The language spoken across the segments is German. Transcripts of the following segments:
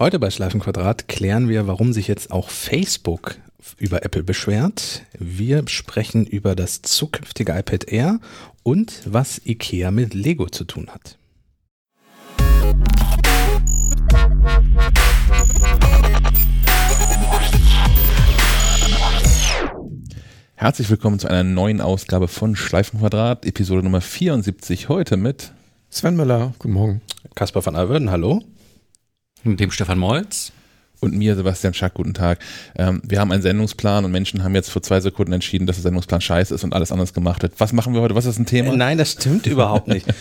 Heute bei Schleifenquadrat klären wir, warum sich jetzt auch Facebook über Apple beschwert. Wir sprechen über das zukünftige iPad Air und was IKEA mit Lego zu tun hat. Herzlich willkommen zu einer neuen Ausgabe von Schleifenquadrat, Episode Nummer 74. Heute mit Sven Müller. Guten Morgen. Kaspar van Alverden, hallo. Mit dem Stefan Molz. Und mir, Sebastian Schack, guten Tag. Ähm, wir haben einen Sendungsplan und Menschen haben jetzt vor zwei Sekunden entschieden, dass der Sendungsplan scheiße ist und alles anders gemacht wird. Was machen wir heute? Was ist ein Thema? Nein, das stimmt überhaupt nicht.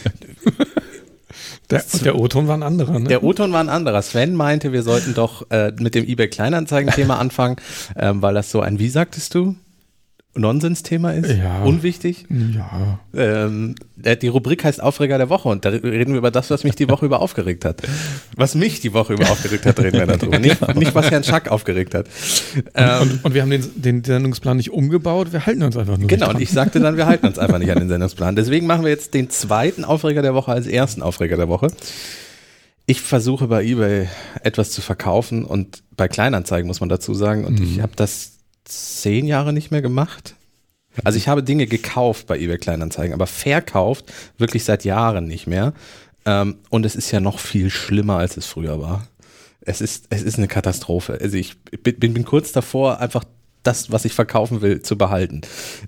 Der, der O-Ton war ein anderer, ne? Der O-Ton war ein anderer. Sven meinte, wir sollten doch äh, mit dem eBay Kleinanzeigen-Thema anfangen, ähm, weil das so ein, wie sagtest du? Nonsensthema ist, Ja. unwichtig. Ja. Ähm, äh, die Rubrik heißt Aufreger der Woche und da reden wir über das, was mich die Woche über aufgeregt hat. Was mich die Woche über aufgeregt hat, reden wir darüber. Nicht, nicht was Herrn Schack aufgeregt hat. Ähm, Und, und wir haben den, den Sendungsplan nicht umgebaut, wir halten uns einfach nur. genau, und ich sagte dann, wir halten uns einfach nicht an den Sendungsplan. Deswegen machen wir jetzt den zweiten Aufreger der Woche als ersten Aufreger der Woche. Ich versuche bei eBay etwas zu verkaufen und bei Kleinanzeigen muss man dazu sagen. Und ich habe das zehn Jahre nicht mehr gemacht. Also ich habe Dinge gekauft bei eBay Kleinanzeigen, aber verkauft wirklich seit Jahren nicht mehr. Ähm, und es ist ja noch viel schlimmer, als es früher war. Es ist, es ist eine Katastrophe. Also ich bin, bin, bin kurz davor, einfach das, was ich verkaufen will, zu behalten.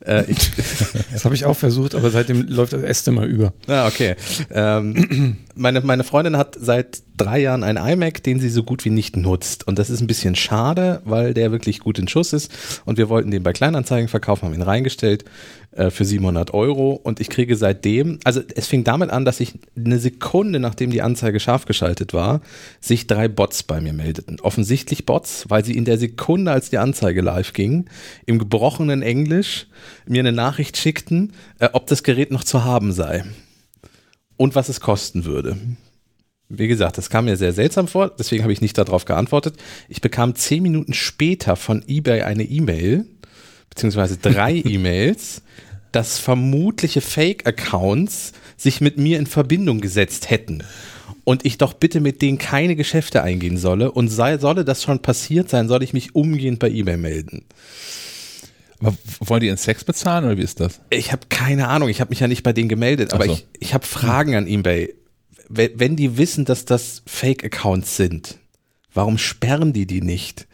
Äh, ich, Das habe ich auch versucht, aber seitdem läuft das Äste mal über. Ah, okay. Ähm, meine, meine Freundin hat seit drei Jahren einen iMac, den sie so gut wie nicht nutzt. Und das ist ein bisschen schade, weil der wirklich gut in Schuss ist. Und wir wollten den bei Kleinanzeigen verkaufen, haben ihn reingestellt äh, für 700 Euro. Und ich kriege seitdem, also es fing damit an, dass ich eine Sekunde, nachdem die Anzeige scharf geschaltet war, sich drei Bots bei mir meldeten. Offensichtlich Bots, weil sie in der Sekunde, als die Anzeige live ging, im gebrochenen Englisch mir eine Nachricht schickten, äh, ob das Gerät noch zu haben sei und was es kosten würde. Wie gesagt, das kam mir sehr seltsam vor, deswegen habe ich nicht darauf geantwortet. Ich bekam zehn Minuten später von eBay eine E-Mail, beziehungsweise drei E-Mails, dass vermutliche Fake-Accounts sich mit mir in Verbindung gesetzt hätten. Und ich doch bitte mit denen keine Geschäfte eingehen solle. Und sei, solle das schon passiert sein, soll ich mich umgehend bei eBay melden. Aber wollen die in Sex bezahlen oder wie ist das? Ich habe keine Ahnung, ich habe mich ja nicht bei denen gemeldet, aber so. ich, ich habe Fragen an eBay. Wenn die wissen, dass das Fake-Accounts sind, warum sperren die die nicht?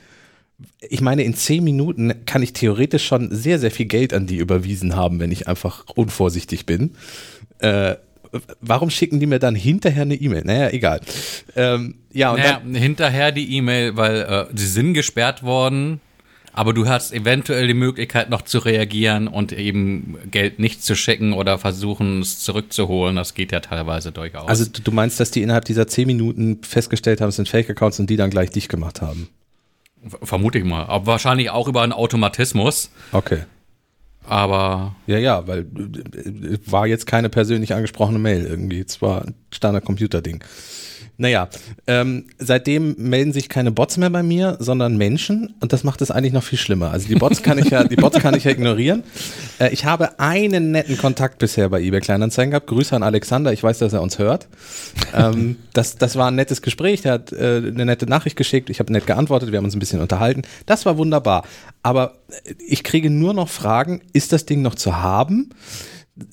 Ich meine, in zehn Minuten kann ich theoretisch schon sehr, sehr viel Geld an die überwiesen haben, wenn ich einfach unvorsichtig bin. Äh, warum schicken die mir dann hinterher eine E-Mail? Naja, egal. Ähm, ja, und Naja, dann, hinterher die E-Mail, weil äh, sie sind gesperrt worden, aber du hast eventuell die Möglichkeit noch zu reagieren und eben Geld nicht zu schicken oder versuchen es zurückzuholen. Das geht ja teilweise durchaus. also du meinst, dass die innerhalb dieser zehn Minuten festgestellt haben, es sind Fake-Accounts und die dann gleich dicht gemacht haben? Ver- vermute ich mal. Aber wahrscheinlich auch über einen Automatismus. Okay. Aber Ja, ja, weil äh, war jetzt keine persönlich angesprochene Mail irgendwie. Es war ein Standard-Computer-Ding. Naja, ähm, seitdem melden sich keine Bots mehr bei mir, sondern Menschen und das macht es eigentlich noch viel schlimmer. Also die Bots kann ich ja, die Bots kann ich ja ignorieren. Äh, ich habe einen netten Kontakt bisher bei eBay Kleinanzeigen gehabt. Grüße an Alexander, ich weiß, dass er uns hört. Ähm, das, das war ein nettes Gespräch, der hat äh, eine nette Nachricht geschickt, ich habe nett geantwortet, wir haben uns ein bisschen unterhalten. Das war wunderbar. Aber äh, ich kriege nur noch Fragen, ist das Ding noch zu haben?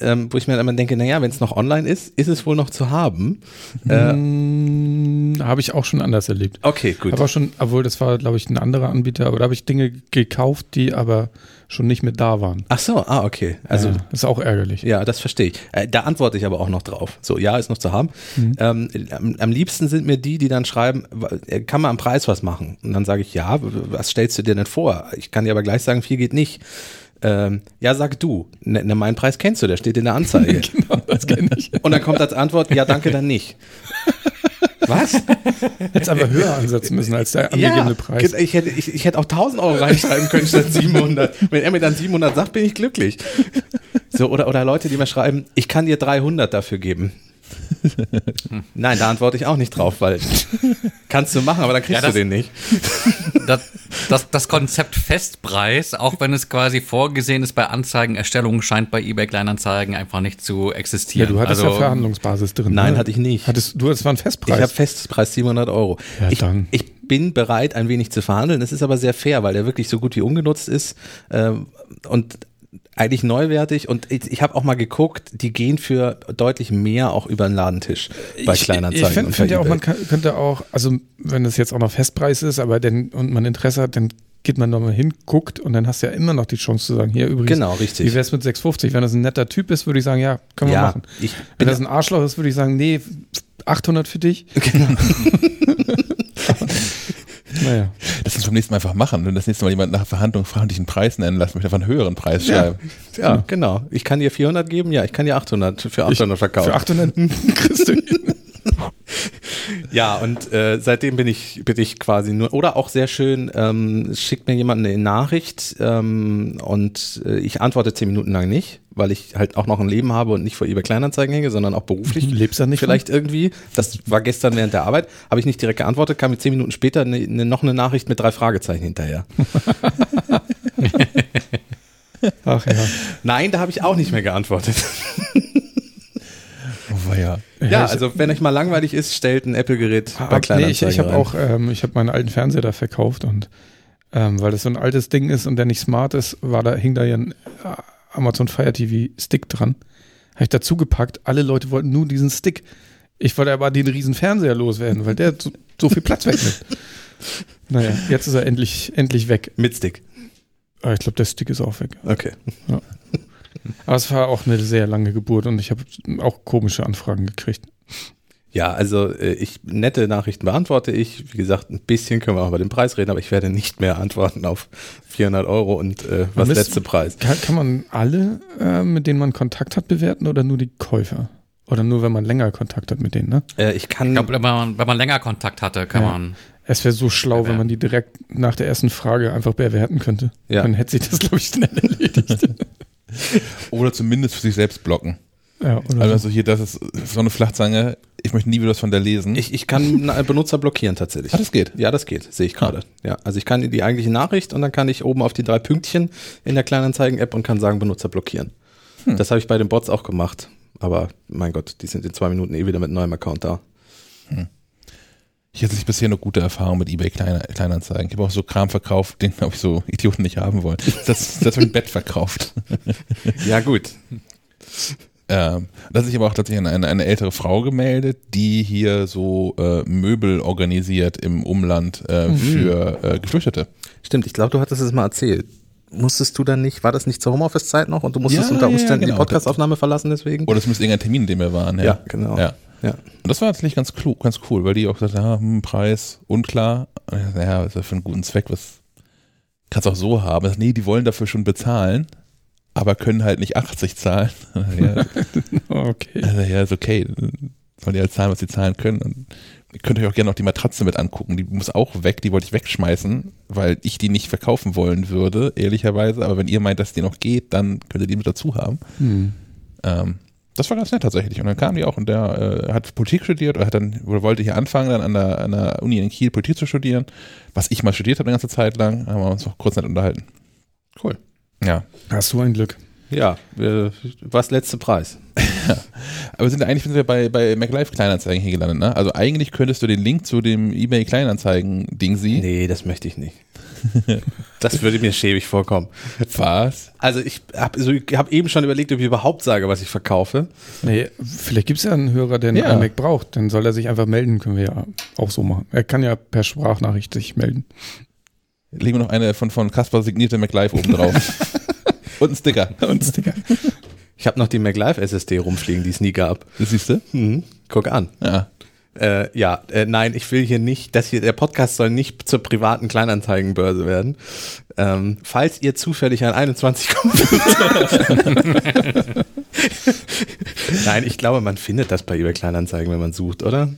Ähm, wo ich mir dann immer denke, naja, wenn es noch online ist, ist es wohl noch zu haben. Äh, Hm, Habe ich auch schon anders erlebt. okay, gut. Aber schon, obwohl das war, glaube ich, ein anderer Anbieter, aber da habe ich Dinge gekauft, die aber schon nicht mehr da waren. Ach so, ah, okay. Also, ja, das ist auch ärgerlich. ja, das verstehe ich. Äh, da antworte ich aber auch noch drauf. So, ja, ist noch zu haben. Ähm, am, am liebsten sind mir die, die dann schreiben, äh, kann man am Preis was machen? Und dann sage ich, ja, was stellst du dir denn vor? Ich kann dir aber gleich sagen, viel geht nicht. Ähm, ja, sag du. Ne, ne, meinen Preis kennst du, der steht in der Anzeige. Genau, das kenne ich. Und dann kommt als Antwort, ja, danke, dann nicht. Was? Hättest aber höher ansetzen müssen als der angegebene Preis. Ich hätte, ich, ich hätte auch 1000 Euro reinschreiben können statt 700. Wenn er mir dann 700 sagt, bin ich glücklich. So, oder, oder Leute, die mir schreiben, ich kann dir 300 dafür geben. Nein, da antworte ich auch nicht drauf, weil kannst du machen, aber dann kriegst Ja, das- du den nicht. Das, das, das Konzept Festpreis, auch wenn es quasi vorgesehen ist bei Anzeigenerstellung, scheint bei eBay Kleinanzeigen einfach nicht zu Ja, existieren. du hattest also, ja Verhandlungsbasis drin. Nein, ne? hatte ich nicht. Hattest, du, das war ein Festpreis. Ich habe Festpreis 700 Euro. Ja, ich, dann. ich bin bereit, ein wenig zu verhandeln. Es ist aber sehr fair, weil der wirklich so gut wie ungenutzt ist ähm, und eigentlich neuwertig. Und ich, ich habe auch mal geguckt, die gehen für deutlich mehr auch über den Ladentisch bei Kleinanzeigen. Ich finde find ja auch, man kann, könnte auch, also wenn es jetzt auch noch Festpreis ist, aber denn, und man Interesse hat, dann geht man nochmal hin, guckt und dann hast du ja immer noch die Chance zu sagen, hier übrigens, Genau, richtig. wie wär's mit 650? Wenn das ein netter Typ ist, würde ich sagen, ja, können wir ja, machen. ich Wenn das ein Arschloch ist, würde ich sagen, nee, 800 für dich. genau. Naja. Das muss beim nächsten Mal einfach machen. Wenn das nächste Mal jemand nach Verhandlung fragt und dich einen Preis nennen lassen möchte, einfach einen höheren Preis Ja, schreiben. ja, genau. Ich kann dir 400 geben, ja, ich kann dir 800 für 800 verkaufen. Für 800 kriegst du hin. Ja, und äh, seitdem bin ich, bin ich quasi nur, oder auch sehr schön, ähm, schickt mir jemand eine Nachricht ähm, und äh, ich antworte zehn Minuten lang nicht, weil ich halt auch noch ein Leben habe und nicht vor eBay Kleinanzeigen hänge, sondern auch beruflich. Lebst du nicht Vielleicht irgendwie. Das war gestern während der Arbeit, habe ich nicht direkt geantwortet, kam mir zehn Minuten später eine, eine, noch eine Nachricht mit drei Fragezeichen hinterher. Ach ja. Nein, da habe ich auch nicht mehr geantwortet. Oh, ja. Ja, also wenn euch mal langweilig ist, stellt ein Apple-Gerät bei Ah, nee, ich, Kleinanzeigen ich habe auch, ähm, ich habe meinen alten Fernseher da verkauft und ähm, weil das so ein altes Ding ist und der nicht smart ist, war da hing da ja ein Amazon Fire TV Stick dran. Habe ich dazu gepackt. Alle Leute wollten nur diesen Stick. Ich wollte aber den riesen Fernseher loswerden, weil der so, so viel Platz wegnimmt. Naja, jetzt ist er endlich, endlich weg. mit Stick. Aber ich glaube, der Stick ist auch weg. Okay. Aber es war auch eine sehr lange Geburt und ich habe auch komische Anfragen gekriegt. Ja, also äh, ich nette Nachrichten beantworte ich. Wie gesagt, ein bisschen können wir auch über den Preis reden, aber ich werde nicht mehr antworten auf 400 Euro und äh, was müsst- letzte Preis. Kann, kann man alle, äh, mit denen man Kontakt hat, bewerten oder nur die Käufer? Oder nur, wenn man länger Kontakt hat mit denen, ne? Äh, ich kann Ich glaube, wenn man, wenn man länger Kontakt hatte, kann Ja. man. Es wäre so schlau, wenn Bewerten. man die direkt nach der ersten Frage einfach bewerten könnte. Ja. Dann hätte sich das, glaube ich, schnell erledigt. Oder zumindest für sich selbst blocken. Ja, oder Also so. hier, das ist so eine Flachzange. Ich möchte nie wieder was von der lesen. ich, ich kann einen Benutzer blockieren tatsächlich. Ah, das geht? Ja, das geht, sehe ich gerade. Ja, also ich kann die eigentliche Nachricht und dann kann ich oben auf die drei Pünktchen in der Kleinanzeigen-App und kann sagen Benutzer blockieren. Hm. Das habe ich bei den Bots auch gemacht. Aber mein Gott, die sind in zwei Minuten eh wieder mit neuem Account da. Ich hatte bisher nur gute Erfahrungen mit eBay Kleinanzeigen. Ich habe auch so Kram verkauft, den, glaube ich, so Idioten nicht haben wollen. Das, das habe ich ein Bett verkauft. Ja, gut. Ähm, da hat sich aber auch tatsächlich eine, eine ältere Frau gemeldet, die hier so äh, Möbel organisiert im Umland äh, Mhm. für äh, Geflüchtete. Stimmt, ich glaube, du hattest es mal erzählt. Musstest du dann nicht, war das nicht zur Homeoffice-Zeit noch und du musstest Ja, unter ja, Umständen genau. die Podcastaufnahme verlassen deswegen? Oder es müsste irgendein Termin, in dem wir waren. Ja, Ja, genau. Ja. Ja. Und das war tatsächlich ganz, cool, ganz cool, weil die auch gesagt haben, hm, Preis unklar. Dachte, Naja, ist ja für einen guten Zweck, was kannst auch so haben. Dachte, nee, die wollen dafür schon bezahlen, aber können halt nicht 80 zahlen. ja, okay. also, ja, ist okay. Sollen die halt zahlen, was sie zahlen können. Und ihr könnt euch auch gerne noch die Matratze mit angucken. Die muss auch weg, die wollte ich wegschmeißen, weil ich die nicht verkaufen wollen würde, ehrlicherweise. Aber wenn ihr meint, dass die noch geht, dann könnt ihr die mit dazu haben. Hm. Ähm, das war ganz nett tatsächlich. Und dann kam die auch und der äh, hat Politik studiert oder hat dann, oder wollte hier anfangen, dann an der, an der Uni in Kiel Politik zu studieren, was ich mal studiert habe eine ganze Zeit lang, haben wir uns auch kurz nett unterhalten. Cool. Ja. Hast du ein Glück. Ja, äh, was letzte Preis? Aber sind eigentlich sind wir bei, bei MacLife Kleinanzeigen hier gelandet, ne? Also eigentlich könntest du den Link zu dem eBay Kleinanzeigen Ding sie. Nee, das möchte ich nicht. Das würde mir schäbig vorkommen. Was? Also ich habe also ich hab eben schon überlegt, ob ich überhaupt sage, was ich verkaufe. Nee, vielleicht gibt es ja einen Hörer, der einen Ja. iMac braucht. Dann soll er sich einfach melden, können wir ja auch so machen. Er kann ja per Sprachnachricht sich melden. Legen wir noch eine von, von Kasper signierte MacLife oben drauf. Und ein Sticker. Und Sticker. Ich habe noch die MacLife SSD rumfliegen, die es nie gab. Das siehst du? Mhm. Guck an. Ja. Äh, ja, äh, nein, ich will hier nicht, dass hier der Podcast soll nicht zur privaten Kleinanzeigenbörse werden. Ähm, falls ihr zufällig ein 21 Nein, ich glaube, man findet das bei eBay Kleinanzeigen, wenn man sucht, oder?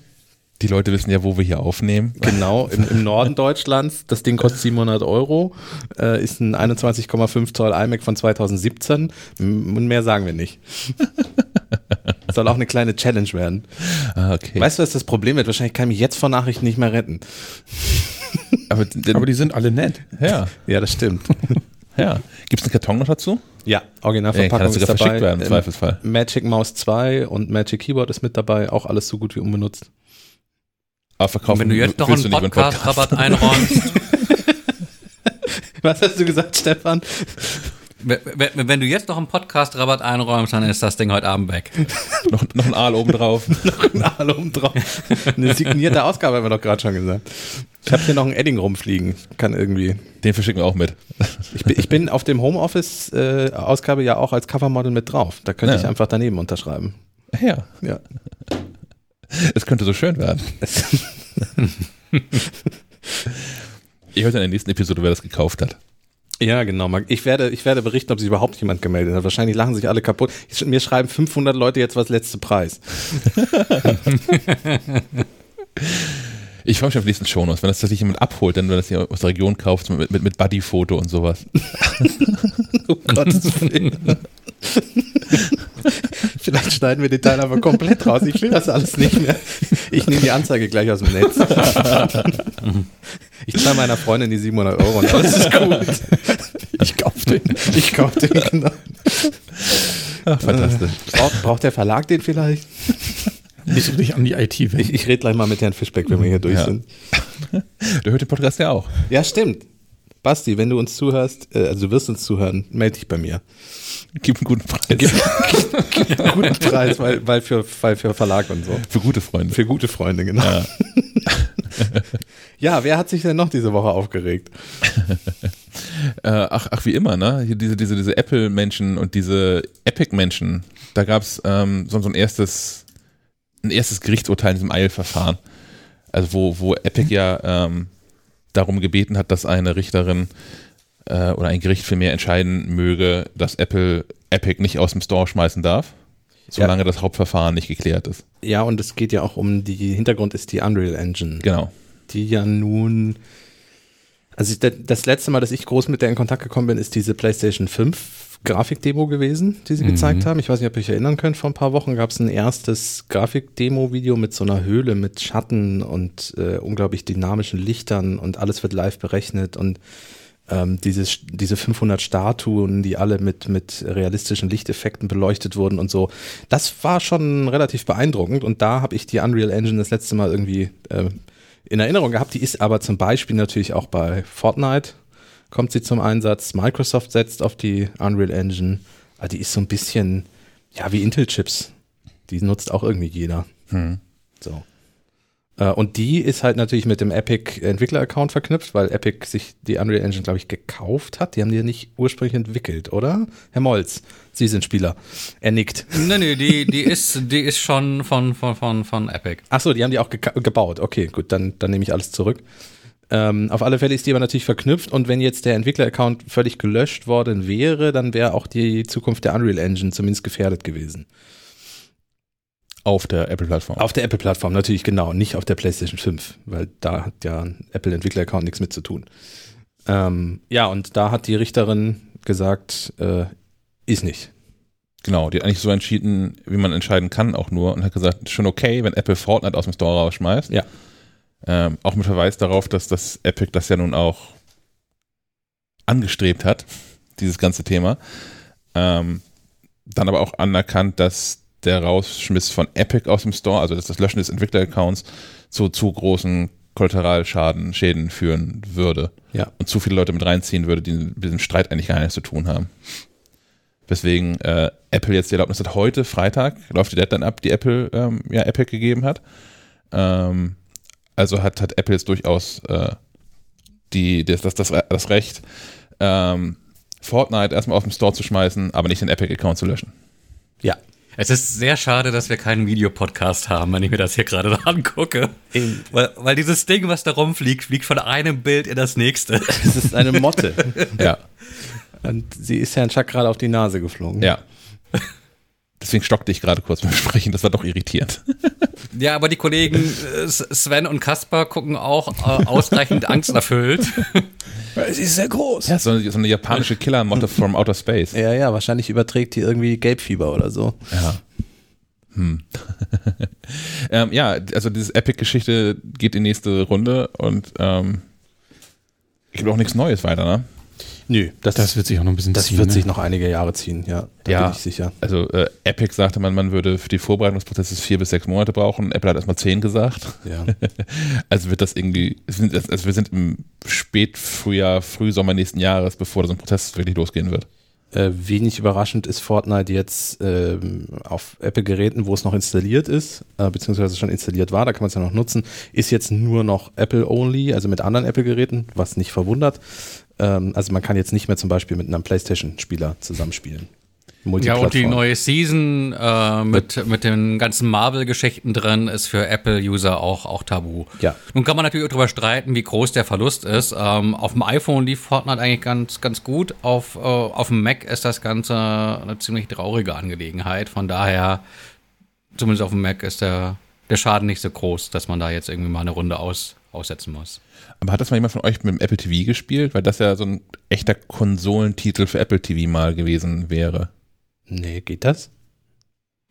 Die Leute wissen ja, wo wir hier aufnehmen. Genau, im, im Norden Deutschlands. Das Ding kostet 700 Euro, äh, ist ein 21,5 Zoll iMac von 2017. M- Und mehr sagen wir nicht. Soll auch eine kleine Challenge werden. Ah, okay. Weißt du, was das Problem wird? Wahrscheinlich kann ich mich jetzt vor Nachrichten nicht mehr retten. aber, Aber die sind alle nett. ja, Ja, das stimmt. ja. Gibt es einen Karton noch dazu? Ja, Originalverpackung kann das ist dabei. verschickt werden, im Zweifelsfall. Magic Mouse 2 und Magic Keyboard ist mit dabei. Auch alles so gut wie unbenutzt. Aber verkaufen Wenn du jetzt noch einen Podcast-Rabatt einräumst, Was hast du gesagt, Stefan? wenn, wenn du jetzt noch einen Podcast-Rabatt einräumst, dann ist das Ding heute Abend weg. noch, noch ein Aal oben drauf. Ein Aal oben drauf. Eine signierte Ausgabe haben wir doch gerade schon gesagt. Ich habe hier noch ein Edding rumfliegen. Kann irgendwie. Den verschicken wir auch mit. Ich bin, ich bin auf dem Homeoffice-Ausgabe ja auch als Covermodel mit drauf. Da könnte Ja. ich einfach daneben unterschreiben. Ja, Ja. es könnte so schön werden. Ihr hört in der nächsten Episode, wer das gekauft hat. Ja, genau. Ich werde, ich werde berichten, ob sich überhaupt jemand gemeldet hat. Wahrscheinlich lachen sich alle kaputt. Ich, mir schreiben 500 Leute jetzt was letzte Preis. Ich freue mich auf die nächsten Shownotes, wenn das tatsächlich jemand abholt, denn wenn das hier aus der Region kauft, mit, mit, mit Buddy-Foto und sowas. Um Gottes Willen. Vielleicht schneiden wir den Teil aber komplett raus. Ich will das alles nicht mehr. Ich nehme die Anzeige gleich aus dem Netz. Ich zahle meiner Freundin die 700 Euro und alles ist gut. Ich kauf den. Ich kaufe den, genau. Ach, fantastisch. Braucht, braucht der Verlag den vielleicht? Nicht richtig an die IT. Ich, ich rede gleich mal mit Herrn Fischbeck, wenn wir hier durch Ja. sind. Der hört den Podcast ja auch. Ja, stimmt. Basti, wenn du uns zuhörst, äh, also du wirst uns zuhören, melde dich bei mir. Gib einen guten Preis. Einen guten Preis, weil, weil, für, weil für Verlag und so. Für gute Freunde. Für gute Freunde, genau. Ja. Ja, wer hat sich denn noch diese Woche aufgeregt? Äh, ach, ach, wie immer, ne? Hier diese, diese, diese Apple-Menschen und diese Epic-Menschen. Da gab's ähm, so, so ein erstes, ein erstes Gerichtsurteil in diesem Eilverfahren. Also wo, wo Epic ja ähm, darum gebeten hat, dass eine Richterin äh, oder ein Gericht vielmehr entscheiden möge, dass Apple Epic nicht aus dem Store schmeißen darf, solange das Hauptverfahren nicht geklärt ist. Ja, und es geht ja auch um die, Hintergrund ist die Unreal Engine, Genau. die ja nun, also das letzte Mal, dass ich groß mit der in Kontakt gekommen bin, ist diese PlayStation 5 Grafikdemo gewesen, die sie gezeigt haben. Ich weiß nicht, ob ihr euch erinnern könnt, vor ein paar Wochen gab es ein erstes Grafikdemo-Video mit so einer Höhle mit Schatten und äh, unglaublich dynamischen Lichtern und alles wird live berechnet und ähm, dieses, diese 500 Statuen, die alle mit, mit realistischen Lichteffekten beleuchtet wurden und so. Das war schon relativ beeindruckend und da habe ich die Unreal Engine das letzte Mal irgendwie äh, in Erinnerung gehabt. Die ist aber zum Beispiel natürlich auch bei Fortnite kommt sie zum Einsatz. Microsoft setzt auf die Unreal Engine. Aber die ist so ein bisschen, ja, wie Intel-Chips. Die nutzt auch irgendwie jeder. Hm. So. Äh, Und die ist halt natürlich mit dem Epic Entwickler-Account verknüpft, weil Epic sich die Unreal Engine, glaube ich, gekauft hat. Die haben die ja nicht ursprünglich entwickelt, oder? Herr Molz, Sie sind Spieler. Er nickt. Nee, nee, die, die ist, die ist schon von, von, von, von Epic. Ach so, die haben die auch gebaut. Okay, gut, dann, dann nehme ich alles zurück. Ähm, auf alle Fälle ist die aber natürlich verknüpft und wenn jetzt der Entwickler-Account völlig gelöscht worden wäre, dann wäre auch die Zukunft der Unreal Engine zumindest gefährdet gewesen. Auf der Apple-Plattform. Auf der Apple-Plattform natürlich, genau, nicht auf der PlayStation 5, weil da hat ja ein Apple-Entwickler-Account nichts mit zu tun. Ähm, ja, und da hat die Richterin gesagt, äh, ist nicht. Genau, die hat eigentlich so entschieden, wie man entscheiden kann, auch nur, und hat gesagt, schon okay, wenn Apple Fortnite aus dem Store rausschmeißt. Ja. Ähm, auch mit Verweis darauf, dass das Epic das ja nun auch angestrebt hat, dieses ganze Thema. Ähm, dann aber auch anerkannt, dass der Rausschmiss von Epic aus dem Store, also dass das Löschen des Entwickler-Accounts zu zu großen Kollateralschaden, Schäden führen würde. Ja. Und zu viele Leute mit reinziehen würde, die mit diesem Streit eigentlich gar nichts zu tun haben. Weswegen äh, Apple jetzt die Erlaubnis hat, heute, Freitag, läuft die Deadline ab, die Apple ähm, ja Epic gegeben hat. Ähm, also hat, hat Apple jetzt durchaus äh, die, das, das, das, das Recht, ähm, Fortnite erstmal auf dem Store zu schmeißen, aber nicht den Epic-Account zu löschen. Ja. Es ist sehr schade, dass wir keinen Videopodcast haben, wenn ich mir das hier gerade so angucke. Weil, weil dieses Ding, was da rumfliegt, fliegt von einem Bild in das nächste. Es ist eine Motte. Ja, und sie ist Herrn Schack gerade auf die Nase geflogen. ja. Deswegen stockte ich gerade kurz beim Sprechen, das war doch irritierend. Ja, aber die Kollegen äh, Sven und Kaspar gucken auch äh, ausreichend angsterfüllt. Sie ist sehr groß. Ja, so eine, so eine japanische Killer-Motte from Outer Space. Ja, ja, wahrscheinlich überträgt die irgendwie Gelbfieber oder so. Ja. Hm. ähm, ja, also diese Epic-Geschichte geht in die nächste Runde und ähm, ich glaube auch nichts Neues weiter, ne? Nö, das, Das wird sich auch noch ein bisschen das ziehen. wird ne? sich noch einige Jahre ziehen, ja. Da Ja. bin ich sicher. Also äh, Epic sagte man, man würde für die Vorbereitungsprozesse vier bis sechs Monate brauchen. Apple hat erstmal zehn gesagt. Ja. Also wird das irgendwie, also wir sind im Spätfrühjahr, Frühsommer nächsten Jahres, bevor so ein Prozess wirklich losgehen wird. Äh, wenig überraschend ist Fortnite jetzt ähm, auf Apple-Geräten, wo es noch installiert ist, äh, beziehungsweise schon installiert war, da kann man es ja noch nutzen, ist jetzt nur noch Apple-only, also mit anderen Apple-Geräten, was nicht verwundert. Ähm, also man kann jetzt nicht mehr zum Beispiel mit einem PlayStation-Spieler zusammenspielen. Ja, und die neue Season äh, mit, mit den ganzen Marvel-Geschichten drin ist für Apple-User auch, auch tabu. Ja. Nun kann man natürlich auch darüber streiten, wie groß der Verlust ist. Ähm, auf dem iPhone lief Fortnite eigentlich ganz, ganz gut. Auf, äh, auf dem Mac ist das Ganze eine ziemlich traurige Angelegenheit. Von daher, zumindest auf dem Mac ist der, der Schaden nicht so groß, dass man da jetzt irgendwie mal eine Runde aus, aussetzen muss. Aber hat das mal jemand von euch mit dem Apple TV gespielt? Weil das ja so ein echter Konsolentitel für Apple TV mal gewesen wäre. Nee, geht das?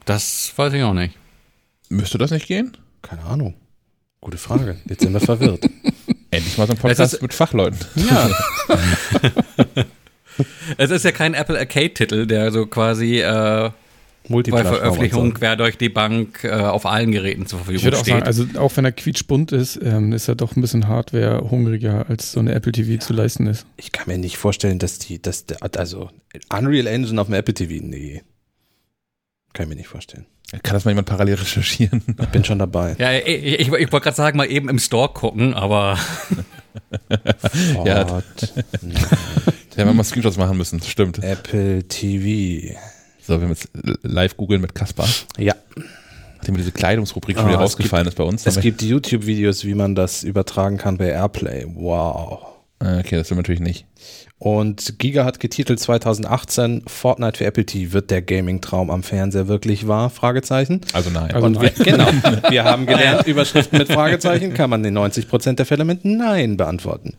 Das weiß ich auch nicht. Müsste das nicht gehen? Keine Ahnung. Gute Frage. Jetzt sind wir verwirrt. Endlich mal so ein Podcast ist- mit Fachleuten. Ja. Es ist ja kein Apple Arcade-Titel, der so quasi äh, bei. Veröffentlichung quer durch die Bank äh, auf allen Geräten zur Verfügung Ich würde auch steht. sagen, also auch wenn er quietschbunt ist, ähm, ist er doch ein bisschen hardware-hungriger, als so eine Apple TV zu leisten ist. Ich kann mir nicht vorstellen, dass die, dass der, also Unreal Engine auf dem Apple TV, nee. Kann ich mir nicht vorstellen. Kann das mal jemand parallel recherchieren? Ich bin schon dabei. ja, ich, ich, ich wollte gerade sagen, mal eben im Store gucken, aber Ja. Fort, Da haben wir mal Screenshots machen müssen. Stimmt. Apple TV. So, wir haben jetzt live googeln mit Kaspar. Ja, Nachdem diese Kleidungsrubrik schon Ah, wieder es rausgefallen ist bei uns. es gibt YouTube-Videos, wie man das übertragen kann bei Airplay. Wow. Ah, Okay, das stimmt natürlich nicht. Und Giga hat getitelt 2018, Fortnite für Apple TV, wird der Gaming-Traum am Fernseher wirklich wahr? Fragezeichen. Also nein. Also Und wir, nein. genau, wir haben gelernt, Überschriften mit Fragezeichen kann man in 90% der Fälle mit Nein beantworten.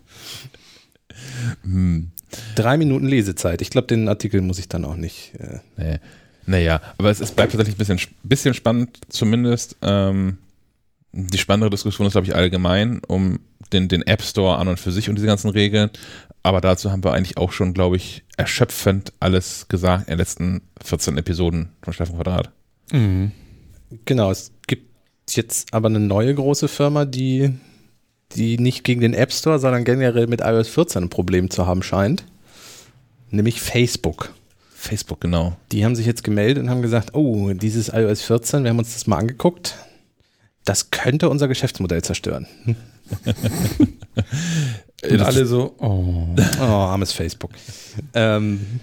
hm, Drei Minuten Lesezeit. Ich glaube, den Artikel muss ich dann auch nicht. Äh, nee. Naja, aber es ist, bleibt tatsächlich ein bisschen, bisschen spannend, zumindest. Ähm, die spannendere Diskussion ist, glaube ich, allgemein um den, den App Store an und für sich und diese ganzen Regeln. Aber dazu haben wir eigentlich auch schon, glaube ich, erschöpfend alles gesagt in den letzten 14 Episoden von Steffen Quadrat. Mhm. genau, es gibt jetzt aber eine neue große Firma, die, die nicht gegen den App Store, sondern generell mit iOS 14 ein Problem zu haben scheint. Nämlich Facebook. Facebook, genau. Die haben sich jetzt gemeldet und haben gesagt, oh, dieses iOS 14, wir haben uns das mal angeguckt, das könnte unser Geschäftsmodell zerstören. Und alle so, oh. Oh, armes Facebook. Ähm,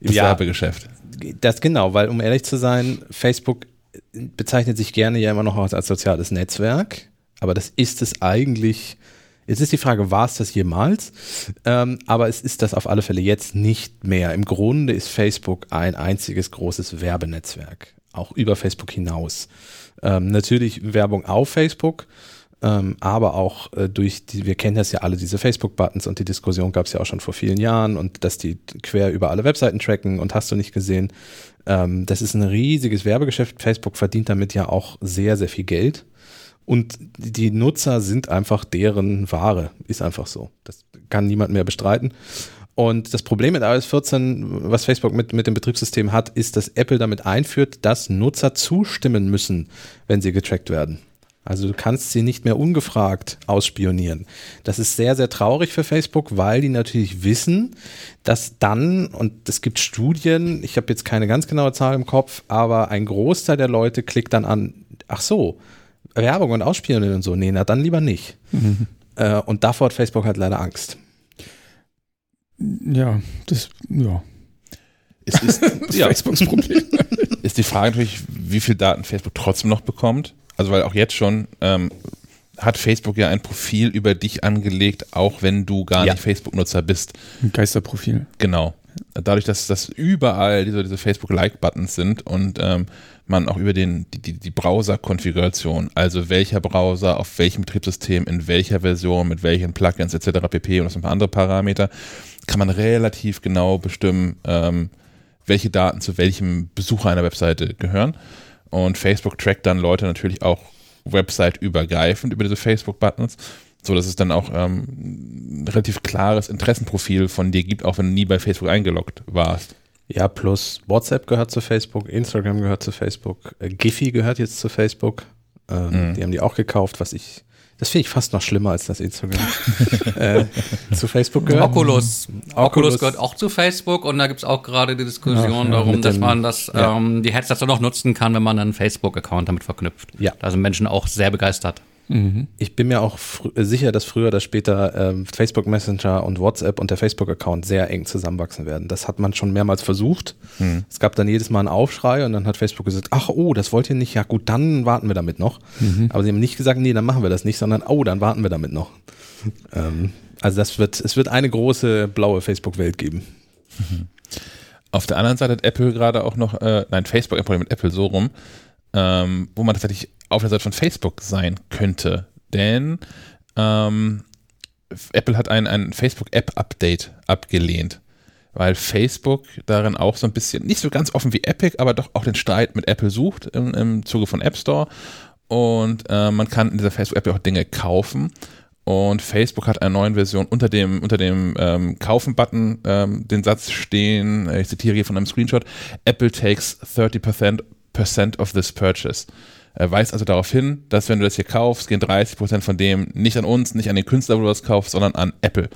Das ja, Werbegeschäft. das genau, weil um ehrlich zu sein, Facebook bezeichnet sich gerne ja immer noch als, als soziales Netzwerk, aber das ist es eigentlich. Jetzt ist die Frage, war es das jemals? Ähm, aber es ist das auf alle Fälle jetzt nicht mehr. Im Grunde ist Facebook ein einziges großes Werbenetzwerk, auch über Facebook hinaus. Ähm, natürlich Werbung auf Facebook, ähm, aber auch äh, durch die, wir kennen das ja alle, diese Facebook-Buttons und die Diskussion gab es ja auch schon vor vielen Jahren und dass die quer über alle Webseiten tracken und hast du nicht gesehen. Ähm, das ist ein riesiges Werbegeschäft. Facebook verdient damit ja auch sehr, sehr viel Geld. Und die Nutzer sind einfach deren Ware. Ist einfach so. Das kann niemand mehr bestreiten. Und das Problem mit iOS 14, was Facebook mit, mit dem Betriebssystem hat, ist, dass Apple damit einführt, dass Nutzer zustimmen müssen, wenn sie getrackt werden. Also du kannst sie nicht mehr ungefragt ausspionieren. Das ist sehr, sehr traurig für Facebook, weil die natürlich wissen, dass dann, und es gibt Studien, ich habe jetzt keine ganz genaue Zahl im Kopf, aber ein Großteil der Leute klickt dann an, ach so, Werbung und Ausspionieren und so, nee, na dann lieber nicht. Äh, und davor hat Facebook halt leider Angst. Ja, das, ja. Es ist, Das ja, Facebooks Problem. ist die Frage natürlich, wie viel Daten Facebook trotzdem noch bekommt. Also weil auch jetzt schon ähm, hat Facebook ja ein Profil über dich angelegt, auch wenn du gar Ja. nicht Facebook-Nutzer bist. Ein Geisterprofil. Genau. Dadurch, dass das überall diese, diese Facebook-Like-Buttons sind und ähm, man auch über den, die, die, die Browser-Konfiguration, also welcher Browser auf welchem Betriebssystem, in welcher Version, mit welchen Plugins etc. pp. und noch ein paar andere Parameter, kann man relativ genau bestimmen, ähm, welche Daten zu welchem Besucher einer Webseite gehören. und Facebook trackt dann Leute natürlich auch website-übergreifend über diese Facebook-Buttons, so dass es dann auch ähm, ein relativ klares Interessenprofil von dir gibt, auch wenn du nie bei Facebook eingeloggt warst. Ja, plus WhatsApp gehört zu Facebook, Instagram gehört zu Facebook, äh, Giphy gehört jetzt zu Facebook. Ähm, Mhm. Die haben die auch gekauft, was ich, das finde ich fast noch schlimmer als das Instagram äh, zu Facebook gehört. Oculus. Oculus. Oculus gehört auch zu Facebook und da gibt's auch gerade die Diskussion Ja, ja, darum, dass dem- man das, ja. ähm, die Headsets auch noch nutzen kann, wenn man einen Facebook-Account damit verknüpft. Ja. Da sind Menschen auch sehr begeistert. Ich bin mir auch äh, sicher, dass früher oder später ähm, Facebook Messenger und WhatsApp und der Facebook-Account sehr eng zusammenwachsen werden. Das hat man schon mehrmals versucht. Es gab dann jedes Mal einen Aufschrei und dann hat Facebook gesagt, ach oh, das wollt ihr nicht, ja gut, dann warten wir damit noch. Aber sie haben nicht gesagt, nee, dann machen wir das nicht, sondern oh, dann warten wir damit noch. Ähm, also das wird, es wird eine große blaue Facebook-Welt geben. Auf der anderen Seite hat Apple gerade auch noch, äh, nein, Facebook ein Problem mit Apple so rum, ähm, wo man tatsächlich auf der Seite von Facebook sein könnte. Denn ähm, Apple hat ein, ein Facebook-App-Update abgelehnt, weil Facebook darin auch so ein bisschen, nicht so ganz offen wie Epic, aber doch auch den Streit mit Apple sucht im, im Zuge von App Store. Und äh, man kann in dieser Facebook-App ja auch Dinge kaufen. Und Facebook hat eine neue Version unter dem, unter dem ähm, Kaufen-Button ähm, den Satz stehen, ich zitiere hier von einem Screenshot, Apple takes 30% percent of this purchase. Er weist also darauf hin, dass wenn du das hier kaufst, gehen 30% von dem nicht an uns, nicht an den Künstler, wo du das kaufst, sondern an Apple.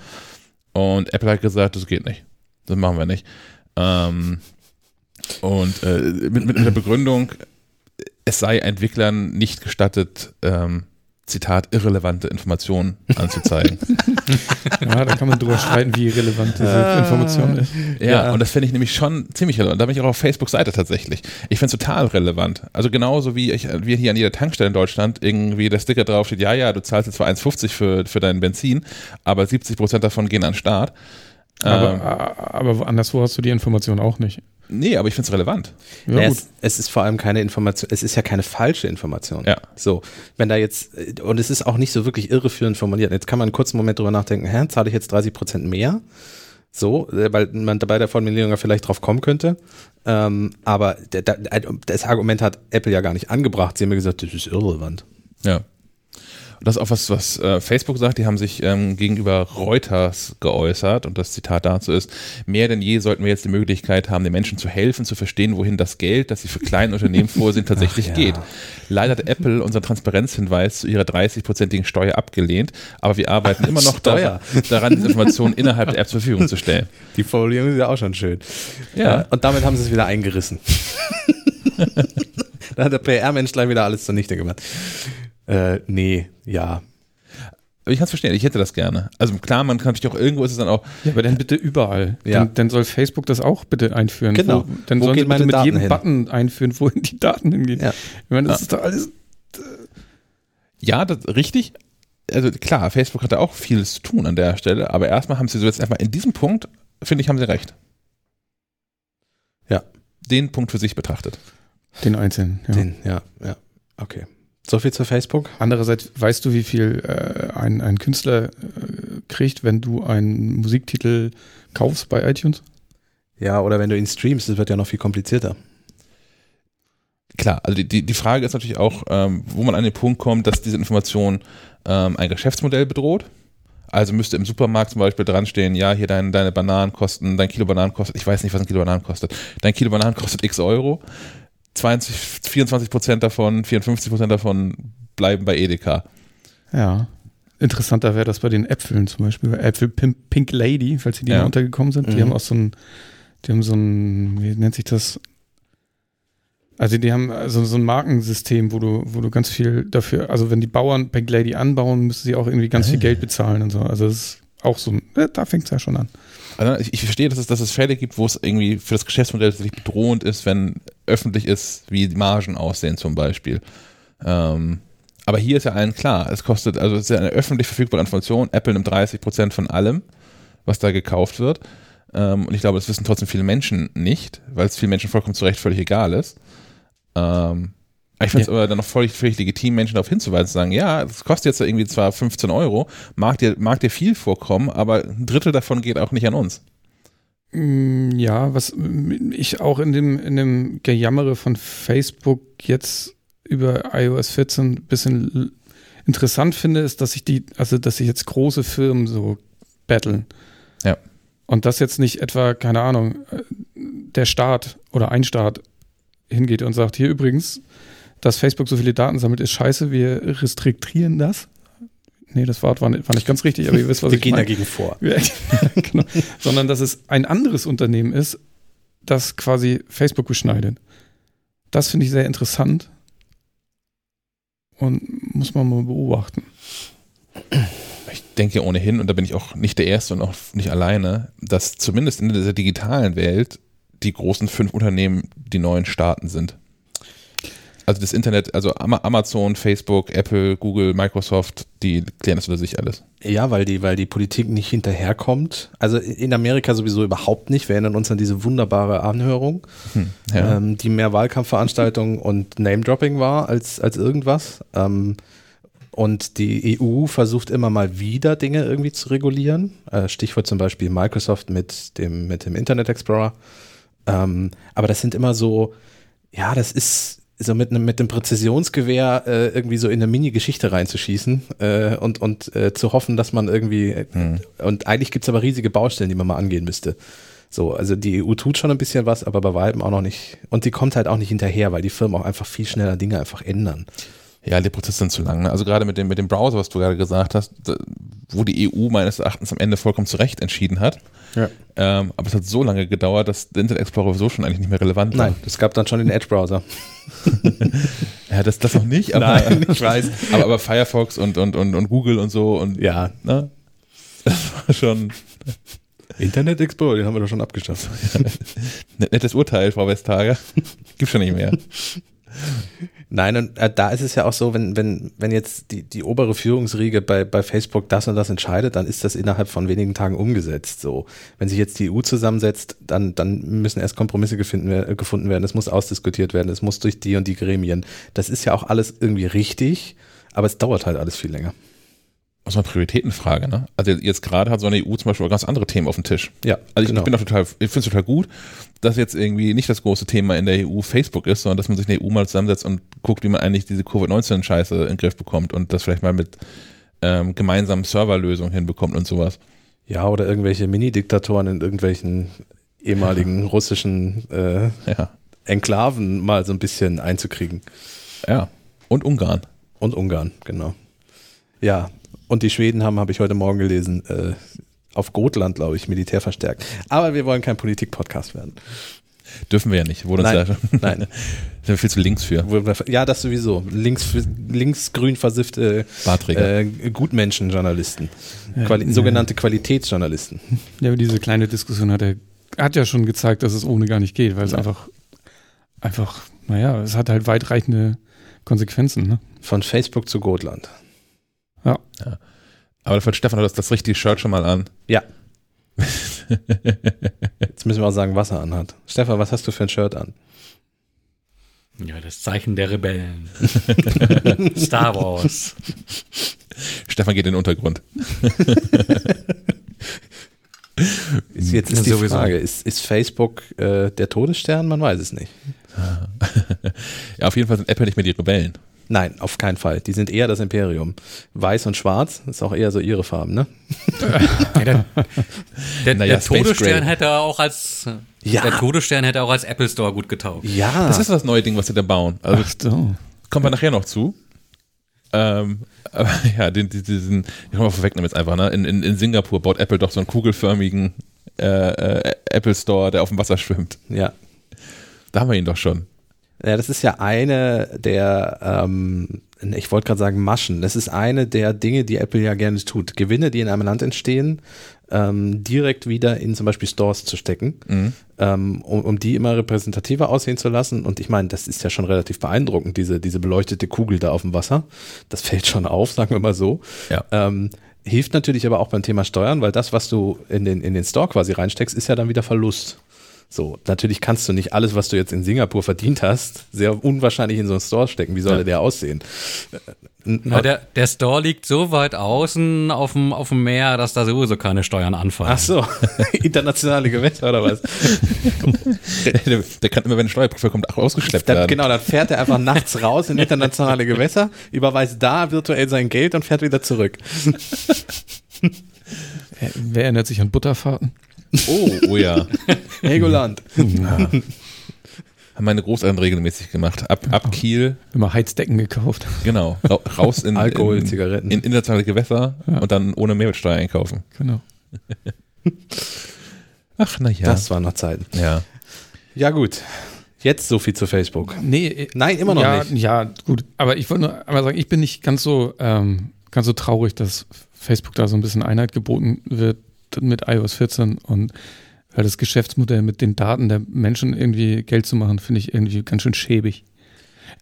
Und Apple hat gesagt, das geht nicht. Das machen wir nicht. Ähm, und äh, mit, mit der Begründung, es sei Entwicklern nicht gestattet, ähm, Zitat, irrelevante Informationen anzuzeigen. Ja, da kann man drüber streiten, wie relevant diese Information ist. Ja, Ja. und das finde ich nämlich schon ziemlich relevant. Da bin ich auch auf Facebook-Seite tatsächlich. Ich finde es total relevant. Also genauso wie ich, wir hier an jeder Tankstelle in Deutschland irgendwie der Sticker draufsteht, ja, ja, du zahlst jetzt zwar 1,50 für, für dein Benzin, aber 70 Prozent davon gehen an den Start. Ähm, Aber, aber anderswo hast du die Information auch nicht. Nee, aber ich finde es relevant. Ja, Naja, gut. es, es ist vor allem keine Information, es ist ja keine falsche Information. Ja. So, wenn da jetzt, äh, und es ist auch nicht so wirklich irreführend formuliert. Jetzt kann man einen kurzen Moment drüber nachdenken, hä, zahle ich jetzt 30 Prozent mehr? So, äh, weil man bei der Formulierung ja vielleicht drauf kommen könnte. Ähm, aber das Argument hat Apple ja gar nicht angebracht. Sie haben mir gesagt, das ist irrelevant. Ja. Und das ist auch was, was äh, Facebook sagt. Die haben sich ähm, gegenüber Reuters geäußert und das Zitat dazu ist, mehr denn je sollten wir jetzt die Möglichkeit haben, den Menschen zu helfen, zu verstehen, wohin das Geld, das sie für kleine Unternehmen vorsehen, tatsächlich Ach ja. geht. Leider hat Apple unseren Transparenzhinweis zu ihrer 30-prozentigen Steuer abgelehnt, aber wir arbeiten immer noch daran, daran, diese Informationen innerhalb der App zur Verfügung zu stellen. Die Formulierung ist ja auch schon schön. Ja. und damit haben sie es wieder eingerissen. da hat der PR-Mensch gleich wieder alles zunichte gemacht. Äh, nee, ja. Aber ich kann es verstehen, ich hätte das gerne. Also klar, man kann natürlich auch, irgendwo ist es dann auch, Ja, aber dann bitte überall. Ja. Dann, dann soll Facebook das auch bitte einführen. Genau. Wo, dann Wo sollen sie bitte mit Daten jedem hin? Button einführen, wohin die Daten hingehen. Ja. Ich meine, das ist doch alles. Ja, das richtig. Also klar, Facebook hatte auch vieles zu tun an der Stelle, aber erstmal haben sie so jetzt erstmal in diesem Punkt, finde ich, haben sie recht. Ja. Den Punkt für sich betrachtet. Den Einzelnen. Ja. Den, ja, ja. Okay. So viel zu Facebook. Andererseits weißt du, wie viel äh, ein, ein Künstler äh, kriegt, wenn du einen Musiktitel kaufst bei iTunes? Ja, oder wenn du ihn streamst, das wird ja noch viel komplizierter. Klar, also die, die, die Frage ist natürlich auch, ähm, wo man an den Punkt kommt, dass diese Information ähm, ein Geschäftsmodell bedroht. Also müsste im Supermarkt zum Beispiel dran stehen, ja, hier dein, deine Bananen kosten, dein Kilo Bananen kostet, ich weiß nicht, was ein Kilo Bananen kostet. Dein Kilo Bananen kostet x Euro. 20, 24 Prozent davon, 54 Prozent davon bleiben bei Edeka. Ja. Interessanter wäre das bei den Äpfeln zum Beispiel. Bei Äpfel Pink, Pink Lady, falls sie die Ja. mal untergekommen sind. Die Mhm. haben auch so ein, die haben so ein, wie nennt sich das? Also die haben so, so ein Markensystem, wo du, wo du ganz viel dafür, also wenn die Bauern Pink Lady anbauen, müssen sie auch irgendwie ganz viel Geld bezahlen und so. Also das ist auch so, ein- da fängt es ja schon an. Also ich, ich verstehe, dass es, dass es Fälle gibt, wo es irgendwie für das Geschäftsmodell tatsächlich bedrohend ist, wenn öffentlich ist, wie die Margen aussehen zum Beispiel. Ähm, aber hier ist ja allen klar, es kostet, also es ist ja eine öffentlich verfügbare Information, Apple nimmt 30 Prozent von allem, was da gekauft wird. Ähm, und ich glaube, das wissen trotzdem viele Menschen nicht, weil es vielen Menschen vollkommen zu Recht völlig egal ist. Ähm, ich finde es aber dann noch völlig, völlig legitim, Menschen darauf hinzuweisen, zu sagen, ja, es kostet jetzt irgendwie zwar 15 Euro, mag dir, mag dir viel vorkommen, aber ein Drittel davon geht auch nicht an uns. Mm, Ja, was ich auch in dem, in dem Gejammere von Facebook jetzt über iOS 14 ein bisschen interessant finde, ist, dass sich die, also dass sich jetzt große Firmen so battlen. Ja. Und dass jetzt nicht etwa, keine Ahnung, äh, der Staat oder ein Staat hingeht und sagt, hier übrigens, dass Facebook so viele Daten sammelt, ist scheiße, wir restriktieren das. Nee, das Wort war nicht, war nicht ganz richtig, aber ihr wisst, was Wir ich gehen meine. dagegen vor. Genau. Sondern dass es ein anderes Unternehmen ist, das quasi Facebook beschneidet. Das finde ich sehr interessant und muss man mal beobachten. Ich denke ohnehin, und da bin ich auch nicht der Erste und auch nicht alleine, dass zumindest in dieser digitalen Welt die großen fünf Unternehmen die neuen Staaten sind. Also das Internet, also Ama- Amazon, Facebook, Apple, Google, Microsoft, die klären das unter sich alles. Ja, weil die, weil die Politik nicht hinterherkommt. Also in Amerika sowieso überhaupt nicht. Wir erinnern uns an diese wunderbare Anhörung, Hm, ja. ähm, die mehr Wahlkampfveranstaltung und Name-Dropping war als, als irgendwas. Ähm, und die EU versucht immer mal wieder Dinge irgendwie zu regulieren. Äh, Stichwort zum Beispiel Microsoft mit dem, mit dem Internet Explorer. Ähm, aber das sind immer so, ja, das ist so mit einem mit dem Präzisionsgewehr äh, irgendwie so in eine Mini-Geschichte reinzuschießen äh, und und äh, zu hoffen, dass man irgendwie Hm. und eigentlich gibt's aber riesige Baustellen, die man mal angehen müsste. So, also die EU tut schon ein bisschen was, aber bei weitem auch noch nicht. Und die kommt halt auch nicht hinterher, weil die Firmen auch einfach viel schneller Dinge einfach ändern. Ja, die Prozesse sind zu lang. Ne? Also gerade mit dem, mit dem Browser, was du gerade gesagt hast, wo die EU meines Erachtens am Ende vollkommen zu Recht entschieden hat. Ja. Ähm, aber es hat so lange gedauert, dass der Internet Explorer so schon eigentlich nicht mehr relevant war. Nein, es gab dann schon den Edge-Browser. Ja, das, das noch nicht, aber, Nein, ich weiß. aber, aber Firefox und, und, und, und Google und so und Ja, ne? Das war schon Internet Explorer, den haben wir doch schon abgeschafft. nettes Urteil, Frau Westhager. Gibt schon nicht mehr. Nein, und äh, da ist es ja auch so, wenn, wenn, wenn jetzt die, die obere Führungsriege bei, bei Facebook das und das entscheidet, dann ist das innerhalb von wenigen Tagen umgesetzt. So, wenn sich jetzt die EU zusammensetzt, dann, dann müssen erst Kompromisse gefunden, wer- gefunden werden, es muss ausdiskutiert werden, es muss durch die und die Gremien. Das ist ja auch alles irgendwie richtig, aber es dauert halt alles viel länger. Ist eine Prioritätenfrage, ne? Also jetzt gerade hat so eine EU zum Beispiel auch ganz andere Themen auf dem Tisch. Ja, Also ich, genau. bin auch total, ich finde es total gut, dass jetzt irgendwie nicht das große Thema in der EU Facebook ist, sondern dass man sich in der EU mal zusammensetzt und guckt, wie man eigentlich diese Covid-19-Scheiße in den Griff bekommt und das vielleicht mal mit ähm, gemeinsamen Serverlösungen hinbekommt und sowas. ja, oder irgendwelche Mini-Diktatoren in irgendwelchen ehemaligen russischen äh, Ja. Enklaven mal so ein bisschen einzukriegen. Ja. Und Ungarn. Und Ungarn, genau. Ja, und die Schweden haben, habe ich heute Morgen gelesen, äh, auf Gotland, glaube ich, Militär verstärkt. Aber wir wollen kein Politik-Podcast werden. Dürfen wir ja nicht. Wurde uns Nein, ja, nein. sind wir viel zu links für. Ja, das sowieso. Links, linksgrün versiffte Barträger. äh, Gutmenschen-Journalisten. Ja, Quali ja. Sogenannte Qualitätsjournalisten. Ja, aber diese kleine Diskussion hat, er, hat ja schon gezeigt, dass es ohne gar nicht geht, weil es Ja. einfach, einfach, naja, es hat halt weitreichende Konsequenzen. Ne? Von Facebook zu Gotland. Aber dafür hat Stefan das, das richtige Shirt schon mal an. Ja. Jetzt müssen wir auch sagen, was er anhat. Stefan, was hast du für ein Shirt an? Ja, das Zeichen der Rebellen. Star Wars. Stefan geht in den Untergrund. Ist, jetzt ist Ja, die. Frage, ist, ist Facebook äh, der Todesstern? Man weiß es nicht. Ja, auf jeden Fall sind Apple nicht mehr die Rebellen. Nein, auf keinen Fall. Die sind eher das Imperium. Weiß und schwarz ist auch eher so ihre Farben, ne? Ja, der der, Naja, der Todesstern hätte auch als Ja. der Todesstern hätte auch als Apple Store gut getaugt. Ja. Das ist das neue Ding, was sie da bauen. Also Ach so. kommen wir nachher noch zu. Ähm, aber ja, den, den- diesen, ich kann mal vorwegnehmen jetzt einfach, ne? In, in, in Singapur baut Apple doch so einen kugelförmigen äh, äh, Apple Store, der auf dem Wasser schwimmt. ja. Da haben wir ihn doch schon. Ja, das ist ja eine der, ähm, ich wollte gerade sagen Maschen. Das ist eine der Dinge, die Apple ja gerne tut. Gewinne, die in einem Land entstehen, ähm, direkt wieder in zum Beispiel Stores zu stecken, Mhm. ähm, um, um die immer repräsentativer aussehen zu lassen. Und ich meine, das ist ja schon relativ beeindruckend, diese, diese beleuchtete Kugel da auf dem Wasser. Das fällt schon auf, sagen wir mal so. Ja. Ähm, hilft natürlich aber auch beim Thema Steuern, weil das, was du in den, in den Store quasi reinsteckst, ist ja dann wieder Verlust. So, natürlich kannst du nicht alles, was du jetzt in Singapur verdient hast, sehr unwahrscheinlich in so einen Store stecken. Wie soll Ja. der aussehen? Na, der, der Store liegt so weit außen auf dem, auf dem Meer, dass da sowieso keine Steuern anfallen. Ach so, internationale Gewässer oder was? der, der kann immer, wenn ein Steuerprüfer kommt, auch ausgeschleppt Dann, werden. genau, dann fährt er einfach nachts raus in internationale Gewässer, überweist da virtuell sein Geld und fährt wieder zurück. Wer, wer erinnert sich an Butterfahrten? Oh, oh ja. Helgoland. Haben meine Großeltern regelmäßig gemacht. Ab, ab Kiel, Immer Heizdecken gekauft. genau, ra raus in, Alkohol, in, Zigaretten. in internationale Gewässer Ja. und dann ohne Mehrwertsteuer einkaufen. Genau. Ach, na ja. Das waren noch Zeiten. ja. Ja gut, jetzt so viel zu Facebook. Nee, äh, Nein, immer noch ja, nicht. Ja, gut. Aber ich wollte nur einmal sagen, ich bin nicht ganz so, ähm, ganz so traurig, dass Facebook da so ein bisschen Einheit geboten wird mit iOS 14 und weil das Geschäftsmodell mit den Daten der Menschen irgendwie Geld zu machen, finde ich irgendwie ganz schön schäbig.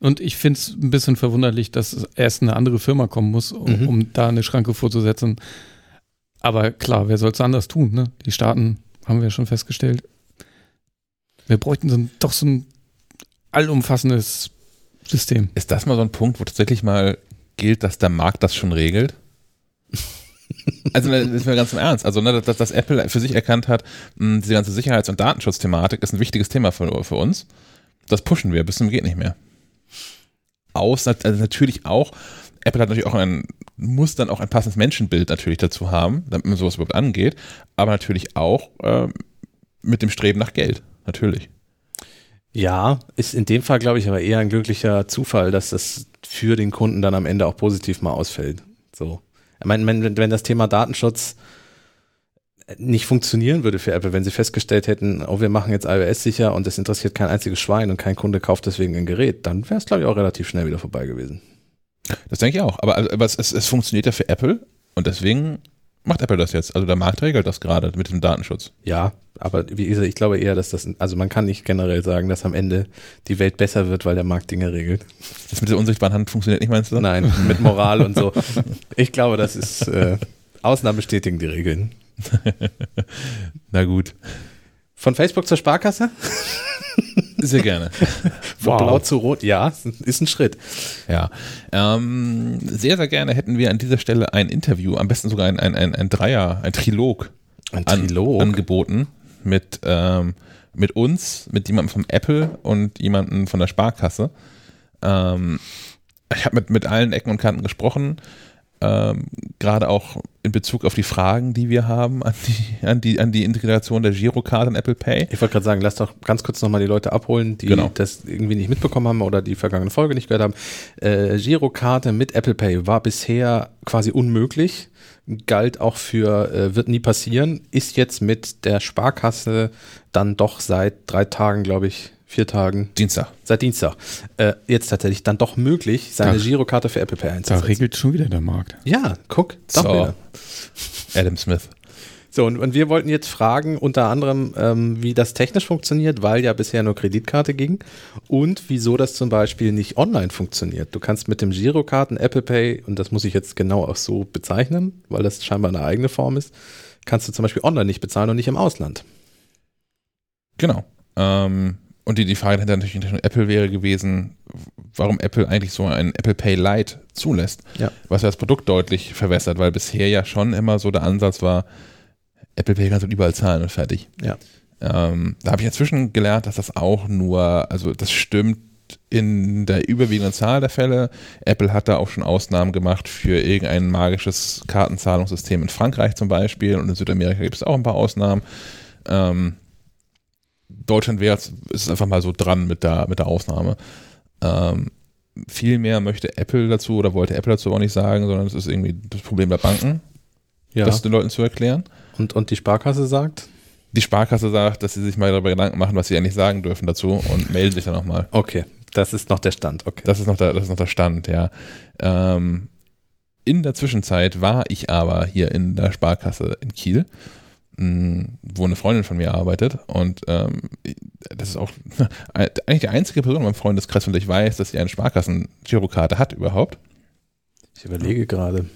Und ich finde es ein bisschen verwunderlich, dass erst eine andere Firma kommen muss, um, Mhm. um da eine Schranke vorzusetzen. Aber klar, wer soll es anders tun? Ne? Die Staaten haben wir ja schon festgestellt. Wir bräuchten so ein, doch so ein allumfassendes System. Ist das mal so ein Punkt, wo tatsächlich mal gilt, dass der Markt das schon regelt? Also, das ist mir ganz im Ernst. Also, ne, dass, dass Apple für sich erkannt hat, mh, diese ganze Sicherheits- und Datenschutzthematik ist ein wichtiges Thema für, für uns. Das pushen wir bis zum geht nicht mehr. Aus, also natürlich auch, Apple hat natürlich auch ein, muss dann auch ein passendes Menschenbild natürlich dazu haben, damit man sowas überhaupt angeht, aber natürlich auch ähm, mit dem Streben nach Geld. Natürlich. Ja, ist in dem Fall, glaube ich, aber eher ein glücklicher Zufall, dass das für den Kunden dann am Ende auch positiv mal ausfällt. So. Ich meine, wenn, wenn das Thema Datenschutz nicht funktionieren würde für Apple, wenn sie festgestellt hätten, oh, wir machen jetzt iOS sicher und es interessiert kein einziges Schwein und kein Kunde kauft deswegen ein Gerät, dann wäre es, glaube ich, auch relativ schnell wieder vorbei gewesen. Das denke ich auch. Aber, aber es, es, es funktioniert ja für Apple und deswegen macht Apple das jetzt. Also der Markt regelt das gerade mit dem Datenschutz. Ja, aber wie gesagt, ich glaube eher, dass das, also man kann nicht generell sagen, dass am Ende die Welt besser wird, weil der Markt Dinge regelt. Das mit der unsichtbaren Hand funktioniert nicht, meinst du? Nein, mit Moral und so. Ich glaube, das ist, äh, Ausnahmen bestätigen die Regeln. Na gut. Von Facebook zur Sparkasse? Sehr gerne. Von Wow. blau zu rot? Ja, ist ein Schritt. Ja. Ähm, sehr, sehr gerne hätten wir an dieser Stelle ein Interview, am besten sogar ein, ein, ein, ein Dreier, ein Trilog, Ein an, Trilog? angeboten mit, ähm, mit uns, mit jemandem von Apple und jemandem von der Sparkasse. Ähm, ich habe mit, mit allen Ecken und Kanten gesprochen, ähm, gerade auch in Bezug auf die Fragen, die wir haben an die, an die, an die Integration der Girocard in Apple Pay. Ich wollte gerade sagen, lass doch ganz kurz nochmal die Leute abholen, die Genau. das irgendwie nicht mitbekommen haben oder die vergangene Folge nicht gehört haben. Äh, Girokarte mit Apple Pay war bisher quasi unmöglich, galt auch für äh, wird nie passieren, ist jetzt mit der Sparkasse dann doch seit drei Tagen, glaube ich, vier Tagen, Dienstag. seit Dienstag, äh, jetzt tatsächlich dann doch möglich, seine Da- Girokarte für Apple Pay Da einzusetzen. regelt schon wieder der Markt. Ja, guck, doch So. wieder. Adam Smith. So, und, und wir wollten jetzt fragen, unter anderem, ähm, wie das technisch funktioniert, weil ja bisher nur Kreditkarte ging und wieso das zum Beispiel nicht online funktioniert. Du kannst mit dem Girokarten Apple Pay, und das muss ich jetzt genau auch so bezeichnen, weil das scheinbar eine eigene Form ist, kannst du zum Beispiel online nicht bezahlen und nicht im Ausland. Genau. Ähm, und die, die Frage hinter natürlich in Richtung Apple wäre gewesen, warum Apple eigentlich so ein Apple Pay Lite zulässt, Ja. was ja das Produkt deutlich verwässert, weil bisher ja schon immer so der Ansatz war, Apple Pay kannst du überall zahlen und fertig. Ja. Ähm, da habe ich inzwischen gelernt, dass das auch nur, also das stimmt in der überwiegenden Zahl der Fälle. Apple hat da auch schon Ausnahmen gemacht für irgendein magisches Kartenzahlungssystem in Frankreich zum Beispiel und in Südamerika gibt es auch ein paar Ausnahmen. Ähm, Deutschland wäre jetzt- ist es einfach mal so dran mit der, mit der Ausnahme. Ähm, viel mehr möchte Apple dazu oder wollte Apple dazu auch nicht sagen, sondern es ist irgendwie das Problem der Banken, Ja. das den Leuten zu erklären. Und, und die Sparkasse sagt? Die Sparkasse sagt, dass sie sich mal darüber Gedanken machen, was sie eigentlich sagen dürfen dazu und melden sich dann nochmal. Okay, das ist noch der Stand. Okay. Das ist noch der, das ist noch der Stand, ja. Ähm, in der Zwischenzeit war ich aber hier in der Sparkasse in Kiel, mh, wo eine Freundin von mir arbeitet und ähm, das ist auch eigentlich die einzige Person in meinem Freundeskreis, von der ich weiß, dass sie eine Sparkassen-Girokarte hat überhaupt. Ich überlege gerade.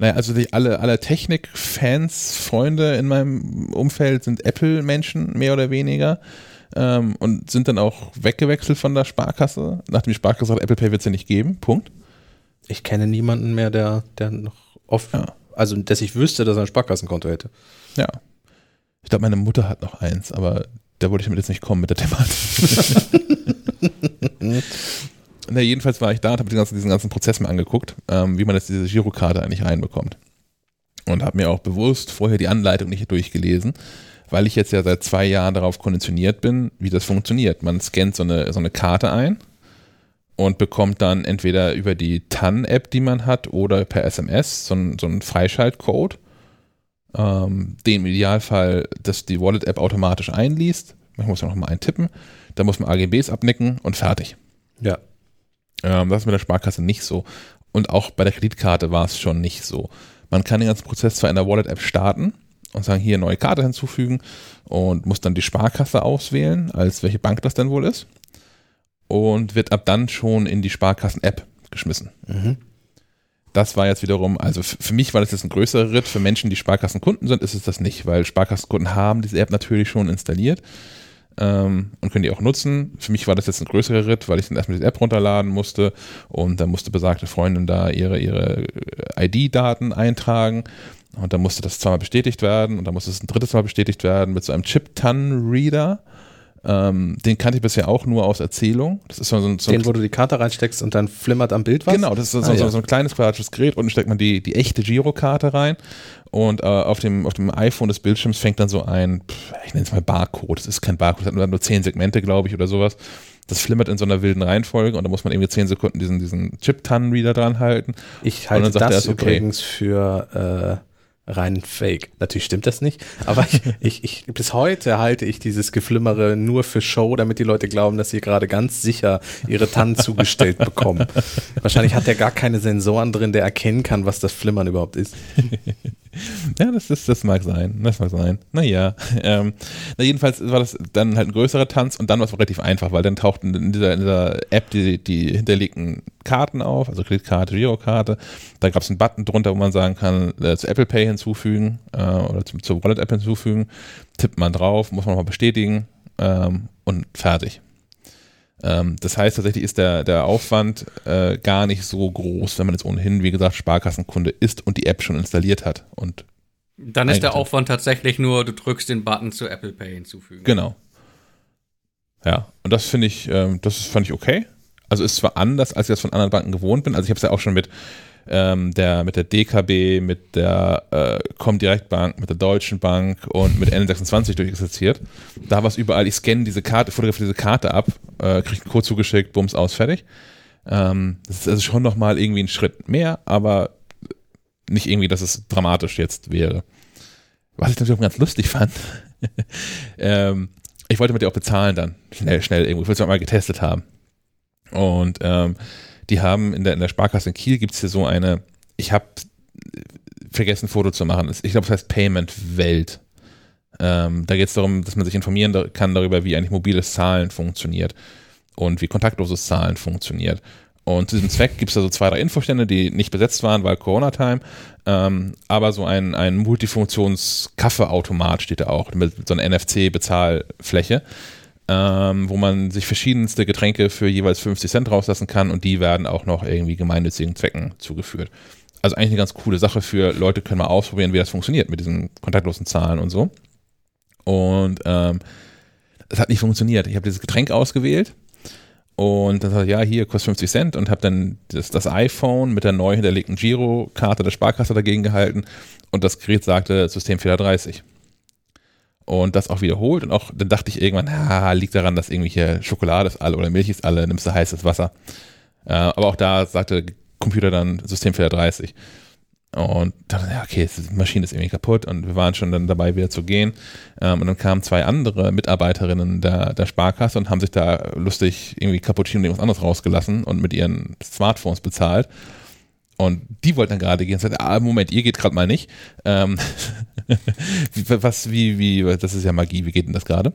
Naja, also die, alle, alle Technik-Fans, Freunde in meinem Umfeld sind Apple-Menschen, mehr oder weniger. Ähm, und sind dann auch weggewechselt von der Sparkasse. Nachdem die Sparkasse sagt, Apple Pay wird es ja nicht geben. Punkt. Ich kenne niemanden mehr, der, der noch offen, Ja. also dass ich wüsste, dass er ein Sparkassenkonto hätte. Ja. Ich glaube, meine Mutter hat noch eins, aber da wollte ich damit jetzt nicht kommen mit der Thematik. Na, jedenfalls war ich da und habe ganzen, diesen ganzen Prozess mir angeguckt, ähm, wie man jetzt diese Girokarte eigentlich reinbekommt. Und habe mir auch bewusst vorher die Anleitung nicht durchgelesen, weil ich jetzt ja seit zwei Jahren darauf konditioniert bin, wie das funktioniert. Man scannt so eine, so eine Karte ein und bekommt dann entweder über die TAN-App, die man hat, oder per SMS so einen, so einen Freischaltcode, ähm, den im Idealfall, dass die Wallet-App automatisch einliest. Man muss ja noch mal eintippen. Da muss man AGBs abnicken und fertig. Ja. Ähm, das ist mit der Sparkasse nicht so. Und auch bei der Kreditkarte war es schon nicht so. Man kann den ganzen Prozess zwar in der Wallet-App starten und sagen, hier neue Karte hinzufügen und muss dann die Sparkasse auswählen, als welche Bank das denn wohl ist. Und wird ab dann schon in die Sparkassen-App geschmissen. Mhm. Das war jetzt wiederum, also für mich war das jetzt ein größerer Ritt. Für Menschen, die Sparkassenkunden sind, ist es das nicht, weil Sparkassenkunden haben diese App natürlich schon installiert ähm, und können die auch nutzen. Für mich war das jetzt ein größerer Ritt, weil ich dann erstmal diese App runterladen musste und dann musste besagte Freundin da ihre, ihre äh, ID-Daten eintragen und dann musste das zweimal bestätigt werden und dann musste es ein drittes Mal bestätigt werden mit so einem Chip-Tan-Reader. Ähm, den kannte ich bisher auch nur aus Erzählung. Das ist so ein, so ein Den, wo du die Karte reinsteckst und dann flimmert am Bild was? Genau, das ist so, Ah, so, ja. so ein kleines quadratisches Gerät. Unten steckt man die, die echte Girokarte rein und äh, auf, dem, auf dem iPhone des Bildschirms fängt dann so ein, pff, ich nenne es mal Barcode. Das ist kein Barcode, das hat nur, nur zehn Segmente, glaube ich, oder sowas. Das flimmert in so einer wilden Reihenfolge und da muss man irgendwie zehn Sekunden diesen, diesen Chip-Tan-Reader dran halten. Ich halte Und dann sagt das er, ist okay. übrigens für äh, rein Fake. Natürlich stimmt das nicht, aber ich, ich, ich, bis heute halte ich dieses Geflimmere nur für Show, damit die Leute glauben, dass sie gerade ganz sicher ihre Tannen zugestellt bekommen. Wahrscheinlich hat der gar keine Sensoren drin, der erkennen kann, was das Flimmern überhaupt ist. Ja, das, ist, das mag sein. Das mag sein. Naja. Ähm, na jedenfalls war das dann halt ein größerer Tanz und dann war es relativ einfach, weil dann tauchten in dieser, in dieser App die, die hinterlegten Karten auf, also Kreditkarte, Girokarte. Da gab es einen Button drunter, wo man sagen kann, äh, zu Apple Pay hinzufügen äh, oder zu, zur Wallet-App hinzufügen. Tippt man drauf, muss man nochmal bestätigen ähm, und fertig. Ähm, das heißt, tatsächlich ist der, der Aufwand äh, gar nicht so groß, wenn man jetzt ohnehin, wie gesagt, Sparkassenkunde ist und die App schon installiert hat. Und Dann ist der. Aufwand tatsächlich nur, du drückst den Button zu Apple Pay hinzufügen. Genau. Ja, und das finde ich, ähm, das fand ich okay. Also ist zwar anders, als ich das von anderen Banken gewohnt bin. Also ich habe es ja auch schon mit ähm, der mit der DKB, mit der äh, Comdirect Bank, mit der Deutschen Bank und mit N26 durchexerziert. Da war es überall, ich scanne diese Karte, fotografiere diese Karte ab, äh, kriege einen Code zugeschickt, bums aus, fertig. Ähm, das ist also schon nochmal irgendwie ein Schritt mehr, aber nicht irgendwie, dass es dramatisch jetzt wäre. Was ich natürlich auch ganz lustig fand, ähm, ich wollte mit dir auch bezahlen dann. Schnell, schnell irgendwo. Ich wollte es mal getestet haben. Und ähm, die haben in der, in der Sparkasse in Kiel gibt es hier so eine, ich habe vergessen, ein Foto zu machen. Ich glaube, es heißt Payment Welt. Ähm, da geht es darum, dass man sich informieren kann darüber, wie eigentlich mobiles Zahlen funktioniert und wie kontaktloses Zahlen funktioniert. Und zu diesem Zweck gibt es da so zwei, drei Infostände, die nicht besetzt waren, weil Corona-Time. Ähm, aber so ein, ein Multifunktions-Kaffeeautomat steht da auch, mit so einer NFC-Bezahlfläche, ähm, wo man sich verschiedenste Getränke für jeweils 50 Cent rauslassen kann und die werden auch noch irgendwie gemeinnützigen Zwecken zugeführt. Also eigentlich eine ganz coole Sache für Leute, können mal ausprobieren, wie das funktioniert mit diesen kontaktlosen Zahlen und so. Und ähm, es hat nicht funktioniert. Ich habe dieses Getränk ausgewählt und dann sagte ich, ja, hier kostet 50 Cent und habe dann das, das iPhone mit der neu hinterlegten Girokarte der Sparkasse dagegen gehalten und das Gerät sagte Systemfehler 30. Und das auch wiederholt und auch dann dachte ich irgendwann, ha, liegt daran, dass irgendwie hier Schokolade ist alle oder Milch ist alle, nimmst du heißes Wasser. Äh, aber auch da sagte Computer dann Systemfehler 30. Und dann, ja, okay, die Maschine ist irgendwie kaputt und wir waren schon dann dabei, wieder zu gehen. Ähm, und dann kamen zwei andere Mitarbeiterinnen der, der Sparkasse und haben sich da lustig irgendwie Cappuccino und irgendwas anderes rausgelassen und mit ihren Smartphones bezahlt. Und die wollten dann gerade gehen und sagten, ah, Moment, ihr geht gerade mal nicht. Ähm, was, wie, wie, das ist ja Magie, wie geht denn das gerade?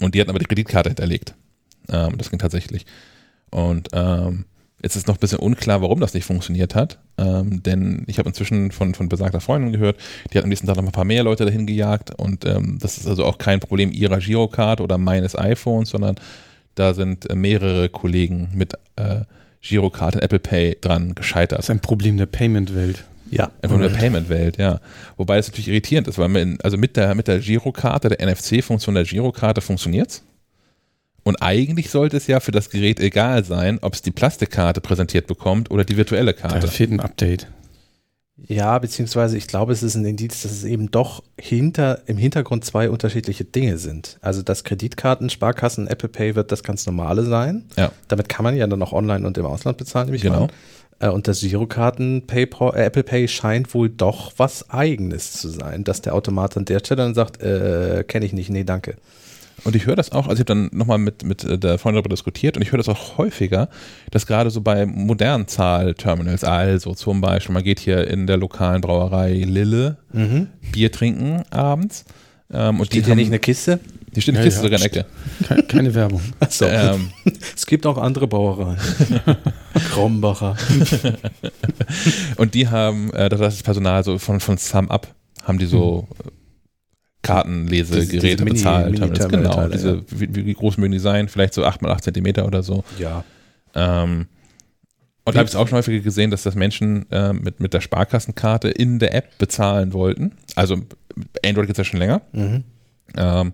Und die hatten aber die Kreditkarte hinterlegt. Ähm, das ging tatsächlich. Und ähm, Jetzt ist noch ein bisschen unklar, warum das nicht funktioniert hat. Ähm, denn ich habe inzwischen von, von besagter Freundin gehört, die hat am nächsten Tag noch ein paar mehr Leute dahin gejagt. Und ähm, das ist also auch kein Problem ihrer Girocard oder meines iPhones, sondern da sind äh, mehrere Kollegen mit äh, Girocard und Apple Pay dran gescheitert. Das ist ein Problem der Payment-Welt. Ja. Einfach nur der Payment-Welt, ja. Wobei es natürlich irritierend ist, weil man, also mit der, mit der Girokarte, der NFC-Funktion der Girokarte funktioniert's. Und eigentlich sollte es ja für das Gerät egal sein, ob es die Plastikkarte präsentiert bekommt oder die virtuelle Da Karte. fehlt ein Update. Ja, beziehungsweise ich glaube, es ist ein Indiz, dass es eben doch hinter, im Hintergrund zwei unterschiedliche Dinge sind. Also das Kreditkarten, Sparkassen, Apple Pay wird das ganz normale sein. Ja. Damit kann man ja dann auch online und im Ausland bezahlen, nehme ich Genau. an. Äh, Und das Girokarten PayPal, äh, Apple Pay scheint wohl doch was Eigenes zu sein, dass der Automat an der Stelle dann sagt, äh, kenne ich nicht, nee, danke. Und ich höre das auch, also ich habe dann nochmal mit, mit äh, der Freundin darüber diskutiert und ich höre das auch häufiger, dass gerade so bei modernen Zahlterminals, also zum Beispiel, man geht hier in der lokalen Brauerei Lille Bier trinken abends. Ähm, und Steht die hier haben, nicht eine Kiste? Die steht in Ja, Kiste ja, sogar in der Ecke. Keine, keine Werbung. Achso. Ähm, es gibt auch andere Brauereien. Krombacher. Und die haben, äh, das ist das Personal so von, von Sum Up, haben die so äh, Kartenlesegeräte diese Mini- bezahlt. Mini-Terminal-Teile, genau, diese, ja. wie, wie groß mögen die sein? Vielleicht so 8 mal 8 Zentimeter oder so. Ja. Ähm, und da habe ich es auch schon häufiger gesehen, dass das Menschen äh, mit, mit der Sparkassenkarte in der App bezahlen wollten. Also Android gibt es ja schon länger. Mhm. Ähm,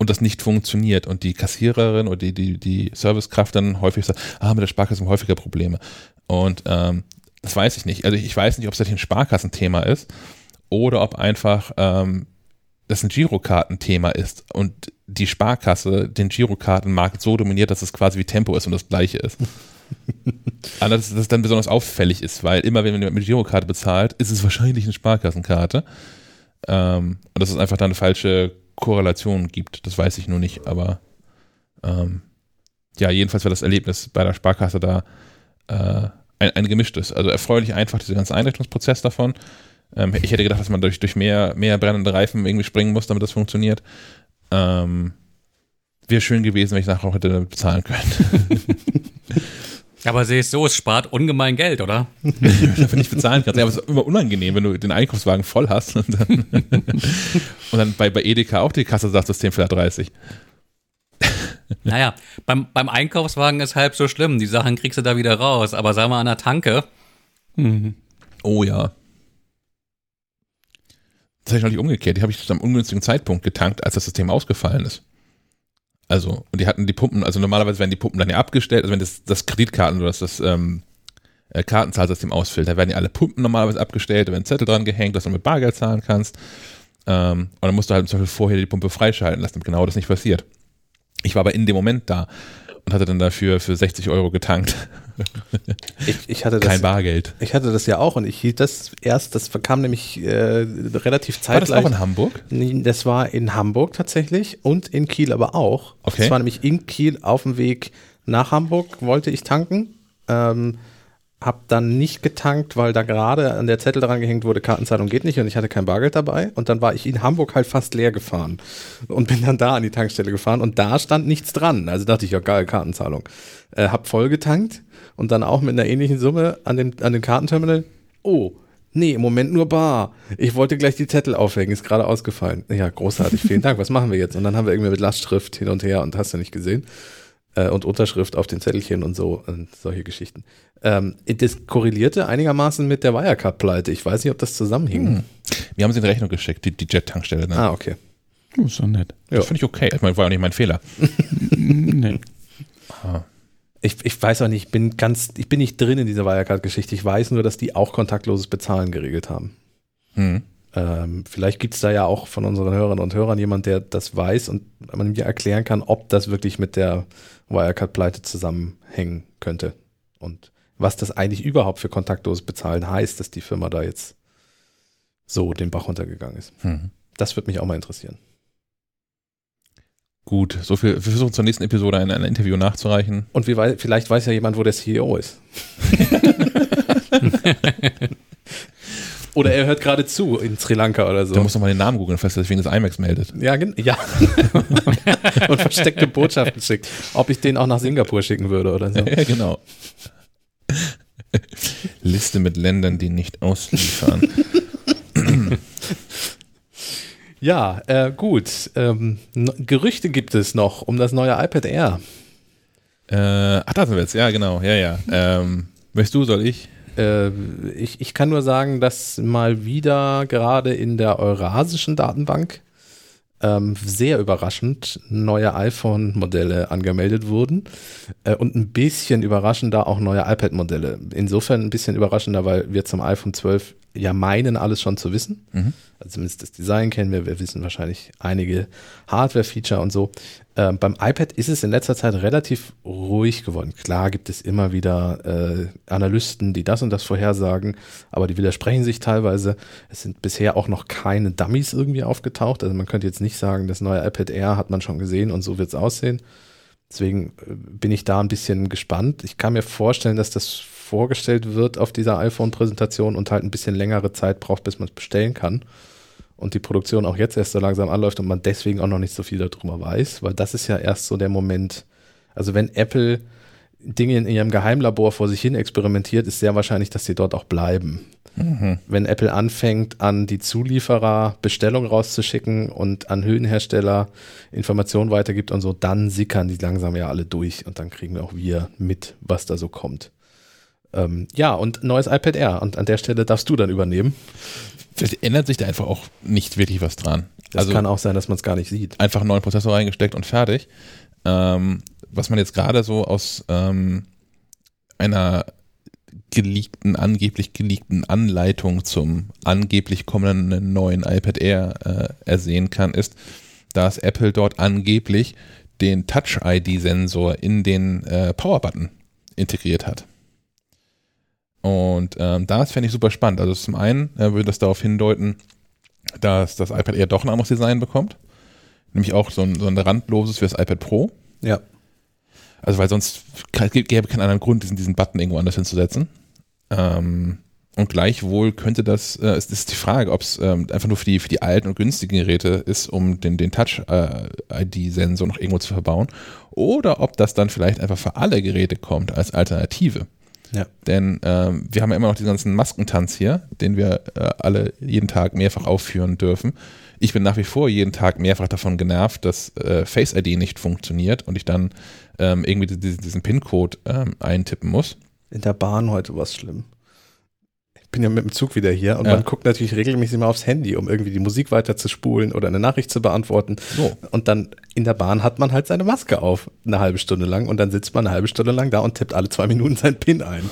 und das nicht funktioniert und die Kassiererin oder die, die, die Servicekraft dann häufig sagt, ah, mit der Sparkasse haben häufiger Probleme. Und ähm, das weiß ich nicht. Also ich weiß nicht, ob es tatsächlich ein Sparkassenthema ist oder ob einfach ähm, das ein Girokartenthema ist und die Sparkasse den Girokartenmarkt so dominiert, dass es quasi wie Tempo ist und das gleiche ist. Aber dass das dann besonders auffällig ist, weil immer wenn man mit Girokarte bezahlt, ist es wahrscheinlich eine Sparkassenkarte. Ähm, und dass es einfach da eine falsche Korrelation gibt, das weiß ich nur nicht, aber ähm, ja, jedenfalls war das Erlebnis bei der Sparkasse da äh, ein, ein gemischtes. Also erfreulich einfach dieser ganze Einrichtungsprozess davon. Ähm, ich hätte gedacht, dass man durch, durch mehr, mehr brennende Reifen irgendwie springen muss, damit das funktioniert. Ähm, Wäre schön gewesen, wenn ich nachher auch hätte bezahlen können. Aber sehe es so, es spart ungemein Geld, oder? dafür nicht bezahlen kannst. Ja, aber es ist immer unangenehm, wenn du den Einkaufswagen voll hast und dann, und dann bei, bei Edeka auch die Kasse sagt System für 30. Naja, beim, beim Einkaufswagen ist halb so schlimm. Die Sachen kriegst du da wieder raus. Aber sag mal an der Tanke, Mhm. Oh ja. Das habe ich noch nicht umgekehrt. Die habe ich zu einem ungünstigen Zeitpunkt getankt, als das System ausgefallen ist. Also, und die hatten die Pumpen, also normalerweise werden die Pumpen dann ja abgestellt, also wenn das, das Kreditkarten oder das, das ähm, äh, Kartenzahlsystem ausfällt, da werden ja alle Pumpen normalerweise abgestellt, da werden Zettel dran gehängt, dass du mit Bargeld zahlen kannst. Ähm, und dann musst du halt zum Beispiel vorher die Pumpe freischalten lassen, damit genau das nicht passiert. Ich war aber in dem Moment da und hatte dann dafür für 60 Euro getankt. Ich, ich hatte das. Kein Bargeld. Ich hatte das ja auch und ich hielt das erst, das kam nämlich äh, relativ War das zeitgleich. auch in Hamburg? Das war in Hamburg tatsächlich und in Kiel aber auch. Okay. Das war nämlich in Kiel auf dem Weg nach Hamburg, wollte ich tanken. Ähm, hab dann nicht getankt, weil da gerade an der Zettel dran gehängt wurde, Kartenzahlung geht nicht und ich hatte kein Bargeld dabei. Und dann war ich in Hamburg halt fast leer gefahren und bin dann da an die Tankstelle gefahren und da stand nichts dran. Also dachte ich, ja geil, Kartenzahlung. Äh, hab voll getankt und dann auch mit einer ähnlichen Summe an dem, an dem Kartenterminal. Oh, nee, im Moment nur bar. Ich wollte gleich die Zettel aufhängen, ist gerade ausgefallen. Ja, großartig, vielen Dank. Was machen wir jetzt? Und dann haben wir irgendwie mit Lastschrift hin und her und hast du nicht gesehen. Äh, und Unterschrift auf den Zettelchen und so und solche Geschichten. Ähm, das korrelierte einigermaßen mit der Wirecard-Pleite. Ich weiß nicht, ob das zusammenhing. Hm. Wir haben sie in Rechnung geschickt, die, die Jet-Tankstelle. Ne? Ah, okay. Oh, ist doch nett. Das finde ich okay. Ich meine, war auch nicht mein Fehler. nee. Ich, ich weiß auch nicht, ich bin ganz, ich bin nicht drin in dieser Wirecard-Geschichte. Ich weiß nur, dass die auch kontaktloses Bezahlen geregelt haben. Hm. Ähm, vielleicht gibt es da ja auch von unseren Hörerinnen und Hörern jemand, der das weiß und man mir erklären kann, ob das wirklich mit der Wirecard-Pleite zusammenhängen könnte. Und was das eigentlich überhaupt für kontaktloses Bezahlen heißt, dass die Firma da jetzt so den Bach runtergegangen ist. Hm. Das würde mich auch mal interessieren. Gut, so viel. Wir versuchen zur nächsten Episode ein, ein Interview nachzureichen. Und wie wei vielleicht weiß ja jemand, wo der CEO ist. oder er hört gerade zu in Sri Lanka oder so. Du musst noch mal den Namen googeln, falls er sich wegen des IMAX meldet. Ja, ja. und versteckte Botschaften schickt. Ob ich den auch nach Singapur schicken würde oder so. ja, genau. Liste mit Ländern, die nicht ausliefern. Ja, äh, gut. Ähm, Gerüchte gibt es noch um das neue iPad Air. äh, ach, da sind wir jetzt. Ja, genau. Ja, ja. Ähm, möchtest du, soll ich? Äh, ich, ich kann nur sagen, dass mal wieder gerade in der Eurasischen Datenbank ähm, sehr überraschend neue iPhone-Modelle angemeldet wurden äh, und ein bisschen überraschender auch neue iPad-Modelle. Insofern ein bisschen überraschender, weil wir zum iPhone 12 ja meinen, alles schon zu wissen. Mhm. Also zumindest das Design kennen wir, wir wissen wahrscheinlich einige Hardware-Feature und so. Ähm, beim iPad ist es in letzter Zeit relativ ruhig geworden. Klar gibt es immer wieder äh, Analysten, die das und das vorhersagen, aber die widersprechen sich teilweise. Es sind bisher auch noch keine Dummies irgendwie aufgetaucht. Also man könnte jetzt nicht sagen, das neue iPad Air hat man schon gesehen und so wird es aussehen. Deswegen äh, bin ich da ein bisschen gespannt. Ich kann mir vorstellen, dass das vorgestellt wird auf dieser iPhone-Präsentation und halt ein bisschen längere Zeit braucht, bis man es bestellen kann. Und die Produktion auch jetzt erst so langsam anläuft und man deswegen auch noch nicht so viel darüber weiß, weil das ist ja erst so der Moment. Also wenn Apple Dinge in ihrem Geheimlabor vor sich hin experimentiert, ist sehr wahrscheinlich, dass sie dort auch bleiben. Wenn Apple anfängt, an die Zulieferer Bestellungen rauszuschicken und an Höhenhersteller Informationen weitergibt und so, dann sickern die langsam ja alle durch und dann kriegen auch wir mit, was da so kommt. Ähm, ja, und neues iPad Air. Und an der Stelle darfst du dann übernehmen. Vielleicht ändert sich da einfach auch nicht wirklich was dran. Das also kann auch sein, dass man es gar nicht sieht. einfach einen neuen Prozessor reingesteckt und fertig. Ähm, was man jetzt gerade so aus ähm, einer geleakten, angeblich geleakten Anleitung zum angeblich kommenden neuen iPad Air äh, ersehen kann, ist, dass Apple dort angeblich den Touch-ID-Sensor in den äh, Power-Button integriert hat. Und ähm, das fände ich super spannend. Also zum einen äh, würde das darauf hindeuten, dass das iPad Air doch ein anderes Design bekommt. Nämlich auch so ein, so ein randloses für das iPad Pro. Ja. Also weil sonst gäbe keinen anderen Grund, diesen, diesen Button irgendwo anders hinzusetzen. Ähm, und gleichwohl könnte das, äh, es ist die Frage, ob es ähm, einfach nur für die, für die alten und günstigen Geräte ist, um den, den Touch-ID-Sensor noch irgendwo zu verbauen. Oder ob das dann vielleicht einfach für alle Geräte kommt als Alternative. Ja. Denn ähm, wir haben ja immer noch diesen ganzen Maskentanz hier, den wir äh, alle jeden Tag mehrfach aufführen dürfen. Ich bin nach wie vor jeden Tag mehrfach davon genervt, dass äh, Face ID nicht funktioniert und ich dann ähm, irgendwie diesen, diesen PIN-Code ähm, eintippen muss. In der Bahn heute war es schlimm. Ich bin ja mit dem Zug wieder hier und Ja. man guckt natürlich regelmäßig mal aufs Handy, um irgendwie die Musik weiterzuspulen oder eine Nachricht zu beantworten. So. Und dann in der Bahn hat man halt seine Maske auf, eine halbe Stunde lang. Und dann sitzt man eine halbe Stunde lang da und tippt alle zwei Minuten seinen PIN ein.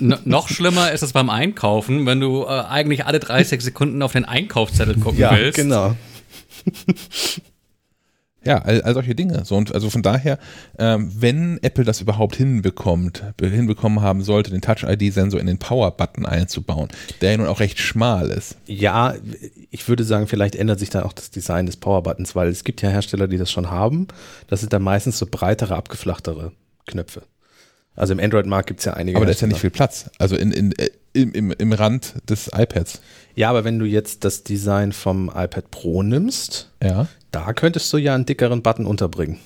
Noch schlimmer ist es beim Einkaufen, wenn du äh, eigentlich alle 30 Sekunden auf den Einkaufszettel gucken willst. genau. Ja, all, all solche Dinge. So, und also von daher, ähm, wenn Apple das überhaupt hinbekommt, hinbekommen haben sollte, den Touch-ID-Sensor in den Power-Button einzubauen, der ja nun auch recht schmal ist. Ja, ich würde sagen, vielleicht ändert sich dann auch das Design des Powerbuttons, weil es gibt ja Hersteller, die das schon haben. Das sind dann meistens so breitere, abgeflachtere Knöpfe. Also im Android-Markt gibt es ja einige. Aber da ist ja nicht viel Platz. Also in, in, äh, im, im, im Rand des iPads. Ja, aber wenn du jetzt das Design vom iPad Pro nimmst, Ja, da könntest du ja einen dickeren Button unterbringen.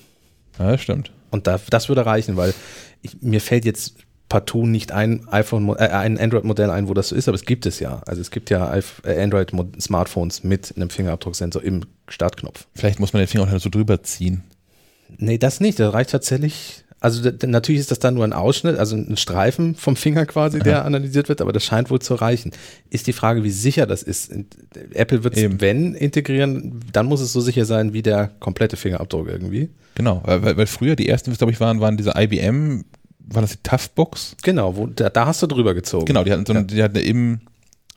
ja das stimmt. Und da, das würde reichen, weil ich, mir fällt jetzt partout nicht ein iPhone, äh, ein Android-Modell ein, wo das so ist, aber es gibt es ja. Also es gibt ja äh, Android-Smartphones mit einem Fingerabdrucksensor im Startknopf. Vielleicht muss man den Finger auch noch so drüber ziehen. Nee, das nicht. Das reicht tatsächlich. Also natürlich ist das dann nur ein Ausschnitt, also ein Streifen vom Finger quasi, der analysiert wird, aber das scheint wohl zu reichen. Ist die Frage, wie sicher das ist. Apple wird es, Eben. wenn, integrieren, dann muss es so sicher sein wie der komplette Fingerabdruck irgendwie. Genau, weil, weil- weil früher die ersten, glaube ich, waren, waren diese IBM, war das die Toughbooks? Genau, wo, da, da hast du drüber gezogen. Genau, die hatten so, eine- die hatten im,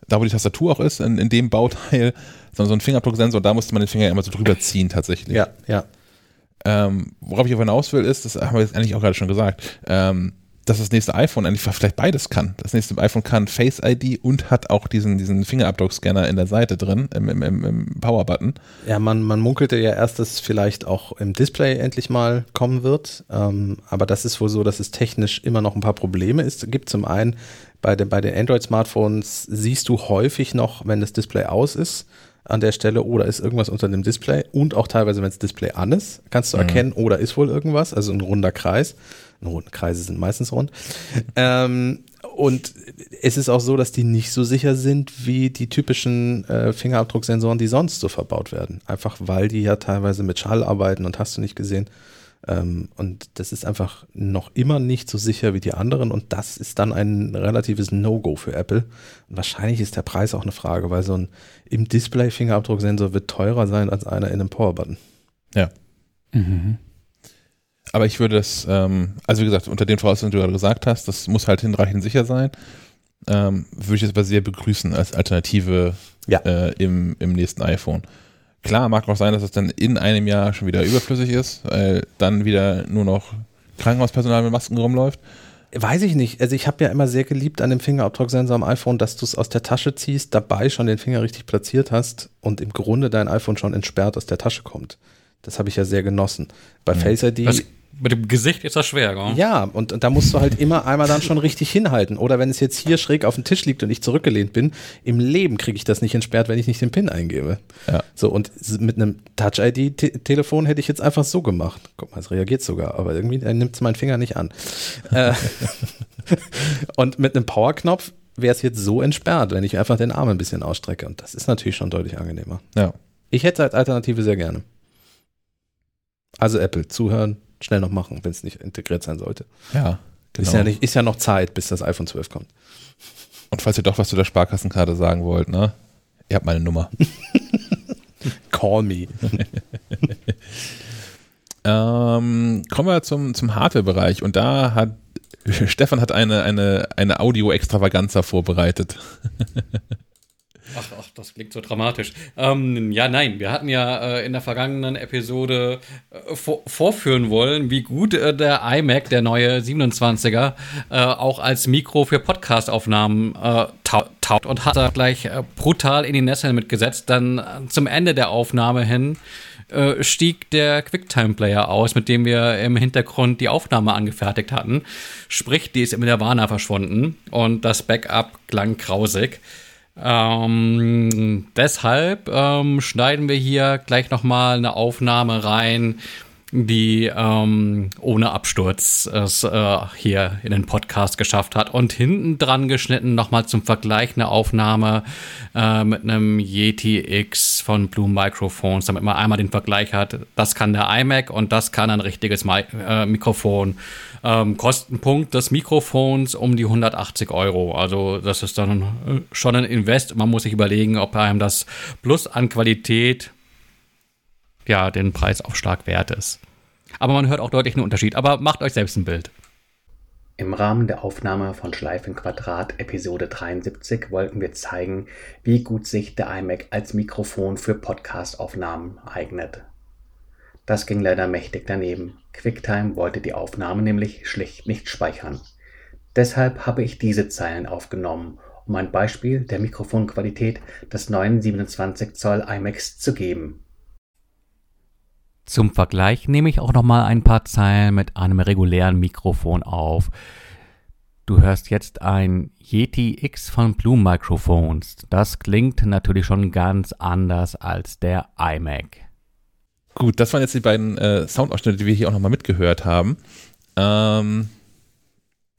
da wo die Tastatur auch ist, in, in dem Bauteil, so, so ein Fingerabdrucksensor, da musste man den Finger immer so drüber ziehen tatsächlich. Ja, ja. Ähm, worauf ich aber hinaus will, ist, das haben wir jetzt eigentlich auch gerade schon gesagt, ähm, dass das nächste iPhone eigentlich vielleicht beides kann. Das nächste iPhone kann Face ID und hat auch diesen, diesen Fingerabdruckscanner in der Seite drin, im, im, im, Power-Button. Ja, man, man munkelte ja erst, dass es vielleicht auch im Display endlich mal kommen wird. Ähm, aber das ist wohl so, dass es technisch immer noch ein paar Probleme ist. gibt zum einen bei den, bei den Android-Smartphones siehst du häufig noch, wenn das Display aus ist, an der Stelle, oder ist irgendwas unter dem Display und auch teilweise, wenn das Display an ist, kannst du erkennen, oder ist wohl irgendwas, also ein runder Kreis. Runde Kreise sind meistens rund. Ähm, Und es ist auch so, dass die nicht so sicher sind wie die typischen äh, Fingerabdrucksensoren, die sonst so verbaut werden. Einfach weil die ja teilweise mit Schall arbeiten und hast du nicht gesehen. Ähm, und das ist einfach noch immer nicht so sicher wie die anderen und das ist dann ein relatives No-Go für Apple. Und wahrscheinlich ist der Preis auch eine Frage, weil so ein im Display Fingerabdrucksensor wird teurer sein als einer in einem Powerbutton. Ja. Mhm. Aber ich würde das, ähm, also wie gesagt, unter den Voraussetzungen, die du gerade gesagt hast, das muss halt hinreichend sicher sein. Ähm, würde ich das aber sehr begrüßen als Alternative Ja. äh, im, im nächsten iPhone. Klar, mag auch sein, dass es dann in einem Jahr schon wieder überflüssig ist, weil dann wieder nur noch Krankenhauspersonal mit Masken rumläuft. Weiß ich nicht. Also ich habe ja immer sehr geliebt an dem Fingerabdrucksensor am iPhone, dass du es aus der Tasche ziehst, dabei schon den Finger richtig platziert hast und im Grunde dein iPhone schon entsperrt aus der Tasche kommt. Das habe ich ja sehr genossen. Bei Face ID. Das, mit dem Gesicht ist das schwer, gell? Ja, und, und da musst du halt immer einmal dann schon richtig hinhalten. Oder wenn es jetzt hier schräg auf dem Tisch liegt und ich zurückgelehnt bin, im Leben kriege ich das nicht entsperrt, wenn ich nicht den PIN eingebe. Ja. So, und mit einem Touch-ID-Telefon hätte ich jetzt einfach so gemacht. Guck mal, es reagiert sogar, aber irgendwie nimmt es meinen Finger nicht an. Äh, und mit einem Powerknopf wäre es jetzt so entsperrt, wenn ich einfach den Arm ein bisschen ausstrecke. Und das ist natürlich schon deutlich angenehmer. Ja. Ich hätte als Alternative sehr gerne. Also Apple, zuhören, schnell noch machen, wenn es nicht integriert sein sollte. Ja, genau. Ist, ja nicht, ist ja noch Zeit, bis das iPhone 12 kommt. Und falls ihr doch was zu der Sparkassenkarte sagen wollt, ne? Ihr habt meine Nummer. Call me. Ähm, kommen wir zum, zum Hardware-Bereich und da hat Stefan hat eine, eine, eine Audio-Extravaganza vorbereitet. Ach, ach, das klingt so dramatisch. Ähm, ja, nein, wir hatten ja äh, in der vergangenen Episode äh, vor vorführen wollen, wie gut äh, der iMac, der neue 27er, äh, auch als Mikro für Podcast-Aufnahmen äh, tau taugt und hat da gleich äh, brutal in die Nesseln mitgesetzt. Dann zum Ende der Aufnahme hin stieg der QuickTime-Player aus, mit dem wir im Hintergrund die Aufnahme angefertigt hatten. Sprich, die ist im Nirvana verschwunden und das Backup klang grausig. Ähm, deshalb ähm, schneiden wir hier gleich nochmal eine Aufnahme rein, die ähm, ohne Absturz es äh, hier in den Podcast geschafft hat. Und hinten dran geschnitten nochmal zum Vergleich eine Aufnahme äh, mit einem Yeti X von Blue Microphones, damit man einmal den Vergleich hat. Das kann der iMac und das kann ein richtiges Mi äh, Mikrofon. Ähm, Kostenpunkt des Mikrofons um die 180 Euro. Also das ist dann äh, schon ein Invest. Man muss sich überlegen, ob einem das Plus an Qualität ja den Preisaufschlag wert ist. Aber man hört auch deutlich einen Unterschied. Aber macht euch selbst ein Bild. Im Rahmen der Aufnahme von Schleifenquadrat Episode 73 wollten wir zeigen, wie gut sich der iMac als Mikrofon für Podcast-Aufnahmen eignet. Das ging leider mächtig daneben. QuickTime wollte die Aufnahme nämlich schlicht nicht speichern. Deshalb habe ich diese Zeilen aufgenommen, um ein Beispiel der Mikrofonqualität des neuen 27 Zoll iMacs zu geben. Zum Vergleich nehme ich auch noch mal ein paar Zeilen mit einem regulären Mikrofon auf. Du hörst jetzt ein Yeti X von Blue Microphones. Das klingt natürlich schon ganz anders als der iMac. Gut, das waren jetzt die beiden äh, Soundausschnitte, die wir hier auch nochmal mitgehört haben. Ähm,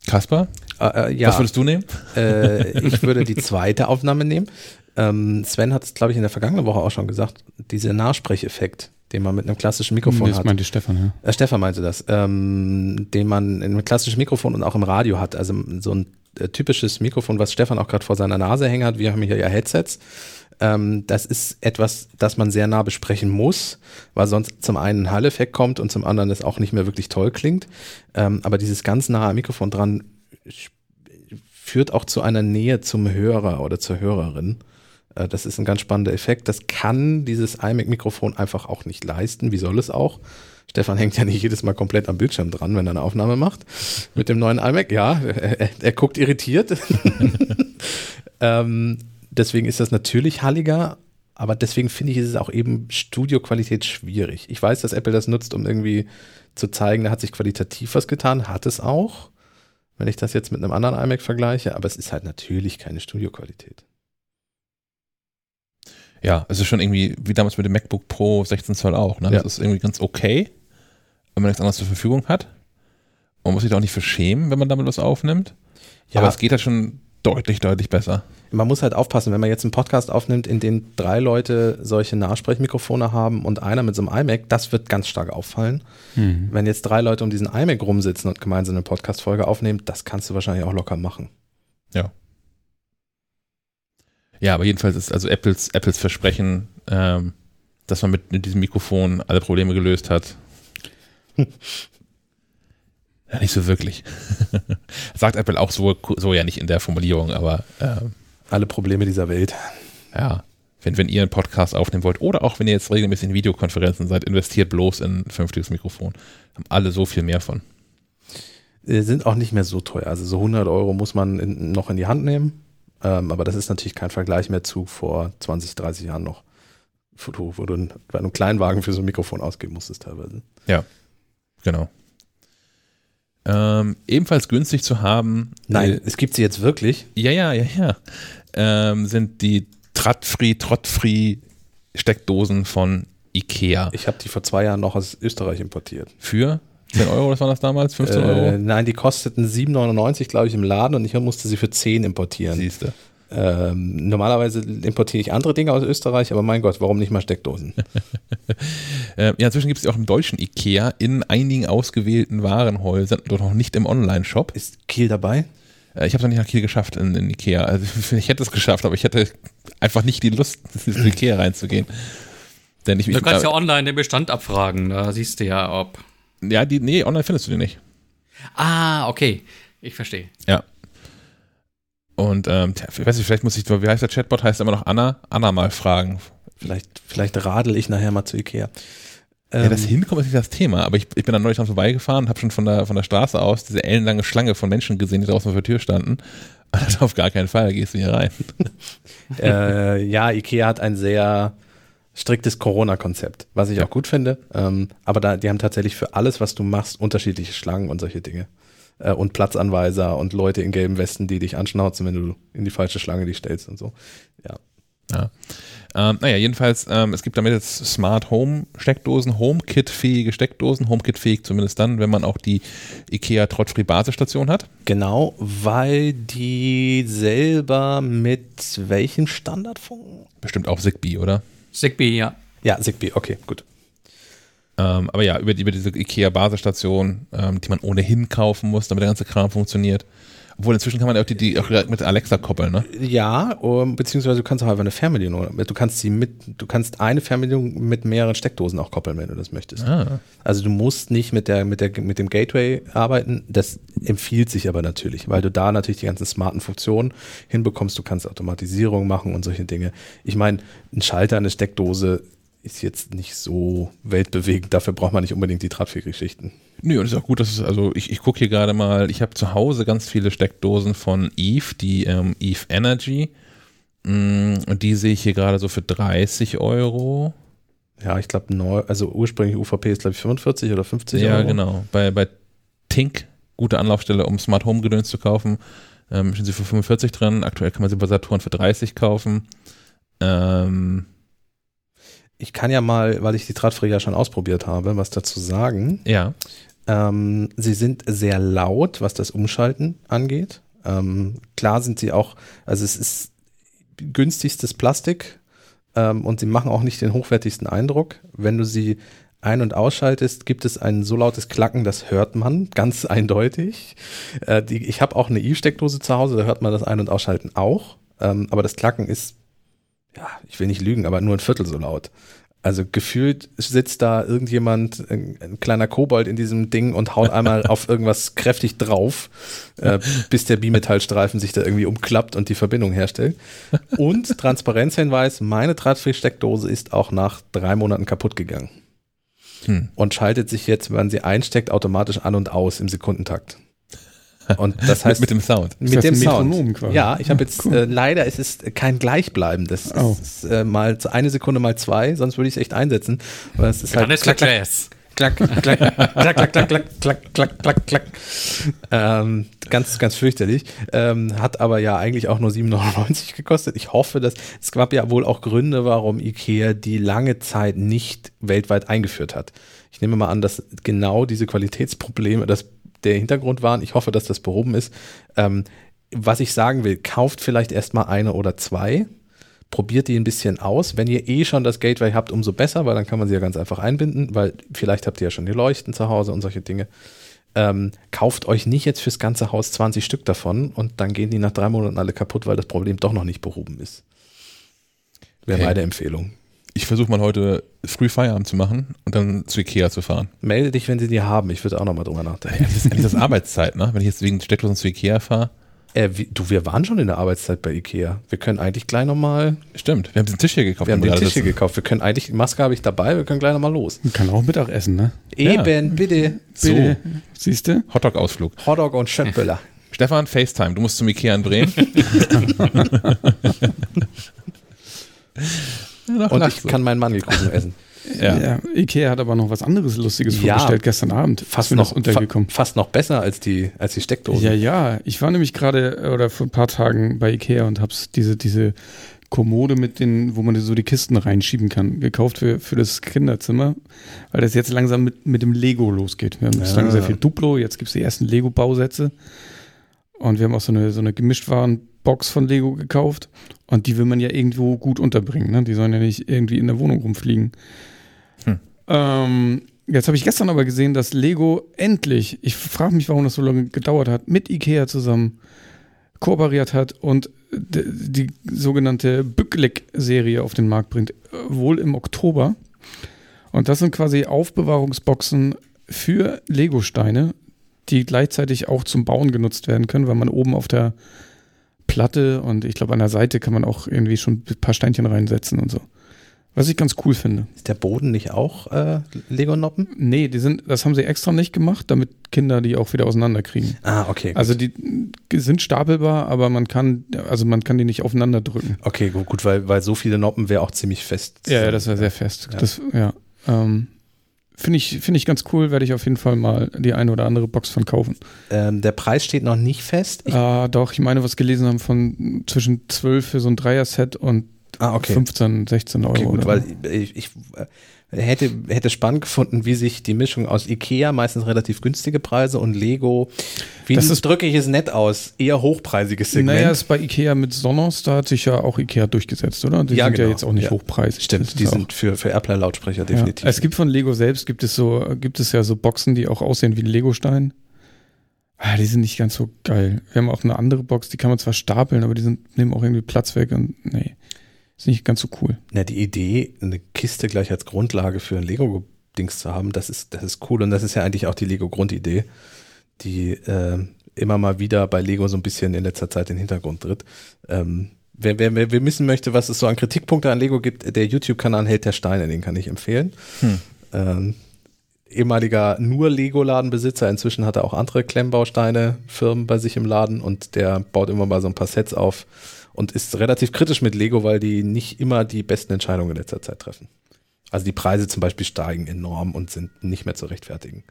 Kasper, Äh, äh, ja, was würdest du nehmen? äh, ich würde die zweite Aufnahme nehmen. Ähm, Sven hat es, glaube ich, in der vergangenen Woche auch schon gesagt, dieser Nachsprecheffekt, den man mit einem klassischen Mikrofon das hat. meinte Stefan, ja. Äh, Stefan meinte das, ähm, den man in einem klassischen Mikrofon und auch im Radio hat. Also so ein äh, typisches Mikrofon, was Stefan auch gerade vor seiner Nase hängen hat. Wir haben hier ja Headsets. Ähm, das ist etwas, das man sehr nah besprechen muss, weil sonst zum einen ein Hall-Effekt kommt und zum anderen es auch nicht mehr wirklich toll klingt. Ähm, aber dieses ganz nahe Mikrofon dran führt auch zu einer Nähe zum Hörer oder zur Hörerin. Äh, Das ist ein ganz spannender Effekt. Das kann dieses iMac-Mikrofon einfach auch nicht leisten. Wie soll es auch? Stefan hängt ja nicht jedes Mal komplett am Bildschirm dran, wenn er eine Aufnahme macht. Mit dem neuen iMac, ja, er, er, guckt irritiert. ähm, deswegen ist das natürlich halliger, aber deswegen finde ich, ist es auch eben Studioqualität schwierig. Ich weiß, dass Apple das nutzt, um irgendwie zu zeigen, da hat sich qualitativ was getan, hat es auch, wenn ich das jetzt mit einem anderen iMac vergleiche, aber es ist halt natürlich keine Studioqualität. Ja, es ist schon irgendwie, wie damals mit dem MacBook Pro 16 Zoll auch. Ne? Ja. Das ist irgendwie ganz okay, wenn man nichts anderes zur Verfügung hat. Man muss sich da auch nicht für schämen, wenn man damit was aufnimmt. Ja. Aber es geht halt schon deutlich, deutlich besser. Man muss halt aufpassen, wenn man jetzt einen Podcast aufnimmt, in dem drei Leute solche Nahsprechmikrofone haben und einer mit so einem iMac, das wird ganz stark auffallen. Wenn jetzt drei Leute um diesen iMac rumsitzen und gemeinsam eine Podcast-Folge aufnehmen, das kannst du wahrscheinlich auch locker machen. Ja. Ja, aber jedenfalls ist also Apples, Apples Versprechen, ähm, dass man mit, mit diesem Mikrofon alle Probleme gelöst hat. ja, nicht so wirklich. Sagt Apple auch so, so ja nicht in der Formulierung, aber ähm, Alle Probleme dieser Welt. ja, wenn, wenn ihr einen Podcast aufnehmen wollt oder auch wenn ihr jetzt regelmäßig in Videokonferenzen seid, investiert bloß in ein vernünftiges Mikrofon. Haben alle so viel mehr von. Äh, Sind auch nicht mehr so teuer. Also so 100 Euro muss man in, noch in die Hand nehmen. Ähm, aber das ist natürlich kein Vergleich mehr zu vor 20, 30 Jahren noch. Wo du, wo du bei einem Kleinwagen für so ein Mikrofon ausgeben musstest teilweise. Genau. Ähm, ebenfalls günstig zu haben. Nein, äh, es gibt sie jetzt wirklich. Ja, ja, ja, ja. Ähm, sind die Tradfree, Trottfree Steckdosen von Ikea. Ich habe die vor zwei Jahren noch aus Österreich importiert. Für 10 Euro, was war das damals? 15 Äh, Euro? nein, die kosteten 7,99 glaube ich im Laden und ich musste sie für 10 importieren. Siehste. Ähm, normalerweise importiere ich andere Dinge aus Österreich, aber mein Gott, warum nicht mal Steckdosen? Äh, ja, inzwischen gibt es die auch im deutschen Ikea in einigen ausgewählten Warenhäusern, doch noch nicht im Online-Shop. Ist Kiel dabei? Äh, ich habe es noch nicht nach Kiel geschafft in, in Ikea. Also ich hätte es geschafft, aber ich hätte einfach nicht die Lust, in Ikea reinzugehen. Denn ich, Du ich, kannst äh, ja online den Bestand abfragen, da siehst du ja, ob. Ja, die, nee, online findest du die nicht. Ah, okay. Ich verstehe. Ja. Und ähm, tja, ich weiß nicht, vielleicht muss ich, wie heißt der Chatbot? Heißt immer noch Anna? Anna mal fragen. Vielleicht, vielleicht radel ich nachher mal zu Ikea. Ja, Ähm, das Hinkommen ist nicht das Thema, aber ich, ich bin dann neulich dran vorbeigefahren und habe schon von der, von der Straße aus diese ellenlange Schlange von Menschen gesehen, die draußen vor der Tür standen. Und dachte, auf gar keinen Fall, da gehst du hier rein. äh, ja, Ikea hat ein sehr striktes Corona-Konzept, was ich auch gut finde. Ähm, aber da, die haben tatsächlich für alles, was du machst, unterschiedliche Schlangen und solche Dinge. Äh, und Platzanweiser und Leute in gelben Westen, die dich anschnauzen, wenn du in die falsche Schlange dich stellst und so. Ähm, naja, jedenfalls, ähm, es gibt damit jetzt Smart Home Steckdosen, HomeKit-fähige Steckdosen, HomeKit-fähig zumindest dann, wenn man auch die IKEA Trottfree Basisstation hat. Genau, weil die selber mit welchem Standard funken? Bestimmt auch Zigbee, oder? Zigbee, ja. Ja, Zigbee, okay, gut. Ähm, aber ja, über, über diese IKEA Basisstation, ähm, die man ohnehin kaufen muss, damit der ganze Kram funktioniert. Obwohl inzwischen kann man auch die, die auch mit Alexa koppeln, ne? Ja, um, beziehungsweise du kannst auch einfach eine Fernbedienung, du kannst sie mit, du kannst eine Fernbedienung mit mehreren Steckdosen auch koppeln, wenn du das möchtest. Ah. Also du musst nicht mit der, mit der, mit dem Gateway arbeiten. Das empfiehlt sich aber natürlich, weil du da natürlich die ganzen smarten Funktionen hinbekommst. Du kannst Automatisierung machen und solche Dinge. Ich meine, ein Schalter, eine Steckdose ist jetzt nicht so weltbewegend. Dafür braucht man nicht unbedingt die Traffic-Geschichten. Nö, und ist auch gut, dass es, also ich, ich gucke hier gerade mal, ich habe zu Hause ganz viele Steckdosen von Eve, die ähm, Eve Energy. Mm, Und die sehe ich hier gerade so für 30 Euro. Ja, ich glaube, neu, also ursprünglich UVP ist glaube ich 45 oder 50 ja, Euro. genau. Bei, bei Tink, gute Anlaufstelle, um Smart Home Gedöns zu kaufen, ähm, sind sie für 45 drin. Aktuell kann man sie bei Saturn für 30 kaufen. Ähm, Ich kann ja mal, weil ich die Drahtfree ja schon ausprobiert habe, was dazu sagen. ja, Ähm, sie sind sehr laut, was das Umschalten angeht. Ähm, klar sind sie auch, also es ist günstigstes Plastik ähm, und sie machen auch nicht den hochwertigsten Eindruck. Wenn du sie ein- und ausschaltest, gibt es ein so lautes Klacken, das hört man ganz eindeutig. Äh, die, ich habe auch eine E-Steckdose zu Hause, da hört man das Ein- und Ausschalten auch. Ähm, aber das Klacken ist, ja, ich will nicht lügen, aber nur ein Viertel so laut. Also gefühlt sitzt da irgendjemand, ein, ein kleiner Kobold in diesem Ding und haut einmal auf irgendwas kräftig drauf, äh, bis der Bimetallstreifen sich da irgendwie umklappt und die Verbindung herstellt. Und Transparenzhinweis, meine Drahtfree-Steckdose ist auch nach drei Monaten kaputt gegangen. Hm. Und schaltet sich jetzt, wenn man sie einsteckt, automatisch an und aus im Sekundentakt. Und das heißt, mit, dem Sound. mit das dem ein Sound. Metronom quasi? Ja, ich habe jetzt Cool. äh, leider ist es kein Gleichbleibendes. Oh. Es ist äh, mal zu- eine Sekunde mal zwei, sonst würde ich es echt einsetzen. Weil es ist Dann halt ist klack, klack, klack, klack, klack, klack, klack, klack, klack, klack, klack. Ähm, ganz, ganz fürchterlich. Ähm, hat aber ja eigentlich auch nur 7,99 gekostet. Ich hoffe, dass es gab ja wohl auch Gründe, warum IKEA die lange Zeit nicht weltweit eingeführt hat. Ich nehme mal an, dass genau diese Qualitätsprobleme das der Hintergrund waren. Ich hoffe, dass das behoben ist. Ähm, was ich sagen will, kauft vielleicht erstmal eine oder zwei. Probiert die ein bisschen aus. Wenn ihr eh schon das Gateway habt, umso besser, weil dann kann man sie ja ganz einfach einbinden, weil vielleicht habt ihr ja schon die Leuchten zu Hause und solche Dinge. Ähm, kauft euch nicht jetzt fürs ganze Haus 20 Stück davon und dann gehen die nach drei Monaten alle kaputt, weil das Problem doch noch nicht behoben ist. Wäre Okay. meine Empfehlung. Ich versuche mal heute früh Feierabend zu machen und dann zu Ikea zu fahren. Melde dich, wenn sie die haben. Ich würde auch nochmal drüber nachdenken. Das ist endlich das Arbeitszeit, ne? Wenn ich jetzt wegen Stecklosen zu Ikea fahre. Äh, wie, du, wir waren schon in der Arbeitszeit bei Ikea. Wir können eigentlich gleich nochmal. Stimmt, wir haben diesen Tisch hier gekauft. Wir haben den Tisch hier sitzen. gekauft. Wir können eigentlich, die Maske habe ich dabei, wir können gleich nochmal los. Man kann auch Mittagessen, ne? Ja. Eben, bitte. Bitte. Siehst du? Hotdog-Ausflug. Hotdog und Schöttböller. Stefan, FaceTime, du musst zum Ikea in Bremen. ja, doch, Und lachst ich kann meinen Mandelkuchen essen. ja. Ja. Ikea hat aber noch was anderes Lustiges Ja. vorgestellt gestern Abend. Fast noch, untergekommen. fa fast noch besser als die, als die Steckdosen. Ja, ja. Ich war nämlich gerade äh, oder vor ein paar Tagen bei Ikea und hab's diese, diese Kommode mit den, wo man so die Kisten reinschieben kann, gekauft für, für das Kinderzimmer, weil das jetzt langsam mit, mit dem Lego losgeht. Wir haben bislang Ja. sehr viel Duplo, jetzt gibt's die ersten Lego-Bausätze. Und wir haben auch so eine, so eine Gemischtwarenbox von Lego gekauft. Und die will man ja irgendwo gut unterbringen. Ne? Die sollen ja nicht irgendwie in der Wohnung rumfliegen. Hm. Ähm, jetzt habe ich gestern aber gesehen, dass Lego endlich, ich frage mich, warum das so lange gedauert hat, mit Ikea zusammen kooperiert hat und d- die sogenannte Bücklik-Serie auf den Markt bringt, wohl im Oktober. Und das sind quasi Aufbewahrungsboxen für Lego-Steine, die gleichzeitig auch zum Bauen genutzt werden können, weil man oben auf der Platte und ich glaube an der Seite kann man auch irgendwie schon ein paar Steinchen reinsetzen und so. Was ich ganz cool finde. Ist der Boden nicht auch äh, Lego-Noppen? Nee, die sind, das haben sie extra nicht gemacht, damit Kinder die auch wieder auseinanderkriegen. Ah, okay. Also die sind stapelbar, aber man kann, also man kann die nicht aufeinander drücken. Okay, gut, gut weil, weil so viele Noppen wäre auch ziemlich fest. Ja, ja das war sehr fest. Ja. Das, ja. Ähm, Finde ich, finde ich ganz cool, werde ich auf jeden Fall mal die eine oder andere Box von kaufen. Ähm, der Preis steht noch nicht fest. Ich, ah, doch, ich meine, was gelesen haben von zwischen 12 für so ein Dreier-Set und ah, okay. 15, 16 Euro. Okay, gut, weil ich, ich äh, hätte, hätte spannend gefunden, wie sich die Mischung aus Ikea, meistens relativ günstige Preise, und Lego, wie Das ist- drücke ich es nett aus, eher hochpreisiges Segment. Naja, ist bei Ikea mit Sonos, da hat sich ja auch Ikea durchgesetzt, oder? Die Ja, sind ja genau. jetzt auch nicht Ja. hochpreisig. Stimmt, die auch- sind für, für Airplay-Lautsprecher definitiv. Ja. Es gibt von Lego selbst, gibt es so, gibt es ja so Boxen, die auch aussehen wie ein Lego-Stein. Ah, die sind nicht ganz so geil. Wir haben auch eine andere Box, die kann man zwar stapeln, aber die sind, nehmen auch irgendwie Platz weg und nee, ist nicht ganz so cool. Na, die Idee, eine Kiste gleich als Grundlage für ein Lego-Dings zu haben, das ist, das ist cool. Und das ist ja eigentlich auch die Lego-Grundidee, die äh, immer mal wieder bei Lego so ein bisschen in letzter Zeit in den Hintergrund tritt. Ähm, wer, wer, wer, wer wissen möchte, was es so an Kritikpunkte an Lego gibt, der YouTube-Kanal Held der Steine, den kann ich empfehlen. Hm. Ähm, ehemaliger nur Lego-Ladenbesitzer, inzwischen hat er auch andere Klemmbausteine-Firmen bei sich im Laden und der baut immer mal so ein paar Sets auf und ist relativ kritisch mit Lego, weil die nicht immer die besten Entscheidungen in letzter Zeit treffen. Also die Preise zum Beispiel steigen enorm und sind nicht mehr zu rechtfertigen.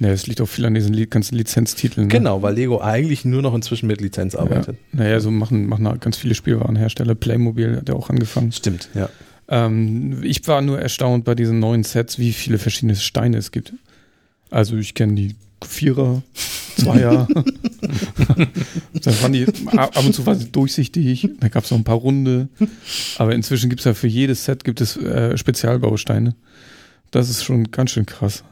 Ja, es liegt auch viel an diesen ganzen Lizenztiteln. Ne? Genau, weil Lego eigentlich nur noch inzwischen mit Lizenz Ja. arbeitet. Naja, so machen, machen halt ganz viele Spielwarenhersteller. Playmobil hat ja auch angefangen. Stimmt, ja. Ähm, ich war nur erstaunt bei diesen neuen Sets, wie viele verschiedene Steine es gibt. Also ich kenne die Vierer, Zweier. dann waren die ab und zu war sie durchsichtig. Da gab es noch ein paar Runde. Aber inzwischen gibt es ja für jedes Set gibt es äh, Spezialbausteine. Das ist schon ganz schön krass.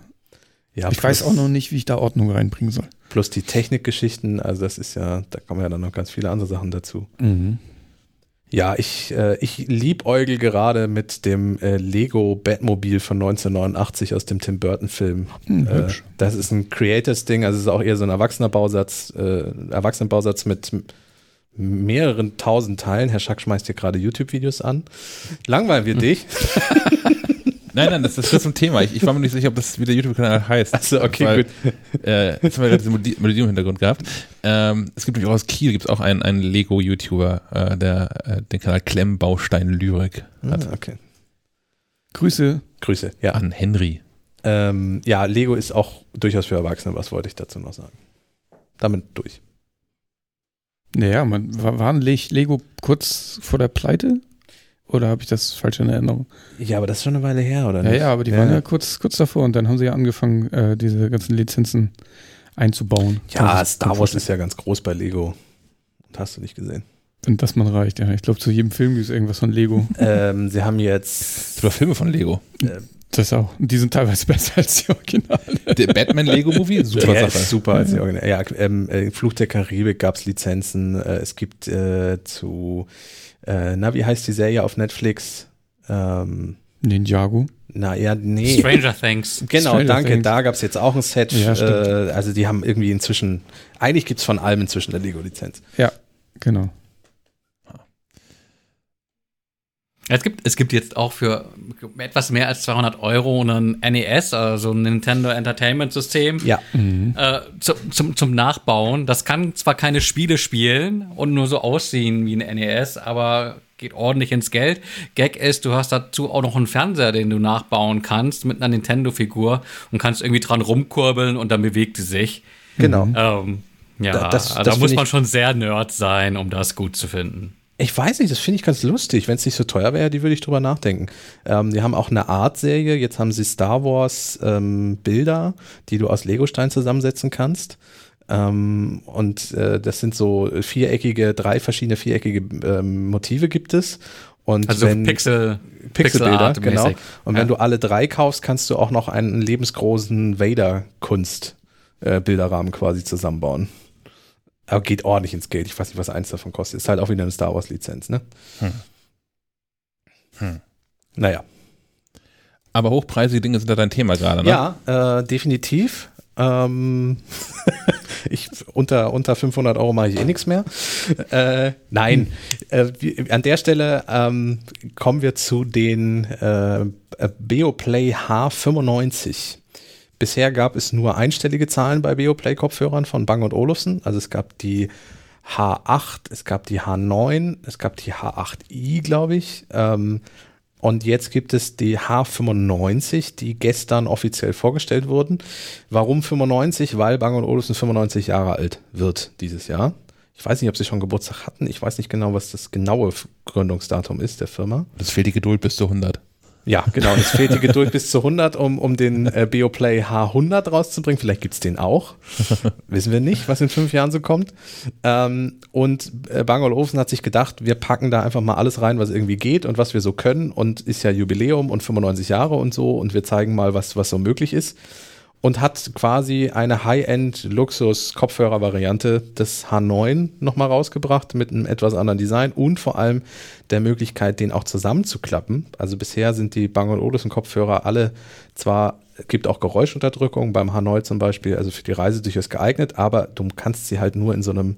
ja ich weiß auch noch nicht, wie ich da Ordnung reinbringen soll. Plus die Technikgeschichten, also das ist ja, da kommen ja dann noch ganz viele andere Sachen dazu. Ja, ich, äh, ich liebäugel gerade mit dem äh, Lego Batmobil von 1989 aus dem Tim Burton Film. Hm, Äh, das ist ein Creators-Ding, also es ist auch eher so ein erwachsener Bausatz, äh, Erwachsenenbausatz mit mehreren tausend Teilen. Herr Schack schmeißt hier gerade YouTube-Videos an. Langweilen wir dich? Nein, nein, das, das ist ein Thema. Ich, ich war mir nicht sicher, ob das wie der YouTube-Kanal heißt. Achso, okay, Weil, gut. Äh, jetzt haben wir gerade diese Melodie im Hintergrund gehabt. Ähm, es gibt nämlich auch aus Kiel gibt es auch einen, einen Lego-YouTuber, äh, der äh, den Kanal Klemmbaustein Lyrik hat. Ah, okay. Grüße. Grüße, ja. An Henry. Ähm, ja, Lego ist auch durchaus für Erwachsene, was wollte ich dazu noch sagen? Damit durch. Naja, man, war, waren Le- Lego kurz vor der Pleite? Oder habe ich das falsch in Erinnerung? Ja, aber das ist schon eine Weile her, oder Ja, nicht? ja, aber die waren ja kurz, kurz davor und dann haben sie ja angefangen, äh, diese ganzen Lizenzen einzubauen. Ja, Star Wars ist ja ganz groß bei Lego. Und hast du nicht gesehen. Wenn das man reicht, ja. Ich glaube, zu jedem Film gibt es irgendwas von Lego. ähm, sie haben jetzt Es gibt Filme von Lego. Das auch. Und die sind teilweise besser als die Originale. Der Batman-Lego-Movie, super ja, Sache. ist super als die Original. Ja, ähm, äh, Fluch der Karibik gab's Lizenzen. Äh, es gibt äh, zu, äh, na, wie heißt die Serie auf Netflix? Ähm, Ninjago. na ja, nee. Stranger Things. Genau, Stranger danke. Things. Da gab's jetzt auch ein Set. Ja, äh, also die haben irgendwie inzwischen, eigentlich gibt's von allem inzwischen eine Lego-Lizenz. Ja, genau. Es gibt, es gibt jetzt auch für etwas mehr als 200 Euro einen NES, also ein Nintendo Entertainment System, Ja. äh, zu, zum, zum Nachbauen. Das kann zwar keine Spiele spielen und nur so aussehen wie ein NES, aber geht ordentlich ins Geld. Gag ist, du hast dazu auch noch einen Fernseher, den du nachbauen kannst mit einer Nintendo-Figur und kannst irgendwie dran rumkurbeln und dann bewegt sie sich. Genau. Ähm, ja, Da- das- da, das muss man schon sehr Nerd sein, um das gut zu finden. Ich weiß nicht, das finde ich ganz lustig. Wenn es nicht so teuer wäre, die würde ich drüber nachdenken. Ähm, die haben auch eine Art-Serie. Jetzt haben sie Star Wars ähm, Bilder, die du aus Legostein zusammensetzen kannst. Ähm, und äh, das sind so viereckige, drei verschiedene viereckige ähm, Motive gibt es. Und Also wenn, Pixel, Pixelbilder, Pixelart-mäßig. genau. Und wenn Ja. du alle drei kaufst, kannst du auch noch einen lebensgroßen Vader-Kunst-Bilderrahmen quasi zusammenbauen. Aber geht ordentlich ins Geld. Ich weiß nicht, was eins davon kostet. Ist halt auch wieder eine Star Wars-Lizenz, ne? Hm. Hm. Naja. Aber hochpreisige Dinge sind da dein Thema gerade, ne? Ja, äh, definitiv. Ähm, ich, unter, unter 500 Euro mache ich eh nichts mehr. Äh, nein, äh, an der Stelle ähm, kommen wir zu den äh, Beoplay H95. Bisher gab es nur einstellige Zahlen bei Beoplay-Kopfhörern von Bang Olufsen. Also es gab die H8, es gab die H9, es gab die H8i, glaube ich. Ähm, und jetzt gibt es die H95, die gestern offiziell vorgestellt wurden. Warum 95? Weil Bang Olufsen 95 Jahre alt wird dieses Jahr. Ich weiß nicht, ob sie schon Geburtstag hatten. Ich weiß nicht genau, was das genaue Gründungsdatum ist der Firma. Das fehlt die Geduld bis zu 100. Ja, genau. Es fehlt die Geduld bis zu 100, um, um den äh, Beoplay H100 rauszubringen. Vielleicht gibt's den auch. Wissen wir nicht, was in fünf Jahren so kommt. Ähm, und äh, Bang Olufsen hat sich gedacht, wir packen da einfach mal alles rein, was irgendwie geht und was wir so können. Und ist ja Jubiläum und 95 Jahre und so. Und wir zeigen mal, was, was so möglich ist. Und hat quasi eine High-End-Luxus-Kopfhörer-Variante des H9 nochmal rausgebracht mit einem etwas anderen Design und vor allem der Möglichkeit, den auch zusammenzuklappen. Also bisher sind die Bang Olufsen Kopfhörer alle zwar, gibt auch Geräuschunterdrückung beim H9 zum Beispiel, also für die Reise durchaus geeignet, aber du kannst sie halt nur in so einem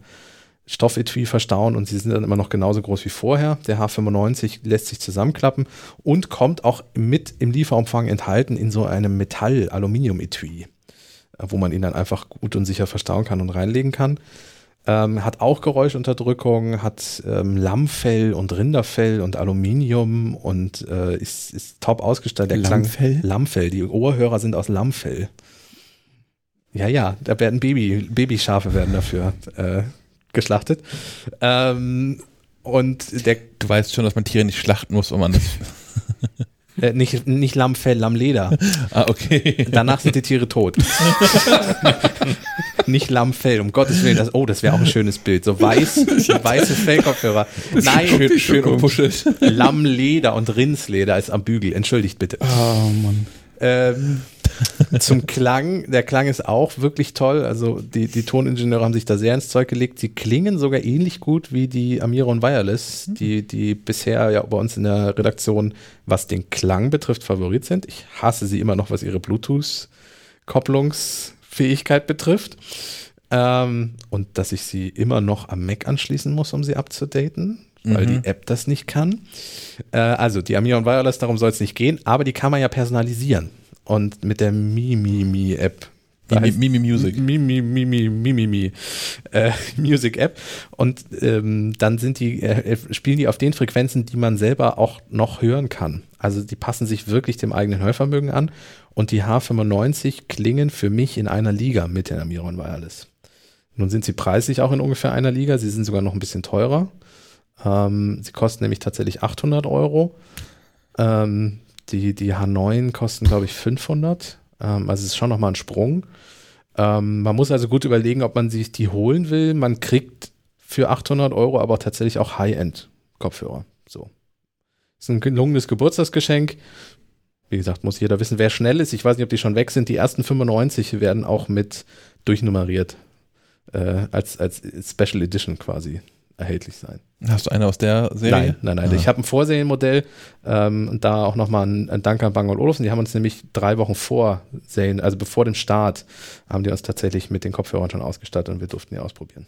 Stoffetui verstauen und sie sind dann immer noch genauso groß wie vorher. Der H95 lässt sich zusammenklappen und kommt auch mit im Lieferumfang enthalten in so einem Metall-Aluminium-Etui, wo man ihn dann einfach gut und sicher verstauen kann und reinlegen kann. Ähm, hat auch Geräuschunterdrückung, hat ähm, Lammfell und Rinderfell und Aluminium und äh, ist, ist top ausgestattet. Der Klang- Lammfell? Lammfell. Die Ohrhörer sind aus Lammfell. Ja, ja, da werden Baby, Babyschafe werden dafür äh, geschlachtet. Ähm, und der, Du weißt schon, dass man Tiere nicht schlachten muss, um an das. äh, nicht, nicht Lammfell, Lammleder. ah, okay. Danach sind die Tiere tot. nicht Lammfell, um Gottes Willen. Das, oh, das wäre auch ein schönes Bild. So weiß, weiße Fellkopfhörer. Nein, schön, schön umpuschelt. Lammleder und Rindsleder ist am Bügel. Entschuldigt bitte. Oh Mann. Ähm, zum Klang, der Klang ist auch wirklich toll. Also die, die Toningenieure haben sich da sehr ins Zeug gelegt. Sie klingen sogar ähnlich gut wie die Amiron Wireless, die, die bisher ja bei uns in der Redaktion, was den Klang betrifft, Favorit sind. Ich hasse sie immer noch, was ihre Bluetooth-Kopplungsfähigkeit betrifft. Ähm, und dass ich sie immer noch am Mac anschließen muss, um sie abzudaten, weil die App das nicht kann. Äh, also die Amiron Wireless, darum soll es nicht gehen, aber die kann man ja personalisieren. Und mit der Mimimi-App. Mimi, Music. Mimi, Mimi, Mimi, Mimi, äh, Music App. Und ähm, dann sind die, äh, spielen die auf den Frequenzen, die man selber auch noch hören kann. Also die passen sich wirklich dem eigenen Hörvermögen an. Und die H95 klingen für mich in einer Liga mit den Amiron Wireless. Nun sind sie preislich auch in ungefähr einer Liga. Sie sind sogar noch ein bisschen teurer. Ähm, sie kosten nämlich tatsächlich 800 Euro. Ähm, die, die H9 kosten, glaube ich, 500. Ähm, also es ist schon nochmal ein Sprung. Ähm, man muss also gut überlegen, ob man sich die holen will. Man kriegt für 800 Euro aber tatsächlich auch High-End-Kopfhörer. So. Ist ein gelungenes Geburtstagsgeschenk. Wie gesagt, muss jeder wissen, wer schnell ist. Ich weiß nicht, ob die schon weg sind. Die ersten 95 werden auch mit durchnummeriert äh, als, als Special Edition quasi erhältlich sein. Hast du eine aus der Serie? Nein, nein, nein. Ah. Ich habe ein Vorserienmodell ähm, und da auch nochmal ein, ein Dank an Bang und Olufsen. Die haben uns nämlich drei Wochen vor Serien, also bevor dem Start, haben die uns tatsächlich mit den Kopfhörern schon ausgestattet und wir durften die ausprobieren.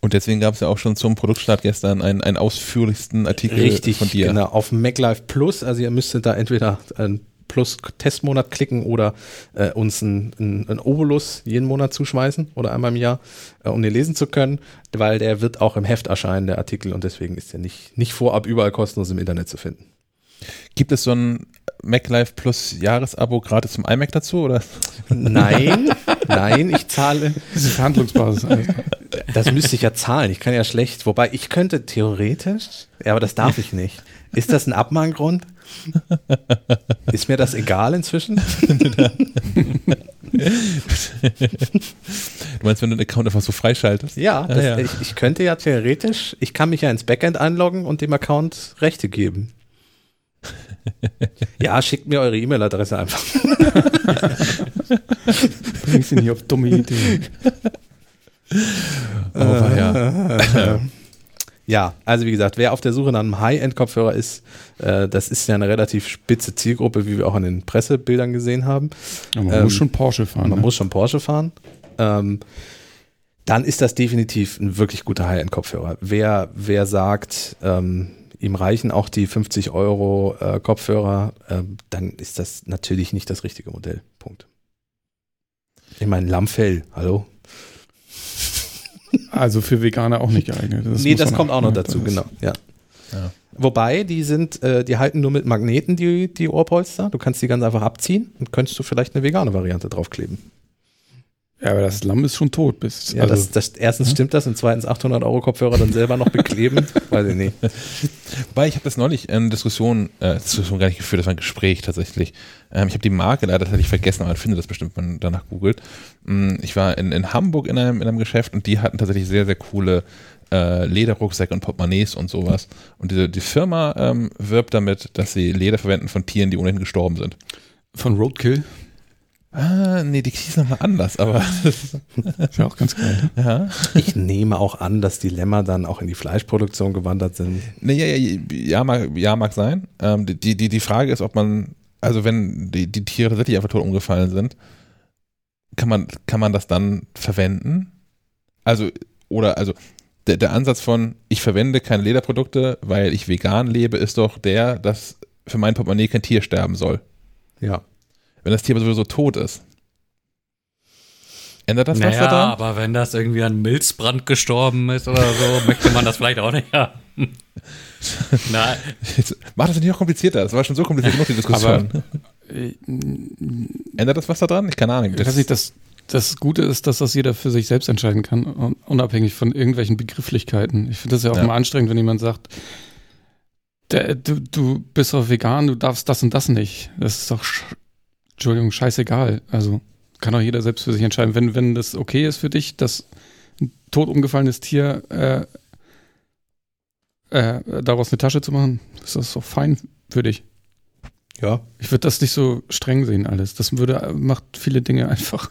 Und deswegen gab es ja auch schon zum Produktstart gestern einen, einen ausführlichsten Artikel von dir. genau. Auf MacLife Plus, also ihr müsstet da entweder ein Plus-Testmonat klicken oder äh, uns ein, ein, ein Obolus jeden Monat zuschmeißen oder einmal im Jahr, äh, um den lesen zu können, weil der wird auch im Heft erscheinen, der Artikel, und deswegen ist der nicht, nicht vorab überall kostenlos im Internet zu finden. Gibt es so ein MacLife Plus Jahresabo gratis zum iMac dazu? Oder? Nein, nein, ich zahle. Diese Verhandlungsbasis. alles. Das müsste ich ja zahlen. Ich kann ja schlecht. Wobei ich könnte theoretisch, ja, aber das darf ich nicht. Ist das ein Abmahngrund? Ist mir das egal inzwischen? Du meinst, wenn du den Account einfach so freischaltest? Ja, das, ja. Ich, ich könnte ja theoretisch, ich kann mich ja ins Backend einloggen und dem Account Rechte geben. Ja, schickt mir eure E-Mail-Adresse einfach. Bringst ihn hier auf dumme Ideen. Oh, war ja. Ja, also wie gesagt, wer auf der Suche nach einem High-End-Kopfhörer ist, äh, das ist ja eine relativ spitze Zielgruppe, wie wir auch in den Pressebildern gesehen haben. Ja, man Ähm, muss schon Porsche fahren. Man ne? muss schon Porsche fahren. Ähm, dann ist das definitiv ein wirklich guter High-End-Kopfhörer. Wer, wer sagt, ähm, ihm reichen auch die 50 Euro äh, Kopfhörer, ähm, dann ist das natürlich nicht das richtige Modell. Punkt. Ich meine, Lammfell, hallo? Also für Veganer auch nicht geeignet. nee, muss das kommt auch noch ja, dazu, das genau. Ja. Ja. Wobei, die sind, äh, die halten nur mit Magneten, die, die Ohrpolster. Du kannst die ganz einfach abziehen und könntest du vielleicht eine vegane Variante draufkleben. Ja, aber das Lamm ist schon tot. Bis, Ja, also, das, das, erstens stimmt das und zweitens 800 Euro Kopfhörer dann selber noch bekleben. Weiß ich nicht. Wobei, ich habe das neulich in Diskussion, äh, Diskussion gar nicht geführt, das war ein Gespräch tatsächlich. Ähm, ich habe die Marke leider tatsächlich vergessen, aber man findet das bestimmt, wenn man danach googelt. Mm, Ich war in, in Hamburg in einem, in einem Geschäft und die hatten tatsächlich sehr, sehr coole äh, Lederrucksäcke und Portemonnaies und sowas. Und diese, die Firma ähm, wirbt damit, dass sie Leder verwenden von Tieren, die ohnehin gestorben sind. von Roadkill. Ah, nee, die hieß nochmal anders, aber Ist ja auch ganz geil. Ne? ja. Ich nehme auch an, dass die Lämmer dann auch in die Fleischproduktion gewandert sind. Nee, ja, ja, ja, mag, ja, mag sein. Ähm, die, die, die Frage ist, ob man, also wenn die, die Tiere tatsächlich einfach tot umgefallen sind, kann man, kann man das dann verwenden? Also, oder, also, der, der Ansatz von, ich verwende keine Lederprodukte, weil ich vegan lebe, ist doch der, dass für mein Portemonnaie kein Tier sterben soll. Ja. Wenn das Tier aber sowieso tot ist. Ändert das was naja, daran? aber wenn das irgendwie an Milzbrand gestorben ist oder so, möchte man das vielleicht auch nicht haben. Nein, mach das nicht noch komplizierter. Das war schon so kompliziert genug, die Diskussion. Äh, Ändert das was daran? Ich keine Ahnung. Ich weiß nicht, das, das Gute ist, dass das jeder für sich selbst entscheiden kann, un- unabhängig von irgendwelchen Begrifflichkeiten. Ich finde das ja auch Ja. mal anstrengend, wenn jemand sagt, der, du, du bist doch vegan, du darfst das und das nicht. Das ist doch, sch Entschuldigung, scheißegal. Also kann doch jeder selbst für sich entscheiden. Wenn, wenn das okay ist für dich, dass ein tot umgefallenes Tier äh, äh, daraus eine Tasche zu machen, ist das doch fein für dich. Ja. Ich würde das nicht so streng sehen alles. Das würde macht viele Dinge einfach.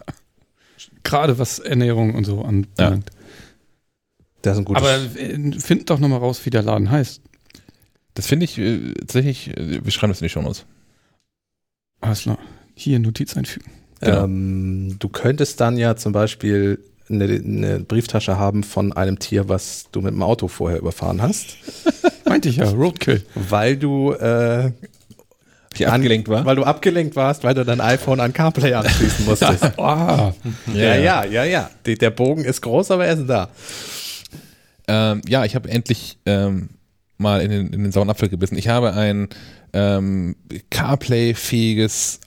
Gerade was Ernährung und so anbelangt. Das ist ein gutes. Aber äh, find doch nochmal raus, wie der Laden heißt. Das finde ich äh, tatsächlich, äh, wir schreiben das in die Show Notes. Alles klar. Hier Notiz einfügen. genau. ähm, du könntest dann ja zum Beispiel eine, eine Brieftasche haben von einem Tier, was du mit dem Auto vorher überfahren hast, Meinte ich ja, Roadkill. weil du äh, Ich abgelenkt war. weil du abgelenkt warst, weil du dein iPhone an CarPlay anschließen musstest. Ah, ja, ja, ja, ja. Die, der Bogen ist groß, aber er ist da. Ähm, ja, ich habe endlich ähm, mal in den, in den sauren Apfel gebissen. Ich habe ein ähm, CarPlay-fähiges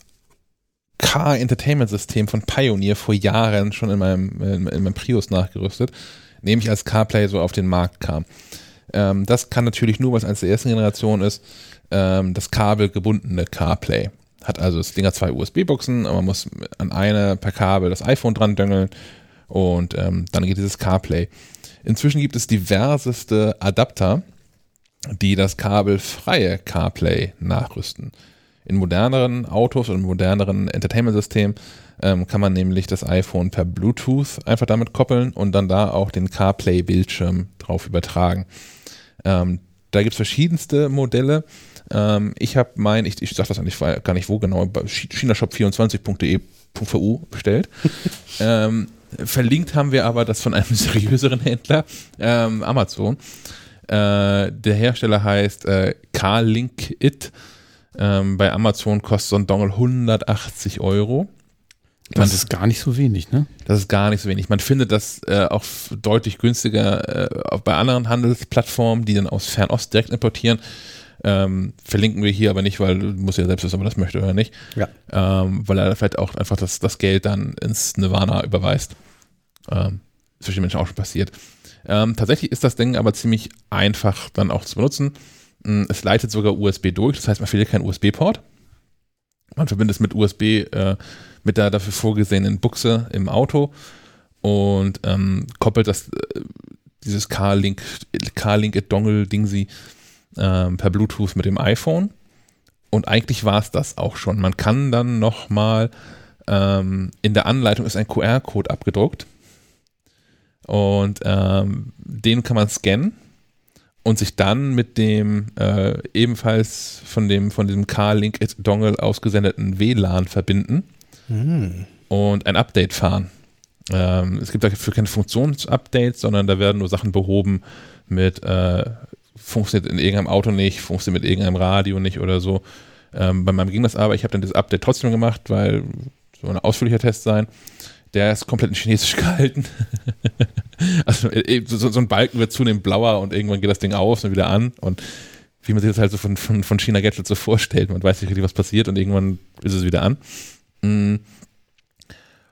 Car-Entertainment-System von Pioneer vor Jahren schon in meinem, in, in meinem Prius nachgerüstet, nämlich als CarPlay so auf den Markt kam. Ähm, das kann natürlich nur, weil es eines der ersten Generation ist, ähm, das kabelgebundene CarPlay. hat also das Ding hat zwei USB-Buchsen, man muss an eine per Kabel das iPhone dran döngeln und ähm, dann geht dieses CarPlay. Inzwischen gibt es diverseste Adapter, die das kabelfreie CarPlay nachrüsten. In moderneren Autos und moderneren Entertainment-Systemen ähm, kann man nämlich das iPhone per Bluetooth einfach damit koppeln und dann da auch den CarPlay-Bildschirm drauf übertragen. Ähm, da gibt es verschiedenste Modelle. ich habe mein, ich, ich sage das eigentlich gar nicht wo genau, bei chinashop24.de.vu bestellt. ähm, verlinkt haben wir aber das von einem seriöseren Händler, ähm, Amazon. Äh, der Hersteller heißt äh, Carlink It. Ähm, bei Amazon kostet so ein Dongle 180 Euro. Das ist gar nicht so wenig, ne? Das ist gar nicht so wenig. Man findet das äh, auch deutlich günstiger äh, auch bei anderen Handelsplattformen, die dann aus Fernost direkt importieren. Ähm, verlinken wir hier aber nicht, weil du musst ja selbst wissen, ob man das möchte oder nicht. Ja. Ähm, weil er vielleicht auch einfach das, das Geld dann ins Nirvana überweist. Ähm, ist für Menschen auch schon passiert. Ähm, tatsächlich ist das Ding aber ziemlich einfach dann auch zu benutzen. Mm, es leitet sogar USB durch, das heißt, man findet keinen USB-Port. Man verbindet es mit USB, äh, mit der dafür vorgesehenen Buchse im Auto und ähm, koppelt das, äh, dieses Car-Link, Car-Link-Dongle-Dingsy ähm, per Bluetooth mit dem iPhone. Und eigentlich war es das auch schon. Man kann dann nochmal, ähm, in der Anleitung ist ein QR-Code abgedruckt. Und ähm, den kann man scannen und sich dann mit dem äh, ebenfalls von dem von diesem Car-Link Dongle ausgesendeten WLAN verbinden hm. und ein Update fahren. Ähm, es gibt dafür keine Funktionsupdates, sondern da werden nur Sachen behoben mit äh, funktioniert in irgendeinem Auto nicht, funktioniert mit irgendeinem Radio nicht oder so. Ähm, bei meinem ging das aber, ich habe dann das Update trotzdem gemacht, weil so ein ausführlicher Test sein. Der ist komplett in Chinesisch gehalten. also äh, so, so, ein Balken wird zunehmend blauer und irgendwann geht das Ding aus und wieder an. Und wie man sich das halt so von, von, von China Gadget so vorstellt, man weiß nicht richtig, was passiert und irgendwann ist es wieder an. Mhm.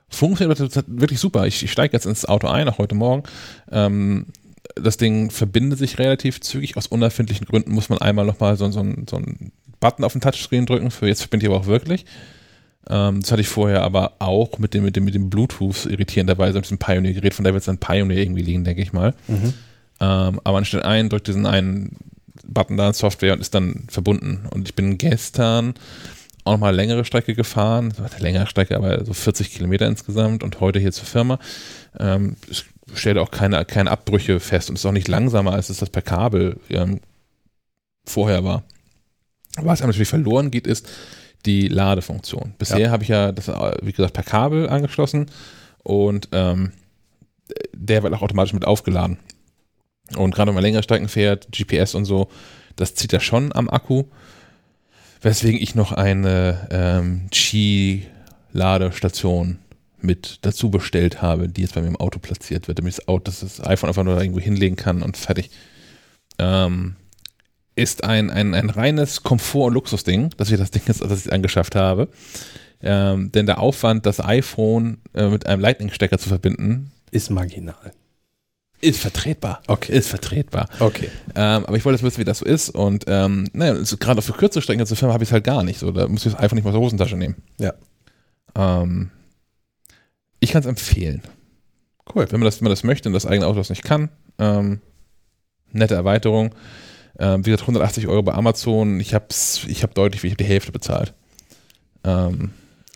Funktioniert wirklich super. Ich, ich steige jetzt ins Auto ein, auch heute Morgen. Ähm, das Ding verbindet sich relativ zügig. Aus unerfindlichen Gründen muss man einmal nochmal so, so, so einen Button auf den Touchscreen drücken. Für jetzt verbindet ich aber auch wirklich. Ähm, das hatte ich vorher aber auch mit dem, mit dem, mit dem Bluetooth irritierenderweise mit diesem Pioneer-Gerät. Von daher wird es dann Pioneer irgendwie liegen, denke ich mal. Mhm. Ähm, aber man stellt ein, drückt diesen einen Button da in Software und ist dann verbunden. Und ich bin gestern auch nochmal längere Strecke gefahren, längere Strecke, aber so 40 Kilometer insgesamt und heute hier zur Firma. Ähm, ich stelle auch keine, keine Abbrüche fest und ist auch nicht langsamer, als es das per Kabel ähm, vorher war. Was einem natürlich verloren geht, ist die Ladefunktion. Bisher ja. habe ich ja das, wie gesagt, per Kabel angeschlossen und ähm, der wird auch automatisch mit aufgeladen. Und gerade wenn man längere Strecken fährt, GPS und so, das zieht ja schon am Akku. Weswegen ich noch eine ähm, Qi-Ladestation mit dazu bestellt habe, die jetzt bei mir im Auto platziert wird, damit das, Auto, das iPhone einfach nur da irgendwo hinlegen kann und fertig. Ähm, ist ein, ein, ein reines Komfort- und Luxusding, dass ich das Ding jetzt, das ich angeschafft habe. Ähm, denn der Aufwand, das iPhone äh, mit einem Lightning-Stecker zu verbinden, ist marginal. Ist vertretbar. Okay. Ist vertretbar. Okay. Ähm, aber ich wollte jetzt wissen, wie das so ist. Und ähm, naja, gerade für kürzere Strecken zur Firma habe ich es halt gar nicht. So, da muss ich das iPhone nicht mal aus der Hosentasche nehmen. Ja. Ähm, ich kann es empfehlen. Cool. Wenn man, das, wenn man das möchte und das eigene Auto das nicht kann, ähm, nette Erweiterung. Ähm, wie gesagt, 180 Euro bei Amazon. Ich habe ich hab deutlich ich hab die Hälfte bezahlt. Ähm,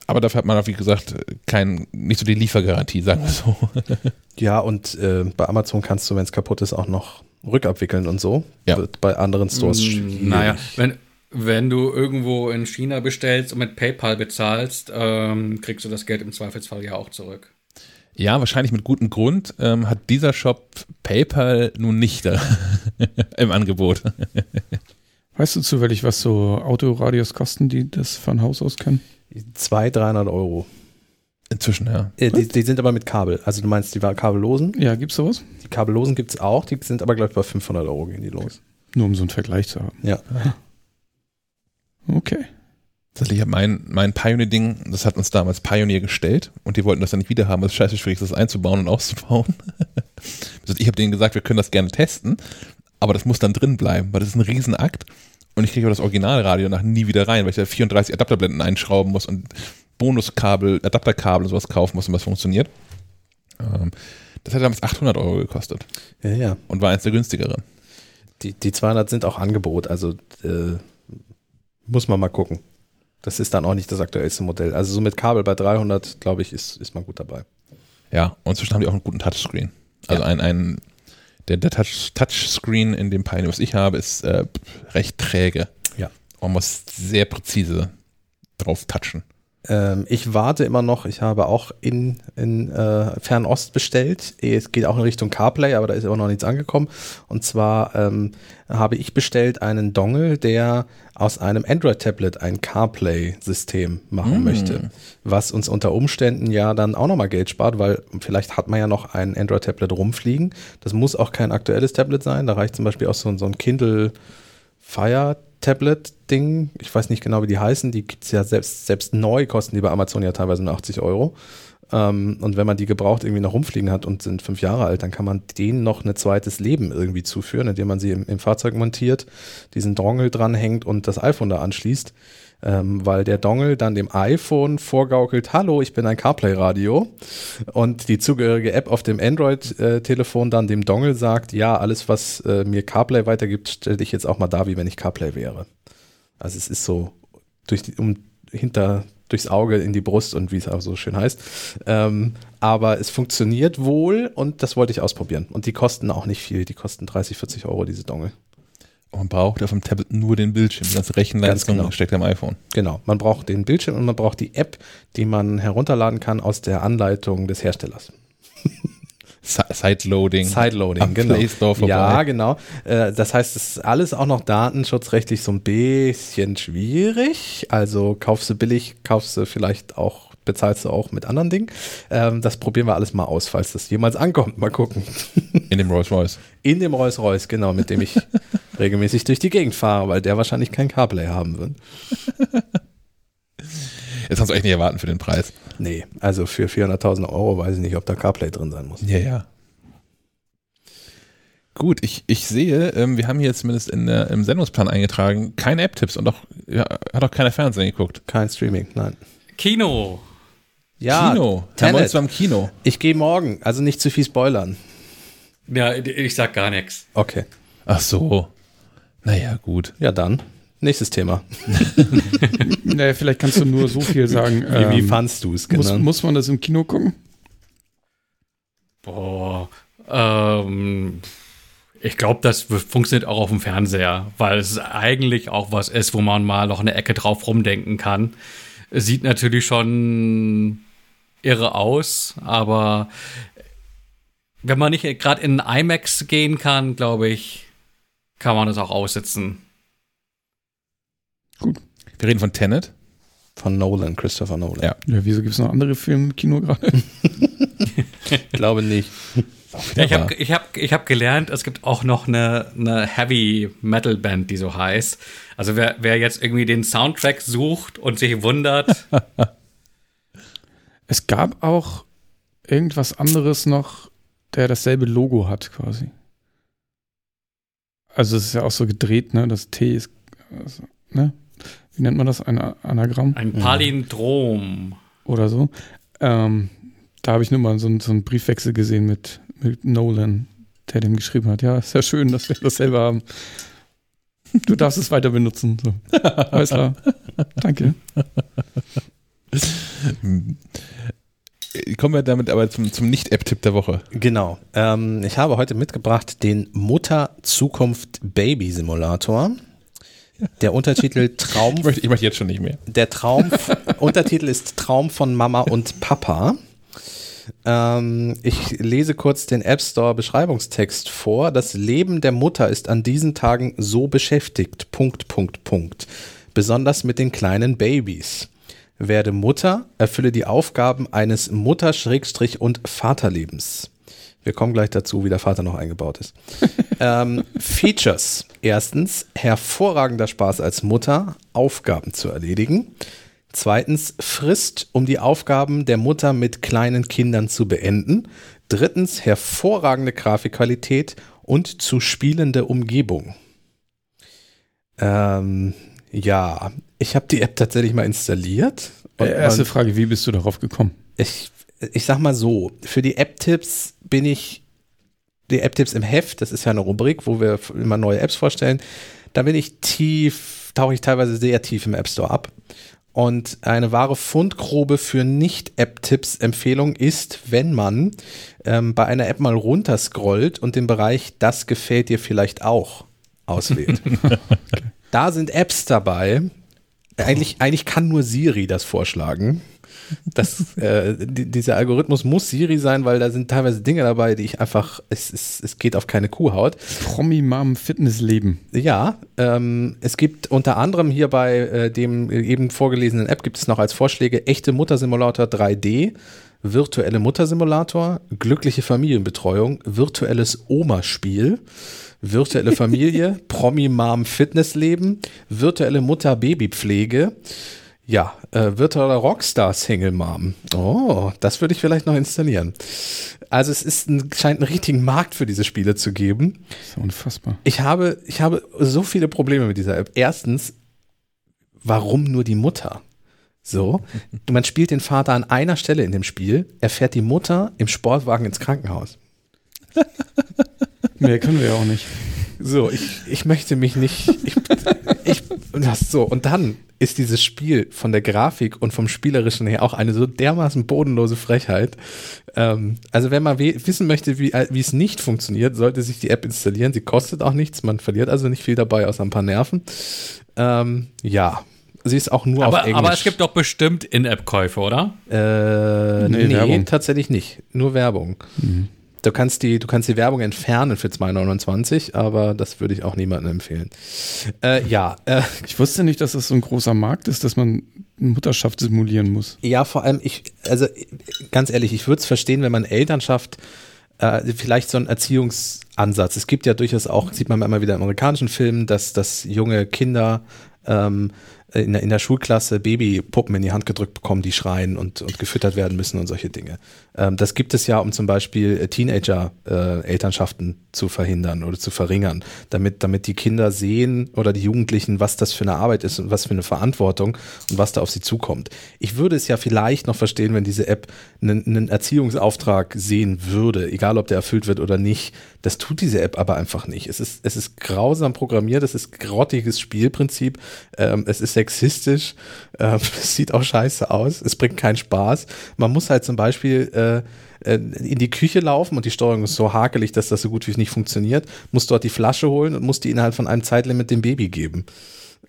aber dafür hat man, wie gesagt, kein, nicht so die Liefergarantie, sagen wir so. ja, und äh, bei Amazon kannst du, wenn es kaputt ist, auch noch rückabwickeln und so. Ja. Wird bei anderen Stores mm, Naja, wenn, wenn du irgendwo in China bestellst und mit PayPal bezahlst, ähm, kriegst du das Geld im Zweifelsfall ja auch zurück. Ja, wahrscheinlich mit gutem Grund ähm, hat dieser Shop PayPal nun nicht äh, im Angebot. Weißt du zufällig, was so Autoradios kosten, die das von Haus aus können? 200, 300 Euro. Inzwischen, ja. Äh, die, die, sind aber mit Kabel. Also du meinst die kabellosen? Ja, gibt's sowas? Die kabellosen gibt es auch, die sind aber glaube ich bei 500 Euro gehen die los. Nur um so einen Vergleich zu haben. Ja. Okay. Tatsächlich habe mein, mein Pioneer-Ding, das hat uns damals Pioneer gestellt und die wollten das dann nicht wieder haben, weil es scheiße schwierig ist, das einzubauen und auszubauen. ich habe denen gesagt, wir können das gerne testen, aber das muss dann drin bleiben, weil das ist ein Riesenakt. Und ich kriege aber das Originalradio nach nie wieder rein, weil ich da 34 Adapterblenden einschrauben muss und Bonuskabel, Adapterkabel und sowas kaufen muss, um das funktioniert. Ähm, das hat damals 800 Euro gekostet Ja, ja. und war eins der günstigeren. Die, die 200 sind auch Angebot, also äh, muss man mal gucken. Das ist dann auch nicht das aktuellste Modell. Also so mit Kabel bei 300, glaube ich, ist, ist man gut dabei. Ja, und inzwischen haben die auch einen guten Touchscreen. Also Ja. ein, ein der, der Touch, Touchscreen in dem Pioneer, was ich habe, ist äh, recht träge. Ja. Man muss sehr präzise drauf touchen. Ähm, ich warte immer noch, ich habe auch in, in äh, Fernost bestellt. Es geht auch in Richtung CarPlay, aber da ist immer noch nichts angekommen. Und zwar ähm, habe ich bestellt einen Dongle, der aus einem Android-Tablet ein CarPlay-System machen Mm. möchte. Was uns unter Umständen ja dann auch nochmal Geld spart, weil vielleicht hat man ja noch ein Android-Tablet rumfliegen. Das muss auch kein aktuelles Tablet sein. Da reicht zum Beispiel auch so, so ein Kindle Fire Tablet Ding. Ich weiß nicht genau, wie die heißen. Die gibt's ja selbst, selbst neu, kosten die bei Amazon ja teilweise nur 80 Euro. Ähm, und wenn man die gebraucht irgendwie noch rumfliegen hat und sind fünf Jahre alt, dann kann man denen noch ein zweites Leben irgendwie zuführen, indem man sie im, im Fahrzeug montiert, diesen Dongle dranhängt und das iPhone da anschließt. Ähm, weil der Dongle dann dem iPhone vorgaukelt, hallo, ich bin ein CarPlay-Radio und die zugehörige App auf dem Android-Telefon dann dem Dongle sagt, ja, alles, was äh, mir CarPlay weitergibt, stelle ich jetzt auch mal da, wie wenn ich CarPlay wäre. Also es ist so durch die, um, hinter, durchs Auge in die Brust und wie es auch so schön heißt. Ähm, aber es funktioniert wohl und das wollte ich ausprobieren. Und die kosten auch nicht viel, die kosten 30, 40 Euro, diese Dongle. Man braucht auf dem Tablet nur den Bildschirm. Ganze Rechenleistung genau. steckt am iPhone. Genau, man braucht den Bildschirm und man braucht die App, die man herunterladen kann aus der Anleitung des Herstellers. Si- Sideloading. Sideloading, genau. Play Store vorbei. Ja, genau. Äh, Das heißt, es ist alles auch noch datenschutzrechtlich so ein bisschen schwierig. Also kaufst du billig, kaufst du vielleicht auch, bezahlst du auch mit anderen Dingen. Ähm, Das probieren wir alles mal aus, falls das jemals ankommt. Mal gucken. In dem Rolls Royce. In dem Rolls Royce, genau, mit dem ich regelmäßig durch die Gegend fahre, weil der wahrscheinlich kein CarPlay haben wird. Jetzt kannst du echt nicht erwarten für den Preis. Nee, also für 400.000 Euro weiß ich nicht, ob da CarPlay drin sein muss. Ja, ja. Gut, ich, ich sehe, ähm, wir haben hier zumindest in der, im Sendungsplan eingetragen, keine App-Tipps und auch, ja, hat auch keiner Fernsehen geguckt. Kein Streaming, nein. Kino. Ja, Kino. Tenet. Molz war im Kino. Ich gehe morgen, also nicht zu viel spoilern. Ja, ich sag gar nichts. Okay. Ach so. Naja, gut. Ja, dann. Nächstes Thema. Naja, vielleicht kannst du nur so viel sagen. Wie, wie ähm, fandst du es? muss, Genau. muss man das im Kino gucken? Boah. Ähm, ich glaube, das funktioniert auch auf dem Fernseher, weil es eigentlich auch was ist, wo man mal noch eine Ecke drauf rumdenken kann. Es sieht natürlich schon irre aus, aber wenn man nicht gerade in einen IMAX gehen kann, glaube ich, kann man das auch aussitzen. Wir reden von Tenet. Von Nolan, Christopher Nolan. Ja. Ja, wieso gibt es noch andere Filme im Kino gerade? Ich glaube nicht. Ja, ich habe ich hab, ich hab gelernt, es gibt auch noch eine, eine Heavy Metal Band, die so heißt. Also wer, wer jetzt irgendwie den Soundtrack sucht und sich wundert, Es gab auch irgendwas anderes noch, der dasselbe Logo hat quasi. Also es ist ja auch so gedreht, ne? Das T ist, also, ne? Wie nennt man das? Ein Anagramm ein Palindrom. oder so. Ähm, da habe ich nur mal so, einen- so einen Briefwechsel gesehen mit, mit Nolan, der dem geschrieben hat, ja, ist ja schön, dass wir dasselbe haben. Du darfst es weiter benutzen. So. Alles klar. Danke. Kommen wir damit aber zum, zum Nicht-App-Tipp der Woche. Genau. Ähm, ich habe heute mitgebracht den Mutter-Zukunft-Baby-Simulator. Der Untertitel Traum Ich möchte, ich möchte jetzt schon nicht mehr. Der Traum, Untertitel ist Traum von Mama und Papa. Ähm, ich lese kurz den App Store Beschreibungstext vor. Das Leben der Mutter ist an diesen Tagen so beschäftigt. Punkt, Punkt, Punkt. Besonders mit den kleinen Babys. Werde Mutter, erfülle die Aufgaben eines Mutter- und Vaterlebens. Wir kommen gleich dazu, wie der Vater noch eingebaut ist. ähm, Features. Erstens, hervorragender Spaß als Mutter, Aufgaben zu erledigen. Zweitens, Frist, um die Aufgaben der Mutter mit kleinen Kindern zu beenden. Drittens, hervorragende Grafikqualität und zu spielende Umgebung. Ähm, ja, ich habe die App tatsächlich mal installiert. Äh, erste Frage, wie bist du darauf gekommen? ich, ich sag mal so, für die App-Tipps bin ich, die App-Tipps im Heft, das ist ja eine Rubrik, wo wir immer neue Apps vorstellen, da bin ich tief, tauche ich teilweise sehr tief im App Store ab. Und eine wahre Fundgrube für Nicht-App-Tipps-Empfehlung ist, wenn man ähm, bei einer App mal runterscrollt und den Bereich Das gefällt dir vielleicht auch auswählt. Da sind Apps dabei. Eigentlich, eigentlich kann nur Siri das vorschlagen. Das, äh, die, dieser Algorithmus muss Siri sein, weil da sind teilweise Dinge dabei, die ich einfach, es, es, es geht auf keine Kuhhaut. Promi-Mom Fitnessleben. Ja, ähm, es gibt unter anderem hier bei äh, dem eben vorgelesenen App gibt es noch als Vorschläge echte Muttersimulator 3D, virtuelle Muttersimulator, glückliche Familienbetreuung, virtuelles Oma-Spiel, virtuelle Familie, Promi-Mom Fitnessleben, virtuelle Mutter-Baby-Pflege, ja, äh, virtueller Rockstar Single Mom. Oh, das würde ich vielleicht noch installieren. Also es ist ein, scheint einen richtigen Markt für diese Spiele zu geben. Das ist ja unfassbar. Ich habe, ich habe so viele Probleme mit dieser App. Erstens, warum nur die Mutter? So, man spielt den Vater an einer Stelle in dem Spiel, er fährt die Mutter im Sportwagen ins Krankenhaus. Mehr können wir ja auch nicht. So, ich, ich möchte mich nicht. Ich, ich, das so, und dann ist dieses Spiel von der Grafik und vom Spielerischen her auch eine so dermaßen bodenlose Frechheit. Ähm, also, wenn man wissen möchte, wie, äh, wie es nicht funktioniert, sollte sich die App installieren. Sie kostet auch nichts, man verliert also nicht viel dabei, außer ein paar Nerven. Ähm, ja, sie ist auch nur Aber, auf Englisch. aber es gibt doch bestimmt In-App-Käufe, oder? Äh, Nee, nee, tatsächlich nicht. Nur Werbung. Du kannst die, du kannst die Werbung entfernen für 2,29, aber das würde ich auch niemandem empfehlen. Äh, ja, äh, Ich wusste nicht, dass das so ein großer Markt ist, dass man Mutterschaft simulieren muss. ja, vor allem ich, also ganz ehrlich, ich würde es verstehen, wenn man Elternschaft äh, vielleicht so ein Erziehungsansatz. Es gibt ja durchaus auch, sieht man immer wieder in amerikanischen Filmen, dass, dass junge Kinder ähm, in, der, in der Schulklasse Babypuppen in die Hand gedrückt bekommen, die schreien und, und gefüttert werden müssen und solche Dinge. Ähm, das gibt es ja, um zum Beispiel Teenager-Elternschaften zu verhindern oder zu verringern, damit, damit die Kinder sehen oder die Jugendlichen, was das für eine Arbeit ist und was für eine Verantwortung und was da auf sie zukommt. Ich würde es ja vielleicht noch verstehen, wenn diese App einen, einen Erziehungsauftrag sehen würde, egal ob der erfüllt wird oder nicht. Das tut diese App aber einfach nicht. Es ist, es ist grausam programmiert, es ist grottiges Spielprinzip, ähm, es ist sexistisch, ähm, es sieht auch scheiße aus, es bringt keinen Spaß. Man muss halt zum Beispiel äh, äh, in die Küche laufen und die Steuerung ist so hakelig, dass das so gut wie nicht funktioniert, muss dort die Flasche holen und muss die innerhalb von einem Zeitlimit dem Baby geben.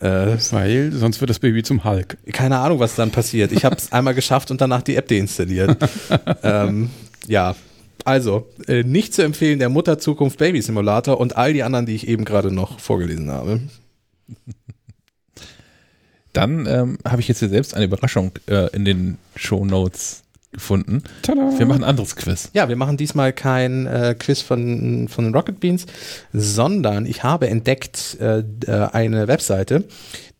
Äh, Weil sonst wird das Baby zum Hulk. keine Ahnung, was dann passiert. Ich habe es einmal geschafft und danach die App deinstalliert. ähm, ja, also äh, nicht zu empfehlen der Mutter Zukunft Baby Simulator und all die anderen, die ich eben gerade noch vorgelesen habe. Dann ähm, habe ich jetzt hier selbst eine Überraschung äh, in den Show Notes gefunden. Tada! Wir machen ein anderes Quiz. Ja, wir machen diesmal kein äh, Quiz von, von den Rocket Beans, sondern ich habe entdeckt äh, äh, eine Webseite,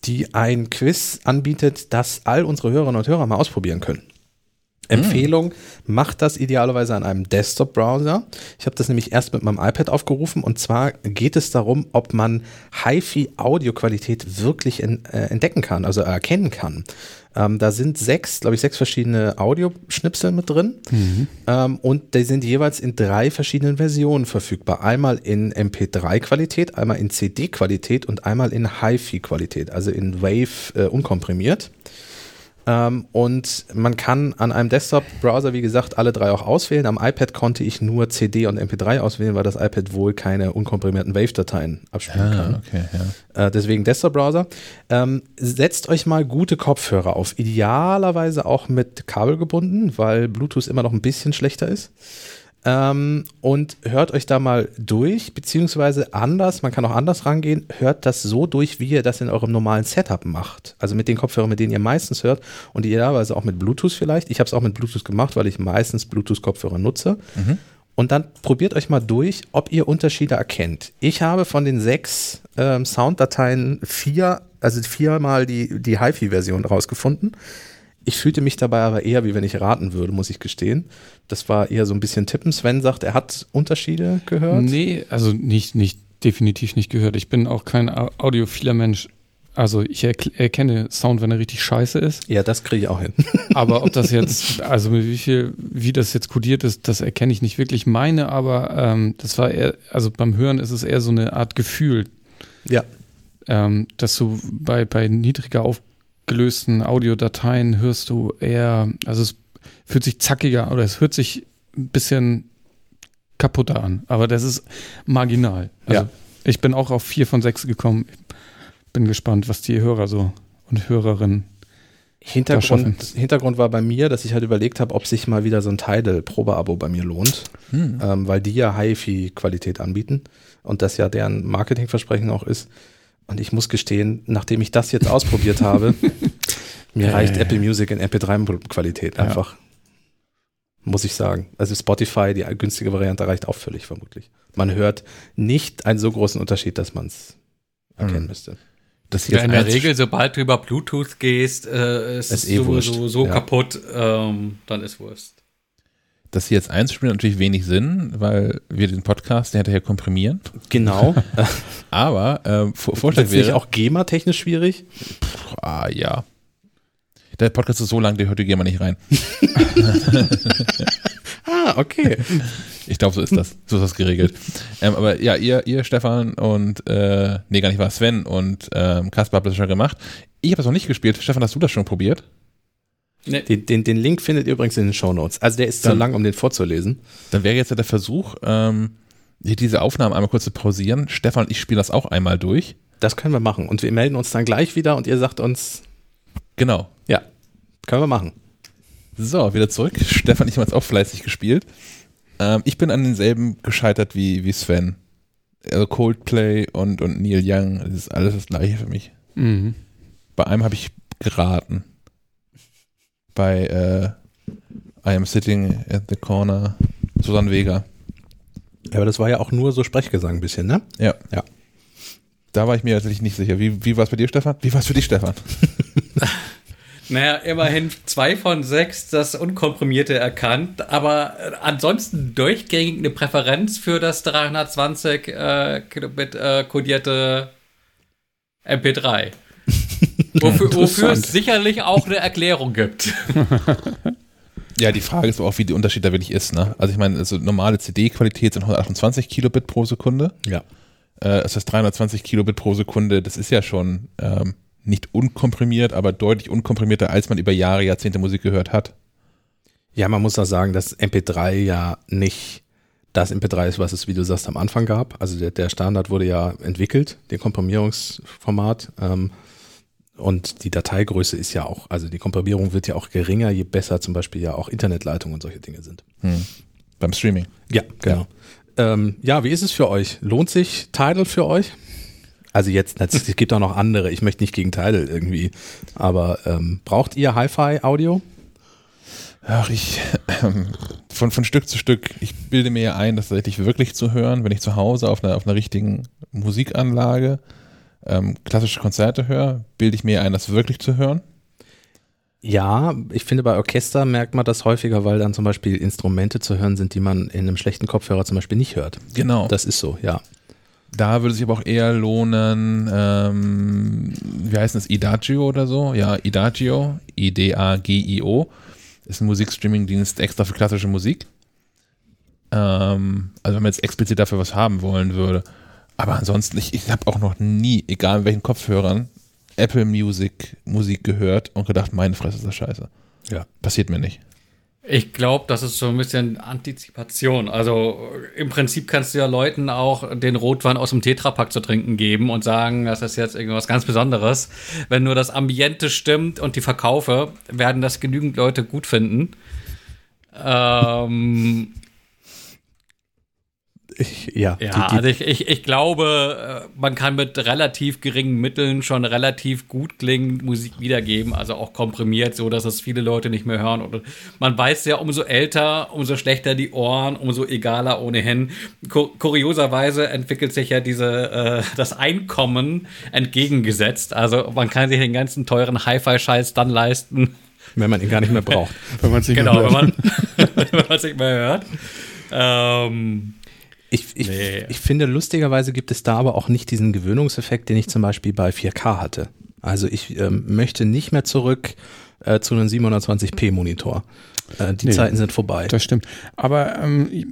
die ein Quiz anbietet, das all unsere Hörerinnen und Hörer mal ausprobieren können. Empfehlung, macht das idealerweise an einem Desktop-Browser. Ich habe das nämlich erst mit meinem iPad aufgerufen und zwar geht es darum, ob man HiFi-Audioqualität wirklich en, äh, entdecken kann, also erkennen kann. Ähm, da sind sechs, glaube ich, sechs verschiedene Audioschnipsel mit drin ähm, und die sind jeweils in drei verschiedenen Versionen verfügbar. Einmal in MP3-Qualität, einmal in CD-Qualität und einmal in HiFi-Qualität, also in Wave äh, unkomprimiert. Ähm, und man kann an einem Desktop-Browser, wie gesagt, alle drei auch auswählen. Am iPad konnte ich nur CD und MP3 auswählen, weil das iPad wohl keine unkomprimierten Wave-Dateien abspielen kann. Ah, okay, ja. Äh, deswegen Desktop-Browser. Ähm, setzt euch mal gute Kopfhörer auf. Idealerweise auch mit Kabel gebunden, weil Bluetooth immer noch ein bisschen schlechter ist. Ähm, und hört euch da mal durch, beziehungsweise anders, man kann auch anders rangehen, hört das so durch, wie ihr das in eurem normalen Setup macht. Also mit den Kopfhörern, mit denen ihr meistens hört und idealerweise auch mit Bluetooth vielleicht. Ich habe es auch mit Bluetooth gemacht, weil ich meistens Bluetooth-Kopfhörer nutze. Und dann probiert euch mal durch, ob ihr Unterschiede erkennt. Ich habe von den sechs ähm, Sounddateien vier, also viermal die, die HiFi-Version rausgefunden. Ich fühlte mich dabei aber eher, wie wenn ich raten würde, muss ich gestehen. Das war eher so ein bisschen tippen. Sven sagt, er hat Unterschiede gehört. Nee, also nicht, nicht definitiv nicht gehört. Ich bin auch kein au- audiophiler Mensch. Also ich erk- erkenne Sound, wenn er richtig scheiße ist. Ja, das kriege ich auch hin. Aber ob das jetzt, also mit wie viel, wie das jetzt kodiert ist, das erkenne ich nicht wirklich. Meine aber, ähm, das war eher, also beim Hören ist es eher so eine Art Gefühl, Ja. ähm, dass du bei, bei niedriger aufgelösten Audiodateien hörst du eher, also es fühlt sich zackiger oder es hört sich ein bisschen kaputter an. Aber das ist marginal. Also Ja. ich bin auch auf vier von sechs gekommen. Bin gespannt, was die Hörer so und Hörerinnen. Hintergrund, Hintergrund war bei mir, dass ich halt überlegt habe, ob sich mal wieder so ein Tidal-Probeabo bei mir lohnt, Hm. ähm, weil die ja HiFi-Qualität anbieten und das ja deren Marketingversprechen auch ist. Und ich muss gestehen, nachdem ich das jetzt ausprobiert habe, mir reicht Apple Music in MP3-Qualität Ja. einfach. Muss ich sagen. Also Spotify, die günstige Variante, reicht auch völlig vermutlich. Man hört nicht einen so großen Unterschied, dass man es erkennen Hm. müsste. Das Ja, in der Regel, sobald du über Bluetooth gehst, äh, ist Ist es eh so, wurscht, so, so ja. kaputt, ähm, dann ist Wurst. Das hier jetzt einzuspielen hat natürlich wenig Sinn, weil wir den Podcast hinterher komprimieren. Genau. Aber ähm, Vorschlag das nicht wäre auch GEMA-technisch schwierig? Ah, ja. Der Podcast ist so lang, der hört die GEMA nicht rein. Ah, okay. Ich glaube, so ist das. So ist das geregelt. ähm, aber ja, ihr, ihr, Stefan und, äh, nee, gar nicht war Sven und ähm, Kaspar habt das schon gemacht. Ich habe das noch nicht gespielt. Stefan, hast du das schon probiert? Nee, Den, den, den Link findet ihr übrigens in den Shownotes. Also der ist zu Dann- lang, um den vorzulesen. Dann wäre jetzt ja der Versuch, ähm, diese Aufnahmen einmal kurz zu pausieren. Stefan und ich spielen das auch einmal durch. Das können wir machen. Und wir melden uns dann gleich wieder und ihr sagt uns, Genau. ja, können wir machen. So, wieder zurück. Stefan, ich habe jetzt auch fleißig gespielt. Ähm, ich bin an denselben gescheitert wie, wie Sven. Also Coldplay und, und Neil Young, das ist alles das gleiche für mich. Mhm. Bei einem habe ich geraten. Bei äh, I am sitting at the corner, Susan Vega. Ja, aber das war ja auch nur so Sprechgesang ein bisschen, ne? Ja. Ja. Da war ich mir tatsächlich nicht sicher. Wie, wie war es bei dir, Stefan? Wie war es für dich, Stefan? Naja, immerhin zwei von sechs das Unkomprimierte erkannt, aber äh, ansonsten durchgängig eine Präferenz für das 320 äh, Kilobit äh, kodierte MP3. Wofür, wofür es sicherlich auch eine Erklärung gibt. Ja, die Frage ist aber auch, wie der Unterschied da wirklich ist. Ne? Also ich meine, also normale CD-Qualität sind 128 Kilobit pro Sekunde. Ja. Äh, das heißt 320 Kilobit pro Sekunde, das ist ja schon ähm, nicht unkomprimiert, aber deutlich unkomprimierter, als man über Jahre, Jahrzehnte Musik gehört hat. Ja, man muss auch sagen, dass MP3 ja nicht das MP3 ist, was es, wie du sagst, am Anfang gab. Also der, der Standard wurde ja entwickelt, der Komprimierungsformat. Ähm, und die Dateigröße ist ja auch, also die Komprimierung wird ja auch geringer, je besser zum Beispiel ja auch Internetleitungen und solche Dinge sind. Hm. Beim Streaming. Ja, genau. Ja. Ähm, ja, wie ist es für euch? Lohnt sich Tidal für euch? Also jetzt, es gibt auch noch andere. Ich möchte nicht gegen Tidal irgendwie. Aber ähm, braucht ihr Hi-Fi-Audio? Ach, ich, ähm, von, von Stück zu Stück, ich bilde mir ja ein, das tatsächlich wirklich zu hören, wenn ich zu Hause auf einer, auf einer richtigen Musikanlage ähm, klassische Konzerte höre, bilde ich mir ein, das wirklich zu hören. Ja, ich finde bei Orchester merkt man das häufiger, weil dann zum Beispiel Instrumente zu hören sind, die man in einem schlechten Kopfhörer zum Beispiel nicht hört. Genau. Das ist so, ja. Da würde sich aber auch eher lohnen, ähm, wie heißt das, Idagio oder so? Ja, Idagio, I-D-A-G-I-O, ist ein Musikstreaming-Dienst extra für klassische Musik. Ähm, also wenn man jetzt explizit dafür was haben wollen würde. Aber ansonsten, ich, ich habe auch noch nie, egal in welchen Kopfhörern, Apple Music Musik gehört und gedacht, meine Fresse ist das scheiße. Ja. Passiert mir nicht. Ich glaube, das ist so ein bisschen Antizipation. Also im Prinzip kannst du ja Leuten auch den Rotwein aus dem Tetrapack zu trinken geben und sagen, das ist jetzt irgendwas ganz Besonderes. Wenn nur das Ambiente stimmt und die Verkaufe, werden das genügend Leute gut finden. Ähm, Ich, ja, ja, die, die, also ich, ich, ich glaube, äh, man kann mit relativ geringen Mitteln schon relativ gut klingend Musik wiedergeben, also auch komprimiert, so dass es viele Leute nicht mehr hören. Und man weiß ja, umso älter, umso schlechter die Ohren, umso egaler ohnehin. Kur kurioserweise entwickelt sich ja diese äh, das Einkommen entgegengesetzt. Also man kann sich den ganzen teuren Hi-Fi-Scheiß dann leisten, wenn man ihn gar nicht mehr braucht. Wenn man sich Genau, wenn man wenn man es nicht mehr hört. Ähm, Ich, ich, Nee. ich finde, lustigerweise gibt es da aber auch nicht diesen Gewöhnungseffekt, den ich zum Beispiel bei 4K hatte. Also ich ähm, möchte nicht mehr zurück äh, zu einem 720p Monitor. Äh, die Nee. Zeiten sind vorbei. Das stimmt. Aber ähm, ich,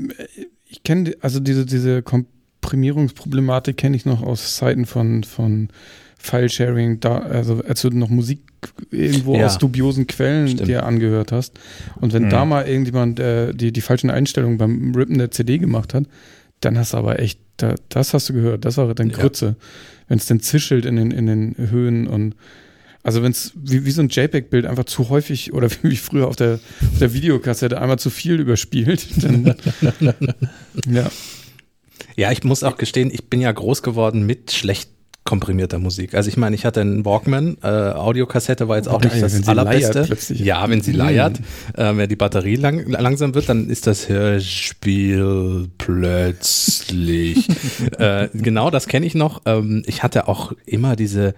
ich kenne, also diese, diese Komprimierungsproblematik kenne ich noch aus Zeiten von, von File-Sharing, da, also als du noch Musik irgendwo Ja. aus dubiosen Quellen Stimmt. dir angehört hast. Und wenn Mhm. da mal irgendjemand äh, die, die falschen Einstellungen beim Rippen der CD gemacht hat, dann hast du aber echt, da, das hast du gehört, das war dann Ja. Grütze. Wenn es dann zischelt in den, in den Höhen und also wenn es wie, wie so ein JPEG-Bild einfach zu häufig oder wie früher auf der, auf der Videokassette einmal zu viel überspielt, dann ja. Ja, ich muss auch gestehen, ich bin ja groß geworden mit schlecht komprimierter Musik. Also ich meine, ich hatte einen Walkman, äh, Audiokassette war jetzt auch geil, nicht das allerbeste. Ja, wenn sie Mhm. leiert, äh, wenn die Batterie lang, langsam wird, dann ist das Hörspiel plötzlich. äh, genau, das kenne ich noch. Ähm, ich hatte auch immer diese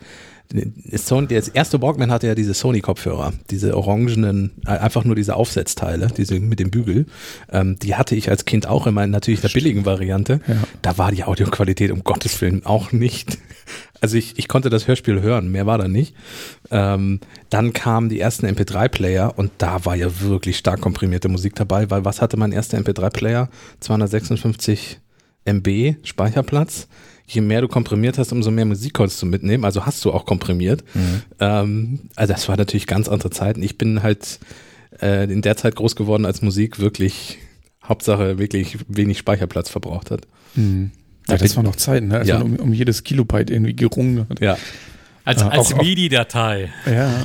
Sony, das erste Walkman hatte ja diese Sony-Kopfhörer, diese orangenen, äh, einfach nur diese Aufsetzteile, diese mit dem Bügel. Ähm, die hatte ich als Kind auch immer in natürlich der billigen Variante. Ja. Da war die Audioqualität um Gottes Willen auch nicht. Also ich, ich konnte das Hörspiel hören, mehr war da nicht. Ähm, dann kamen die ersten MP3-Player und da war ja wirklich stark komprimierte Musik dabei, weil was hatte mein erster MP3-Player? 256 MB Speicherplatz. Je mehr du komprimiert hast, umso mehr Musik konntest du mitnehmen. Also hast du auch komprimiert. Ähm, also das war natürlich ganz andere Zeiten. Ich bin halt äh, in der Zeit groß geworden, als Musik wirklich Hauptsache wirklich wenig Speicherplatz verbraucht hat. Mhm. Ja, das waren noch Zeiten, ne? als Ja. man um, um jedes Kilobyte irgendwie gerungen hat. Ja. Als, Ja, als MIDI-Datei. Ja.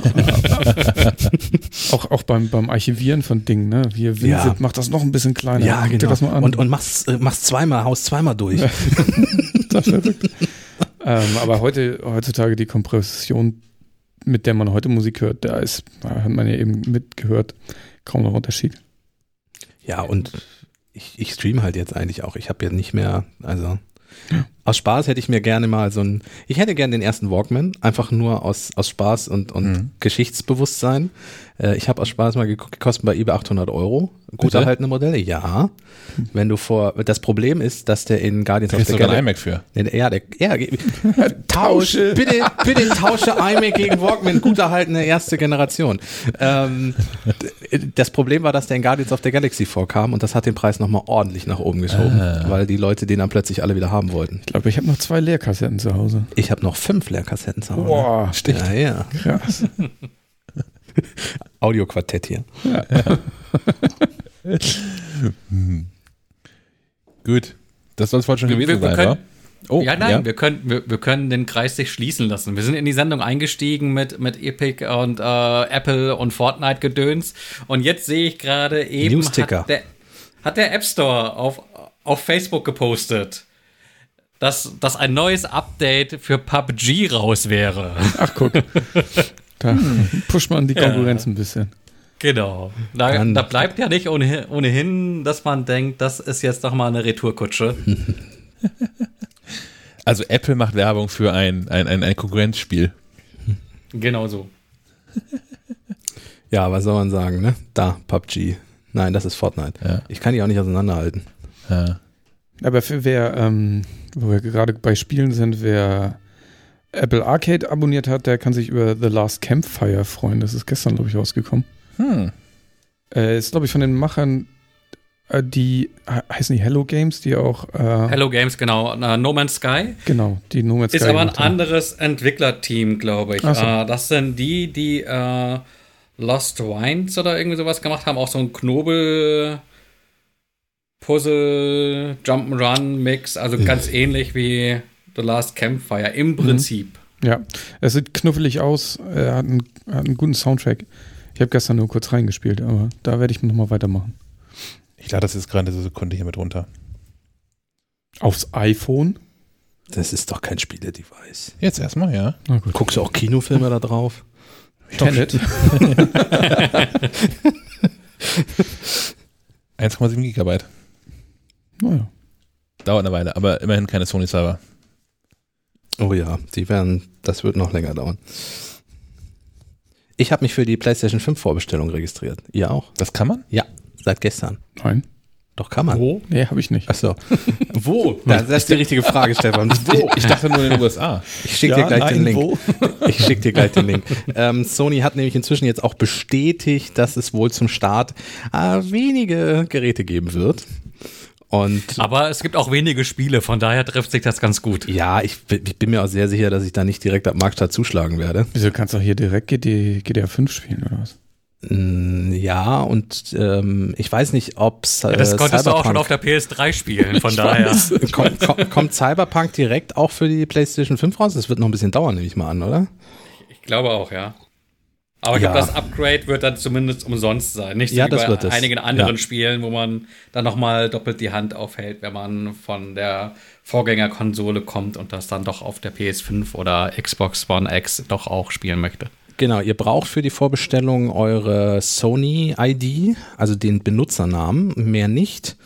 auch auch beim, beim Archivieren von Dingen, ne? Hier, Winzip, Ja. mach das noch ein bisschen kleiner. Ja, Guck genau. das mal an. Und, und mach's, äh, mach's zweimal, haust zweimal durch. das verrückt. ähm, aber heute, heutzutage die Kompression, mit der man heute Musik hört, da ist, da hat man ja eben mitgehört, kaum noch Unterschied. Ja, und ich, ich stream halt jetzt eigentlich auch. Ich habe ja nicht mehr, also aus Spaß hätte ich mir gerne mal so ein, ich hätte gerne den ersten Walkman, einfach nur aus, aus Spaß und, und Mhm. Geschichtsbewusstsein. Äh, ich habe aus Spaß mal geguckt, die kosten bei eBay 800 Euro. Gut Bitte? erhaltene Modelle, ja. Wenn du vor, das Problem ist, dass der in Guardians Da of the Galaxy iMac für. Nee, Ja, der, ja, tausche, bitte, bitte tausche iMac gegen Walkman, gut erhaltene erste Generation. Ähm, das Problem war, dass der in Guardians of the Galaxy vorkam und das hat den Preis nochmal ordentlich nach oben geschoben, Ah. weil die Leute den dann plötzlich alle wieder haben wollten. Ich glaube, ich habe noch zwei Leerkassetten zu Hause. Ich habe noch fünf Leerkassetten zu Hause. Boah, Ja, ja. krass. Audioquartett hier. Gut. Das soll es wohl schon Wir- gewesen wir sein, können-? Oh, ja, nein, Wir, können, wir, wir können den Kreis sich schließen lassen. Wir sind in die Sendung eingestiegen mit, mit Epic und äh, Apple und Fortnite-Gedöns. Und jetzt sehe ich gerade eben, Newsticker. hat der, hat der App Store auf, auf Facebook gepostet, dass, dass ein neues Update für PUBG raus wäre. Ach, guck. Da pusht man die Konkurrenz ein bisschen. Genau. Da, da bleibt ja nicht ohnehin, ohnehin, dass man denkt, das ist jetzt doch mal eine Retourkutsche. Also Apple macht Werbung für ein, ein, ein, ein Konkurrenzspiel. genau so. Ja, was soll man sagen, ne? Da, PUBG. Nein, das ist Fortnite. Ja. Ich kann die auch nicht auseinanderhalten. Ja. Aber für wer, ähm, wo wir gerade bei Spielen sind, wer Apple Arcade abonniert hat, der kann sich über The Last Campfire freuen. Das ist gestern, glaube ich, rausgekommen. Hm. Äh, ist, glaube ich, von den Machern, äh, die he- heißen die Hello Games, die auch, äh, Hello Games, genau. No Man's Sky. genau, die No Man's Ist Sky aber ein anderes Entwicklerteam, glaube ich. So. Äh, das sind die, die äh, Lost Wines oder irgendwie sowas gemacht haben. Auch so ein Knobel Puzzle, Jump'n'Run Mix. Also ganz ähnlich wie The Last Campfire im Prinzip. Ja, es sieht knuffelig aus, er hat einen, hat einen guten Soundtrack. Ich habe gestern nur kurz reingespielt, aber da werde ich nochmal weitermachen. Ich lade das jetzt gerade so Sekunde hier mit runter. Aufs iPhone? Das ist doch kein Spieledevice. Jetzt erstmal, ja. Na gut. Guckst du auch Kinofilme da drauf? Tenet. 1,7 Gigabyte. Naja. Dauert eine Weile, aber immerhin keine Sony-Server. Oh ja, die werden, das wird noch länger dauern. Ich habe mich für die PlayStation 5 Vorbestellung registriert. Ihr auch? Das kann man? Ja, seit gestern. Nein. Doch kann man. Wo? Nee, habe ich nicht. Achso. Wo? Das, das ist die richtige Frage, Stefan. Wo? Ich dachte nur in den USA. Ich schicke dir gleich den Link. Ich schicke dir gleich den Link. Ähm, Sony hat nämlich inzwischen jetzt auch bestätigt, dass es wohl zum Start äh, wenige Geräte geben wird. Und Aber es gibt auch wenige Spiele, von daher trifft sich das ganz gut. ja, ich, ich bin mir auch sehr sicher, dass ich da nicht direkt ab Marktstart zuschlagen werde. Wieso kannst du auch hier direkt GD, GDR 5 spielen oder was? Mm, Ja, und ähm, ich weiß nicht, ob Ja, das konntest du auch schon auf der PS3 spielen, von daher. kommt, kommt, kommt Cyberpunk direkt auch für die PlayStation 5 raus? Das wird noch ein bisschen dauern, nehme ich mal an, oder? Ich glaube auch, ja. Aber ich Ja. glaube, das Upgrade wird dann zumindest umsonst sein. Nicht so Ja, wie das bei wird es. einigen anderen Ja. Spielen, wo man dann nochmal doppelt die Hand aufhält, wenn man von der Vorgängerkonsole kommt und das dann doch auf der PS5 oder Xbox One X doch auch spielen möchte. Genau, ihr braucht für die Vorbestellung eure Sony-ID, also den Benutzernamen, mehr nicht.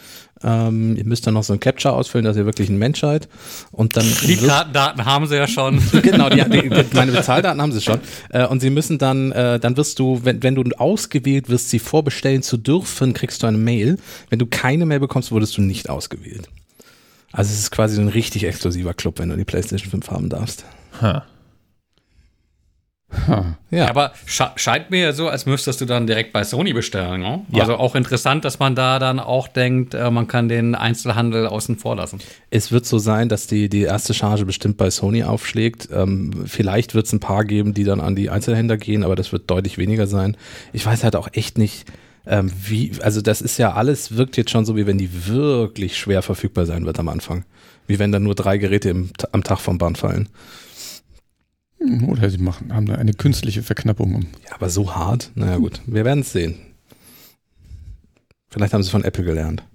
Ähm, ihr müsst dann noch so ein Capture ausfüllen, dass ihr wirklich ein Mensch seid. Und dann Die Kartendaten haben sie ja schon. genau, die, die, meine Bezahldaten haben sie schon. Äh, und sie müssen dann, äh, dann wirst du, wenn, wenn du ausgewählt wirst, sie vorbestellen zu dürfen, kriegst du eine Mail. Wenn du keine Mail bekommst, wurdest du nicht ausgewählt. Also es ist quasi so ein richtig exklusiver Club, wenn du die PlayStation 5 haben darfst. Ha. Ha. Ja, Aber sche scheint mir ja so, als müsstest du dann direkt bei Sony bestellen. Ne? Ja. Also auch interessant, dass man da dann auch denkt, äh, man kann den Einzelhandel außen vor lassen. Es wird so sein, dass die, die erste Charge bestimmt bei Sony aufschlägt. Ähm, vielleicht wird es ein paar geben, die dann an die Einzelhändler gehen, aber das wird deutlich weniger sein. Ich weiß halt auch echt nicht, ähm, wie, also das ist ja alles, wirkt jetzt schon so, wie wenn die wirklich schwer verfügbar sein wird am Anfang. Wie wenn dann nur drei Geräte im, am Tag vom Band fallen. Hm, Oder sie machen, haben da eine künstliche Verknappung. um- Ja, aber so hart? Naja gut, wir werden es sehen. Vielleicht haben sie von Apple gelernt.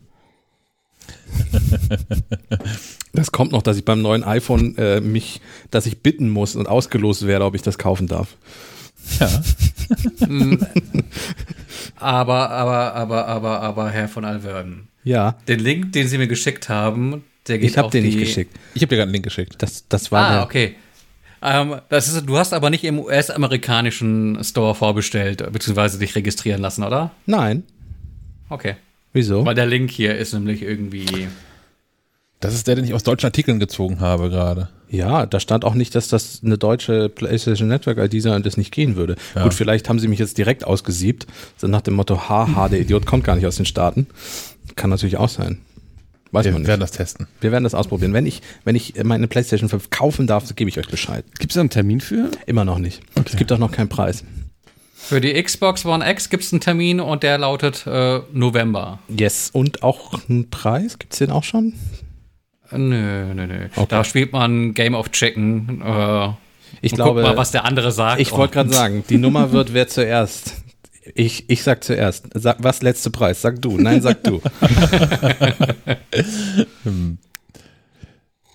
Das kommt noch, dass ich beim neuen iPhone äh, mich, dass ich bitten muss und ausgelost werde, ob ich das kaufen darf. Ja. Aber, aber, aber, aber, aber, Herr von Alverden. Ja, Den Link, den Sie mir geschickt haben, der geht ich habe auf den die nicht geschickt. Ich habe dir gerade einen Link geschickt. Das, das war Ah, der, okay. Ähm, das ist, du hast aber nicht im US-amerikanischen Store vorbestellt, beziehungsweise dich registrieren lassen, oder? Nein, Okay. wieso? Weil der Link hier ist nämlich irgendwie. Das ist der, den ich aus deutschen Artikeln gezogen habe gerade. Ja, da stand auch nicht, dass das eine deutsche PlayStation Network ID sei und das nicht gehen würde. Ja. Gut, vielleicht haben sie mich jetzt direkt ausgesiebt, so nach dem Motto, haha, der Idiot kommt gar nicht aus den Staaten. Kann natürlich auch sein. Weiß Wir man nicht. werden das testen. Wir werden das ausprobieren. Wenn ich, wenn ich meine PlayStation 5 kaufen darf, gebe ich euch Bescheid. Gibt es da einen Termin für? Immer noch nicht. Okay. Es gibt auch noch keinen Preis. Für die Xbox One X gibt es einen Termin und der lautet äh, November. Yes. Und auch einen Preis? Gibt es den auch schon? Nö, nö, nö. Okay. Da spielt man Game of Chicken. Äh, Ich glaube, mal, was der andere sagt. ich wollte gerade sagen, die Nummer wird wer zuerst. Ich, ich sag zuerst. Sag, was letzte Preis? Sag du. Nein, sag du.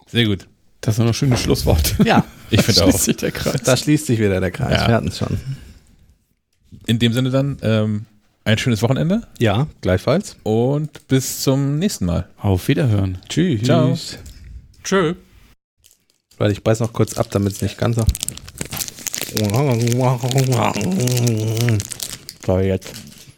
Sehr gut. Das ist noch ein schönes Schlusswort. ja, Ich finde auch. Schließt sich der Kreis. da schließt sich wieder der Kreis. Ja. Wir hatten es schon. In dem Sinne dann ähm, ein schönes Wochenende Ja, gleichfalls. und bis zum nächsten Mal. Auf Wiederhören. Tschüss. Ciao. Tschö. Weil ich beiß noch kurz ab, damit es nicht ganz so. So, jetzt.